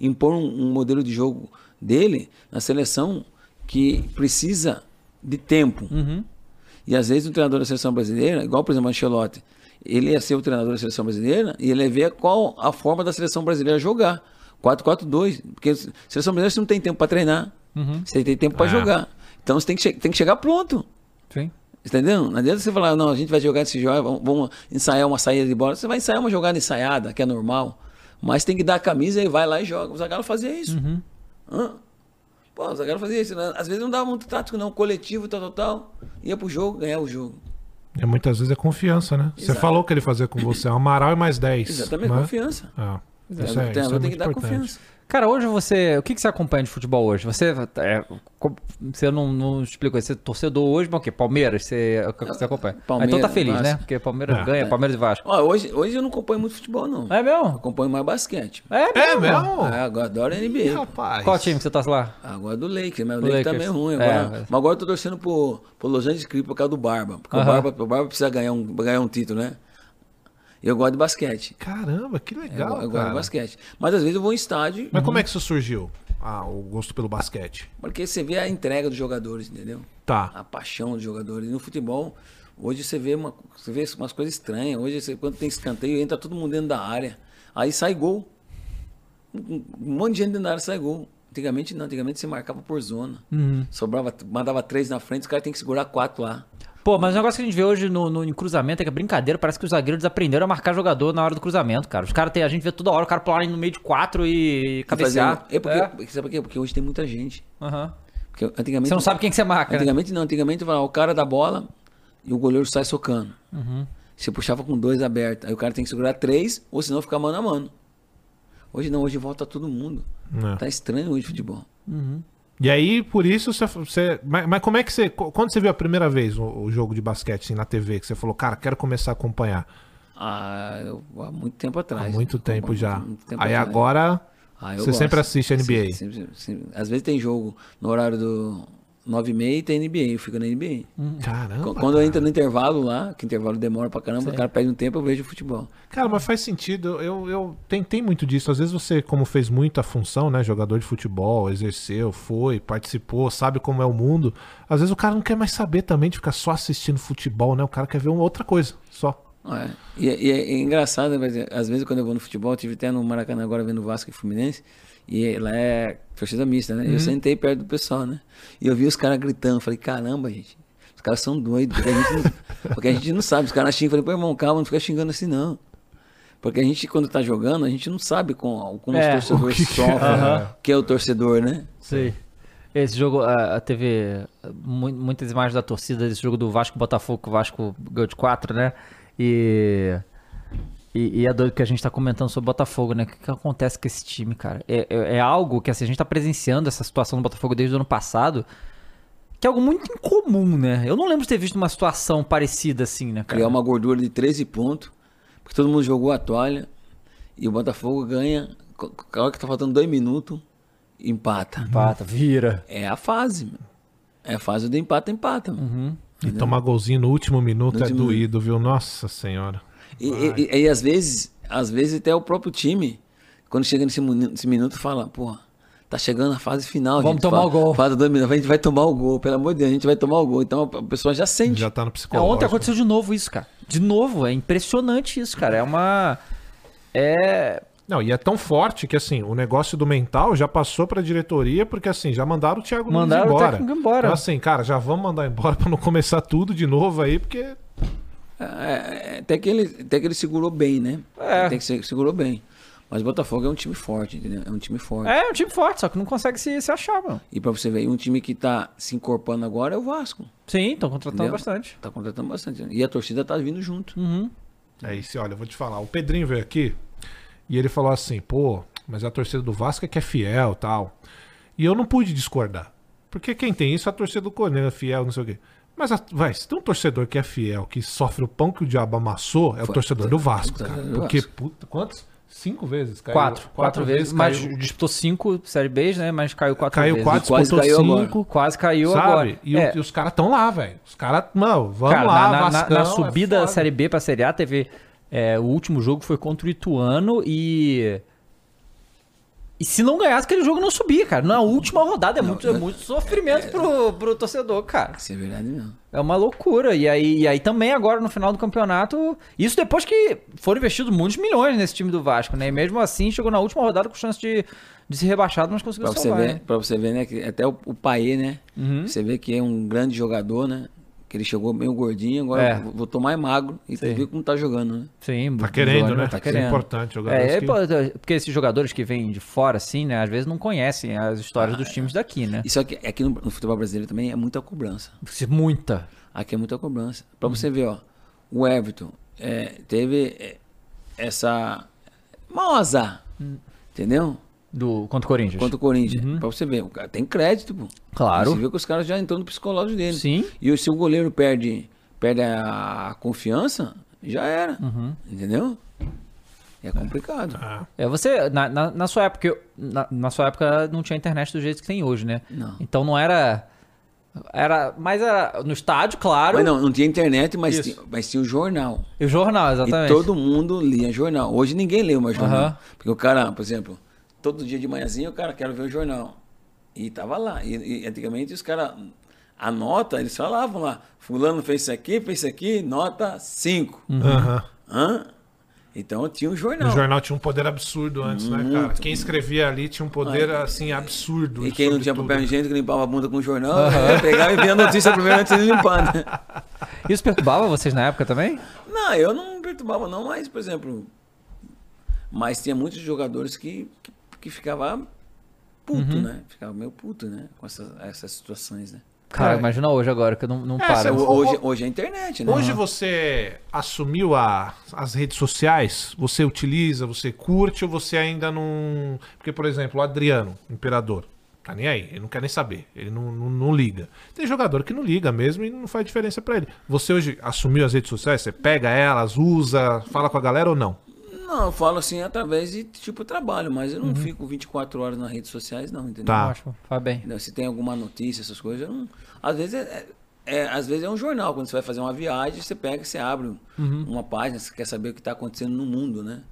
impor um, um modelo de jogo dele na seleção que precisa de tempo. Uhum. E às vezes o treinador da seleção brasileira, igual, por exemplo, o Ancelotti, ele ia ser o treinador da seleção brasileira e ele ia ver qual a forma da seleção brasileira jogar. 4-4-2. Porque a seleção brasileira você não tem tempo para treinar. Uhum. Você tem tempo para É. jogar. Então você tem que, tem que chegar pronto. Sim. Entendeu? Não adianta você falar, não, a gente vai jogar esse jogo, vamos, vamos ensaiar uma saída de bola. Você vai ensaiar uma jogada ensaiada, que é normal. Mas tem que dar a camisa e vai lá e joga. O Zagallo fazia isso. Uhum. Pô, o Zagallo fazia isso. né? Às vezes não dava muito tático, não. Coletivo, tal, tal, tal. Ia pro jogo, ganhava o jogo. E muitas vezes é confiança, né? Você Exato. falou que ele fazia com você. Amaral e mais 10. Exatamente, né? confiança. Ah. Isso é- isso é tem que dar importante. confiança. Cara, hoje você. O que, que você acompanha de futebol hoje? Você. É, você não, não explicou. Você é torcedor hoje, mas o quê? Palmeiras? Você, é o que você acompanha? Ah, então tá Palmeiras, feliz, né? Vasco. Porque Palmeiras É. ganha, Palmeiras e Vasco. Ó, hoje, hoje eu não acompanho muito futebol, não. É mesmo? Acompanho mais basquete. É É mesmo? mesmo? É, agora adoro a NBA. Rapaz. Qual time que você torce lá? Agora do Lakers, mas o Lakers tá meio ruim. É, Agora, mas- mas agora eu tô torcendo pro, pro Los Angeles Clippers por causa do Barba. Porque o, Aham. Barba, o Barba precisa ganhar um, ganhar um título, né? Eu gosto de basquete. Caramba, que Eu, legal, eu gosto cara. de basquete. Mas às vezes eu vou em estádio, Mas como é que isso surgiu? Ah, o gosto pelo basquete. porque você vê a entrega dos jogadores, entendeu? Tá. A paixão dos jogadores. E no futebol, hoje você vê, uma, você vê umas coisas estranhas. Hoje, você, quando tem escanteio, entra todo mundo dentro da área. Aí sai gol. Um, um monte de gente dentro da área sai gol. Antigamente não, antigamente você marcava por zona. Uhum. Sobrava, mandava três na frente, os caras têm que segurar quatro lá. Pô, mas o negócio que a gente vê hoje no, no- em cruzamento é que é brincadeira. Parece que os zagueiros aprenderam a marcar jogador na hora do cruzamento, cara. Os caras têm. A gente vê toda hora o cara pular no meio de quatro e cabecear. É porque, Sabe por quê? Porque hoje tem muita gente. Aham. Porque antigamente, Você não sabe quem que você marca, né? Antigamente não, antigamente o cara da bola e o goleiro sai socando. Uhum. Você puxava com dois abertos. Aí o cara tem que segurar três, ou senão ficar mano a mano. Hoje não, hoje volta todo mundo. É. Tá estranho hoje o futebol. E aí, por isso, você. você- mas, mas como é que você. Quando você viu a primeira vez o, o jogo de basquete assim, na TV, que você falou, cara, quero começar a acompanhar? Ah, eu- há muito tempo atrás. Há muito tempo já. muito tempo aí atrás. agora. Ah, você gosto. sempre assiste NBA. Sempre- sempre- sempre. Às vezes tem jogo no horário do 9 e meia e tem NBA, eu fico na NBA. Caramba. Qu- Quando eu entro no intervalo lá, que o intervalo demora pra caramba, o cara perde um tempo, eu vejo futebol. Cara, mas faz sentido. Eu, eu tem muito disso. Às vezes você, como fez muita função, né? Jogador de futebol, exerceu, foi, participou, sabe como é o mundo. Às vezes o cara não quer mais saber também de ficar só assistindo futebol, né? O cara quer ver uma outra coisa, só. É. E, é- e é, é engraçado, mas, às vezes quando eu vou no futebol, eu tive até no Maracanã agora vendo Vasco e Fluminense, e lá é torcida mista, né? Uhum. Eu sentei perto do pessoal, né? E eu vi os caras gritando, falei, caramba, gente, os caras são doidos, porque a gente não, porque a gente não sabe, os caras xingam, falei, pô, irmão, calma, não fica xingando assim não. Porque a gente, quando tá jogando, a gente não sabe com, como É, os torcedores o que sofrem, Aham. que é o torcedor, né? Sim. Esse jogo, ah, teve mu- muitas imagens da torcida desse jogo do Vasco Botafogo, que o Vasco ganhou de 4, né? E, e, e é doido que a gente tá comentando sobre o Botafogo, né? O que, que acontece com esse time, cara? É, é, é algo que assim, a gente tá presenciando essa situação do Botafogo desde o ano passado, que é algo muito incomum, né? Eu não lembro de ter visto uma situação parecida assim, né, cara? Criar uma gordura de 13 pontos, porque todo mundo jogou a toalha, e o Botafogo ganha, a hora que tá faltando dois minutos, empata. Empata, vira. É a fase, meu. É a fase do empata, empata. meu. E tomar golzinho no último minuto No é último doído, viu? Nossa senhora. E, e- e- e às vezes, às vezes até o próprio time, quando chega nesse, nesse minuto, fala, pô, tá chegando a fase final, Vamos gente. tomar Fa- o gol. Fase dois minutos, a gente vai tomar o gol, pelo amor de Deus, a gente vai tomar o gol. Então a pessoa já sente. Já tá no É, psicológico. ontem aconteceu de novo isso, cara. De novo, é impressionante isso, cara. É uma. É. Não, e é tão forte que assim, o negócio do mental já passou pra diretoria, porque assim, já mandaram o Thiago Nunes Mandaram o embora. técnico embora. Então assim, cara, já vamos mandar embora pra não começar tudo de novo aí, porque É, até, que ele, até que ele segurou bem, né? É. Até que se- segurou bem. Mas o Botafogo é um time forte, entendeu? É um time forte. É um time forte, só que não consegue se, se achar, mano. E pra você ver, um time que tá se incorporando agora é o Vasco. Sim, estão contratando Entendeu? bastante. Tá contratando bastante. né? E a torcida tá vindo junto. Uhum. É isso, olha, eu vou te falar. O Pedrinho veio aqui e ele falou assim, pô, mas a torcida do Vasco é que é fiel tal. E eu não pude discordar. Porque quem tem isso é a torcida do Corinthians, é fiel, não sei o quê. Mas, a- vai, se tem um torcedor que é fiel, que sofre o pão que o diabo amassou, é o Foi- torcedor do Vasco, cara. Porque, Vasco. puta, quantos? Cinco vezes? Caiu, Quatro. Quatro, vezes. Mas disputou cinco Série B, né? Mas caiu quatro Caiu vezes. quatro, quase disputou caiu agora. cinco. Quase caiu sabe? agora. E, o- É, e os caras estão lá, velho. Os caras, não, vamos cara, lá, na, na- na- Vascão, na é subida da foda. Série B pra Série A teve. é, o último jogo foi contra o Ituano e. E se não ganhasse, aquele jogo não subia, cara. Na última rodada é, muito, é muito sofrimento pro, pro torcedor, cara. Isso é verdade mesmo. É uma loucura. E aí, e aí também agora no final do campeonato. Isso depois que foram investidos muitos milhões nesse time do Vasco, né? E mesmo assim chegou na última rodada com chance de, de ser rebaixado, mas conseguiu Pra você, salvar. ver, né? pra você ver, né? Que até o, o Paê, né? Uhum. Você vê que é um grande jogador, né? Que ele chegou meio gordinho, agora É. vo- voltou mais magro. E Sim. você viu como tá jogando, né? Sim, Tá querendo, Júnior né? Tá é querendo. importante, jogadores É, é, que- pô, porque esses jogadores que vêm de fora, assim, né? Às vezes não conhecem as histórias dos times daqui, né? Isso aqui, aqui no, no futebol brasileiro também é muita cobrança. Muita. Aqui é muita cobrança. Pra você ver, ó. O Everton é, teve é, essa. Mau azar. Entendeu? Do, contra o Corinthians. Contra o Corinthians. Pra você ver, o cara tem crédito, pô. Claro. Você viu que os caras já entrou no psicológico dele. Sim. E se o goleiro perde, perde a confiança, já era. Uhum. Entendeu? É complicado. É, você, na, na, na sua época, eu- na, na sua época não tinha internet do jeito que tem hoje, né? Não. Então não era. Era. Mas era no estádio, claro. Mas não, não tinha internet, mas, tinha, mas tinha o jornal. E o jornal, exatamente. E todo mundo lia jornal. Hoje ninguém lê mais jornal. Aham. Porque o cara, por exemplo, todo dia de manhãzinha o cara quer ver o jornal. E tava lá. E, e antigamente os caras, a nota, eles falavam lá, fulano fez isso aqui, fez isso aqui, nota 5. Aham. Hã? Então tinha um jornal. O jornal tinha um poder absurdo antes, né, cara? Muito. Quem escrevia ali tinha um poder, assim, absurdo. E quem não tinha tudo. papel higiênico limpava a bunda com o jornal, ia pegar e via a notícia primeiro antes de limpar, né? Isso perturbava vocês na época também? Não, eu não perturbava não, mas, por exemplo, mas tinha muitos jogadores que, que, que ficavam puto, Uhum. né? Ficava meio puto, né? Com essas, essas situações, né? Cara, É. imagina hoje agora, que eu não, não É, para. cê- Hoje, hoje é a internet, né? Hoje você assumiu a- as redes sociais? Você utiliza, você curte ou você ainda não. Porque, por exemplo, o Adriano, imperador, tá nem aí, ele não quer nem saber, ele não, não, não liga. Tem jogador que não liga mesmo e não faz diferença pra ele. Você hoje assumiu as redes sociais? Você pega elas, usa, fala com a galera ou não? Não, eu falo assim através de tipo trabalho, mas eu não fico 24 horas nas redes sociais, não, entendeu? Tá. Ótimo, faz bem. Se tem alguma notícia, essas coisas, eu não. Às vezes é, é- é- às vezes é um jornal. Quando você vai fazer uma viagem, você pega e você abre uma página, você quer saber o que está acontecendo no mundo, né?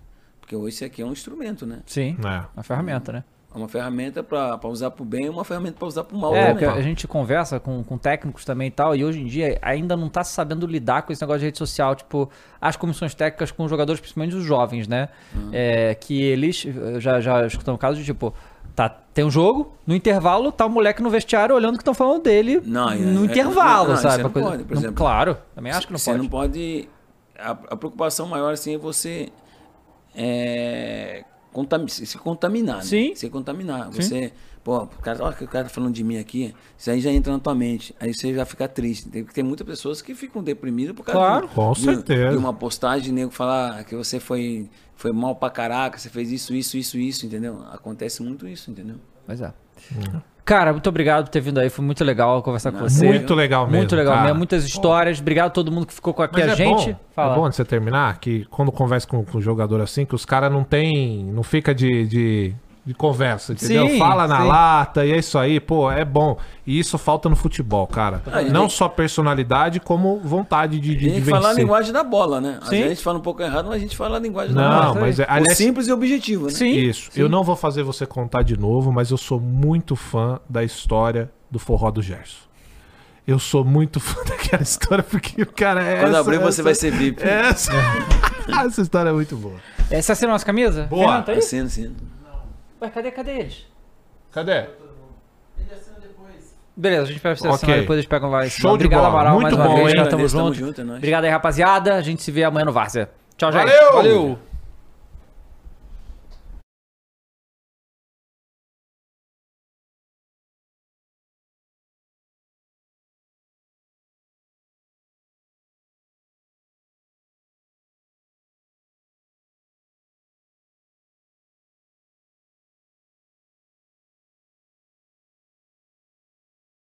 Porque hoje isso aqui é um instrumento, né? Sim. É. Uma ferramenta, né? É uma ferramenta para usar para o bem e uma ferramenta para usar para o mal É, também. a gente conversa com, com técnicos também e tal, e hoje em dia ainda não tá sabendo lidar com esse negócio de rede social, tipo, as comissões técnicas com os jogadores, principalmente os jovens, né? Hum. É, que eles já, já escutamos casos de tipo, tá, tem um jogo, no intervalo tá o moleque no vestiário olhando o que estão falando dele Não, é- no é- intervalo, não, sabe? você não coisa- pode, por não- exemplo. claro, também acho que não você pode. não pode. A, a preocupação maior assim é você é, contami- se contaminar. né? Sim. Se contaminar. Sim. Você, pô, o cara, olha o que o cara tá falando de mim aqui. Isso aí já entra na tua mente. Aí você já fica triste. Tem, tem muitas pessoas que ficam deprimidas por causa Claro. de, Com de- certeza. de uma postagem, nego falar que você foi, foi mal pra caraca, você fez isso, isso, isso, isso, entendeu? Acontece muito isso, entendeu? Mas é. Cara, muito obrigado por ter vindo aí. Foi muito legal conversar com você. Muito legal mesmo. Muito legal cara. mesmo. Muitas histórias. Obrigado a todo mundo que ficou com aqui Mas a é gente. Bom, Fala. É bom de você terminar que quando conversa com, com o jogador assim, que os caras não tem. não fica de, de, de conversa, entendeu? Sim, Fala na sim. lata e é isso aí, pô, é bom. E isso falta no futebol, cara. Ah, não tem- só personalidade, como vontade de, de, Tem de que falar a vencer. linguagem da bola, né? Às Sim. vezes a gente fala um pouco errado, mas a gente fala a linguagem da Não, bola. mas é, O aliás, simples e objetivo, né? Sim. Isso. Eu não vou fazer você contar de novo, mas eu sou muito fã da história do forró do Gerson. Eu sou muito fã daquela história porque o cara é. Quando essa- abrir, você essa- vai ser VIP. Essa, essa história é muito boa. É, Você assina nossa camisa? Boa. Tá aí? Assino, assino. Ué, cadê, cadê eles? Cadê? Beleza, a gente vai você Ok. assinar, depois eles pegam lá. esse Show nome. de Obrigado, bola. Amaral, Muito mais uma bom, vez. hein? Tamo Agradeço, tamo junto. junto, é. Obrigado aí, rapaziada. A gente se vê amanhã no Várzea. Tchau, gente. Valeu! Valeu.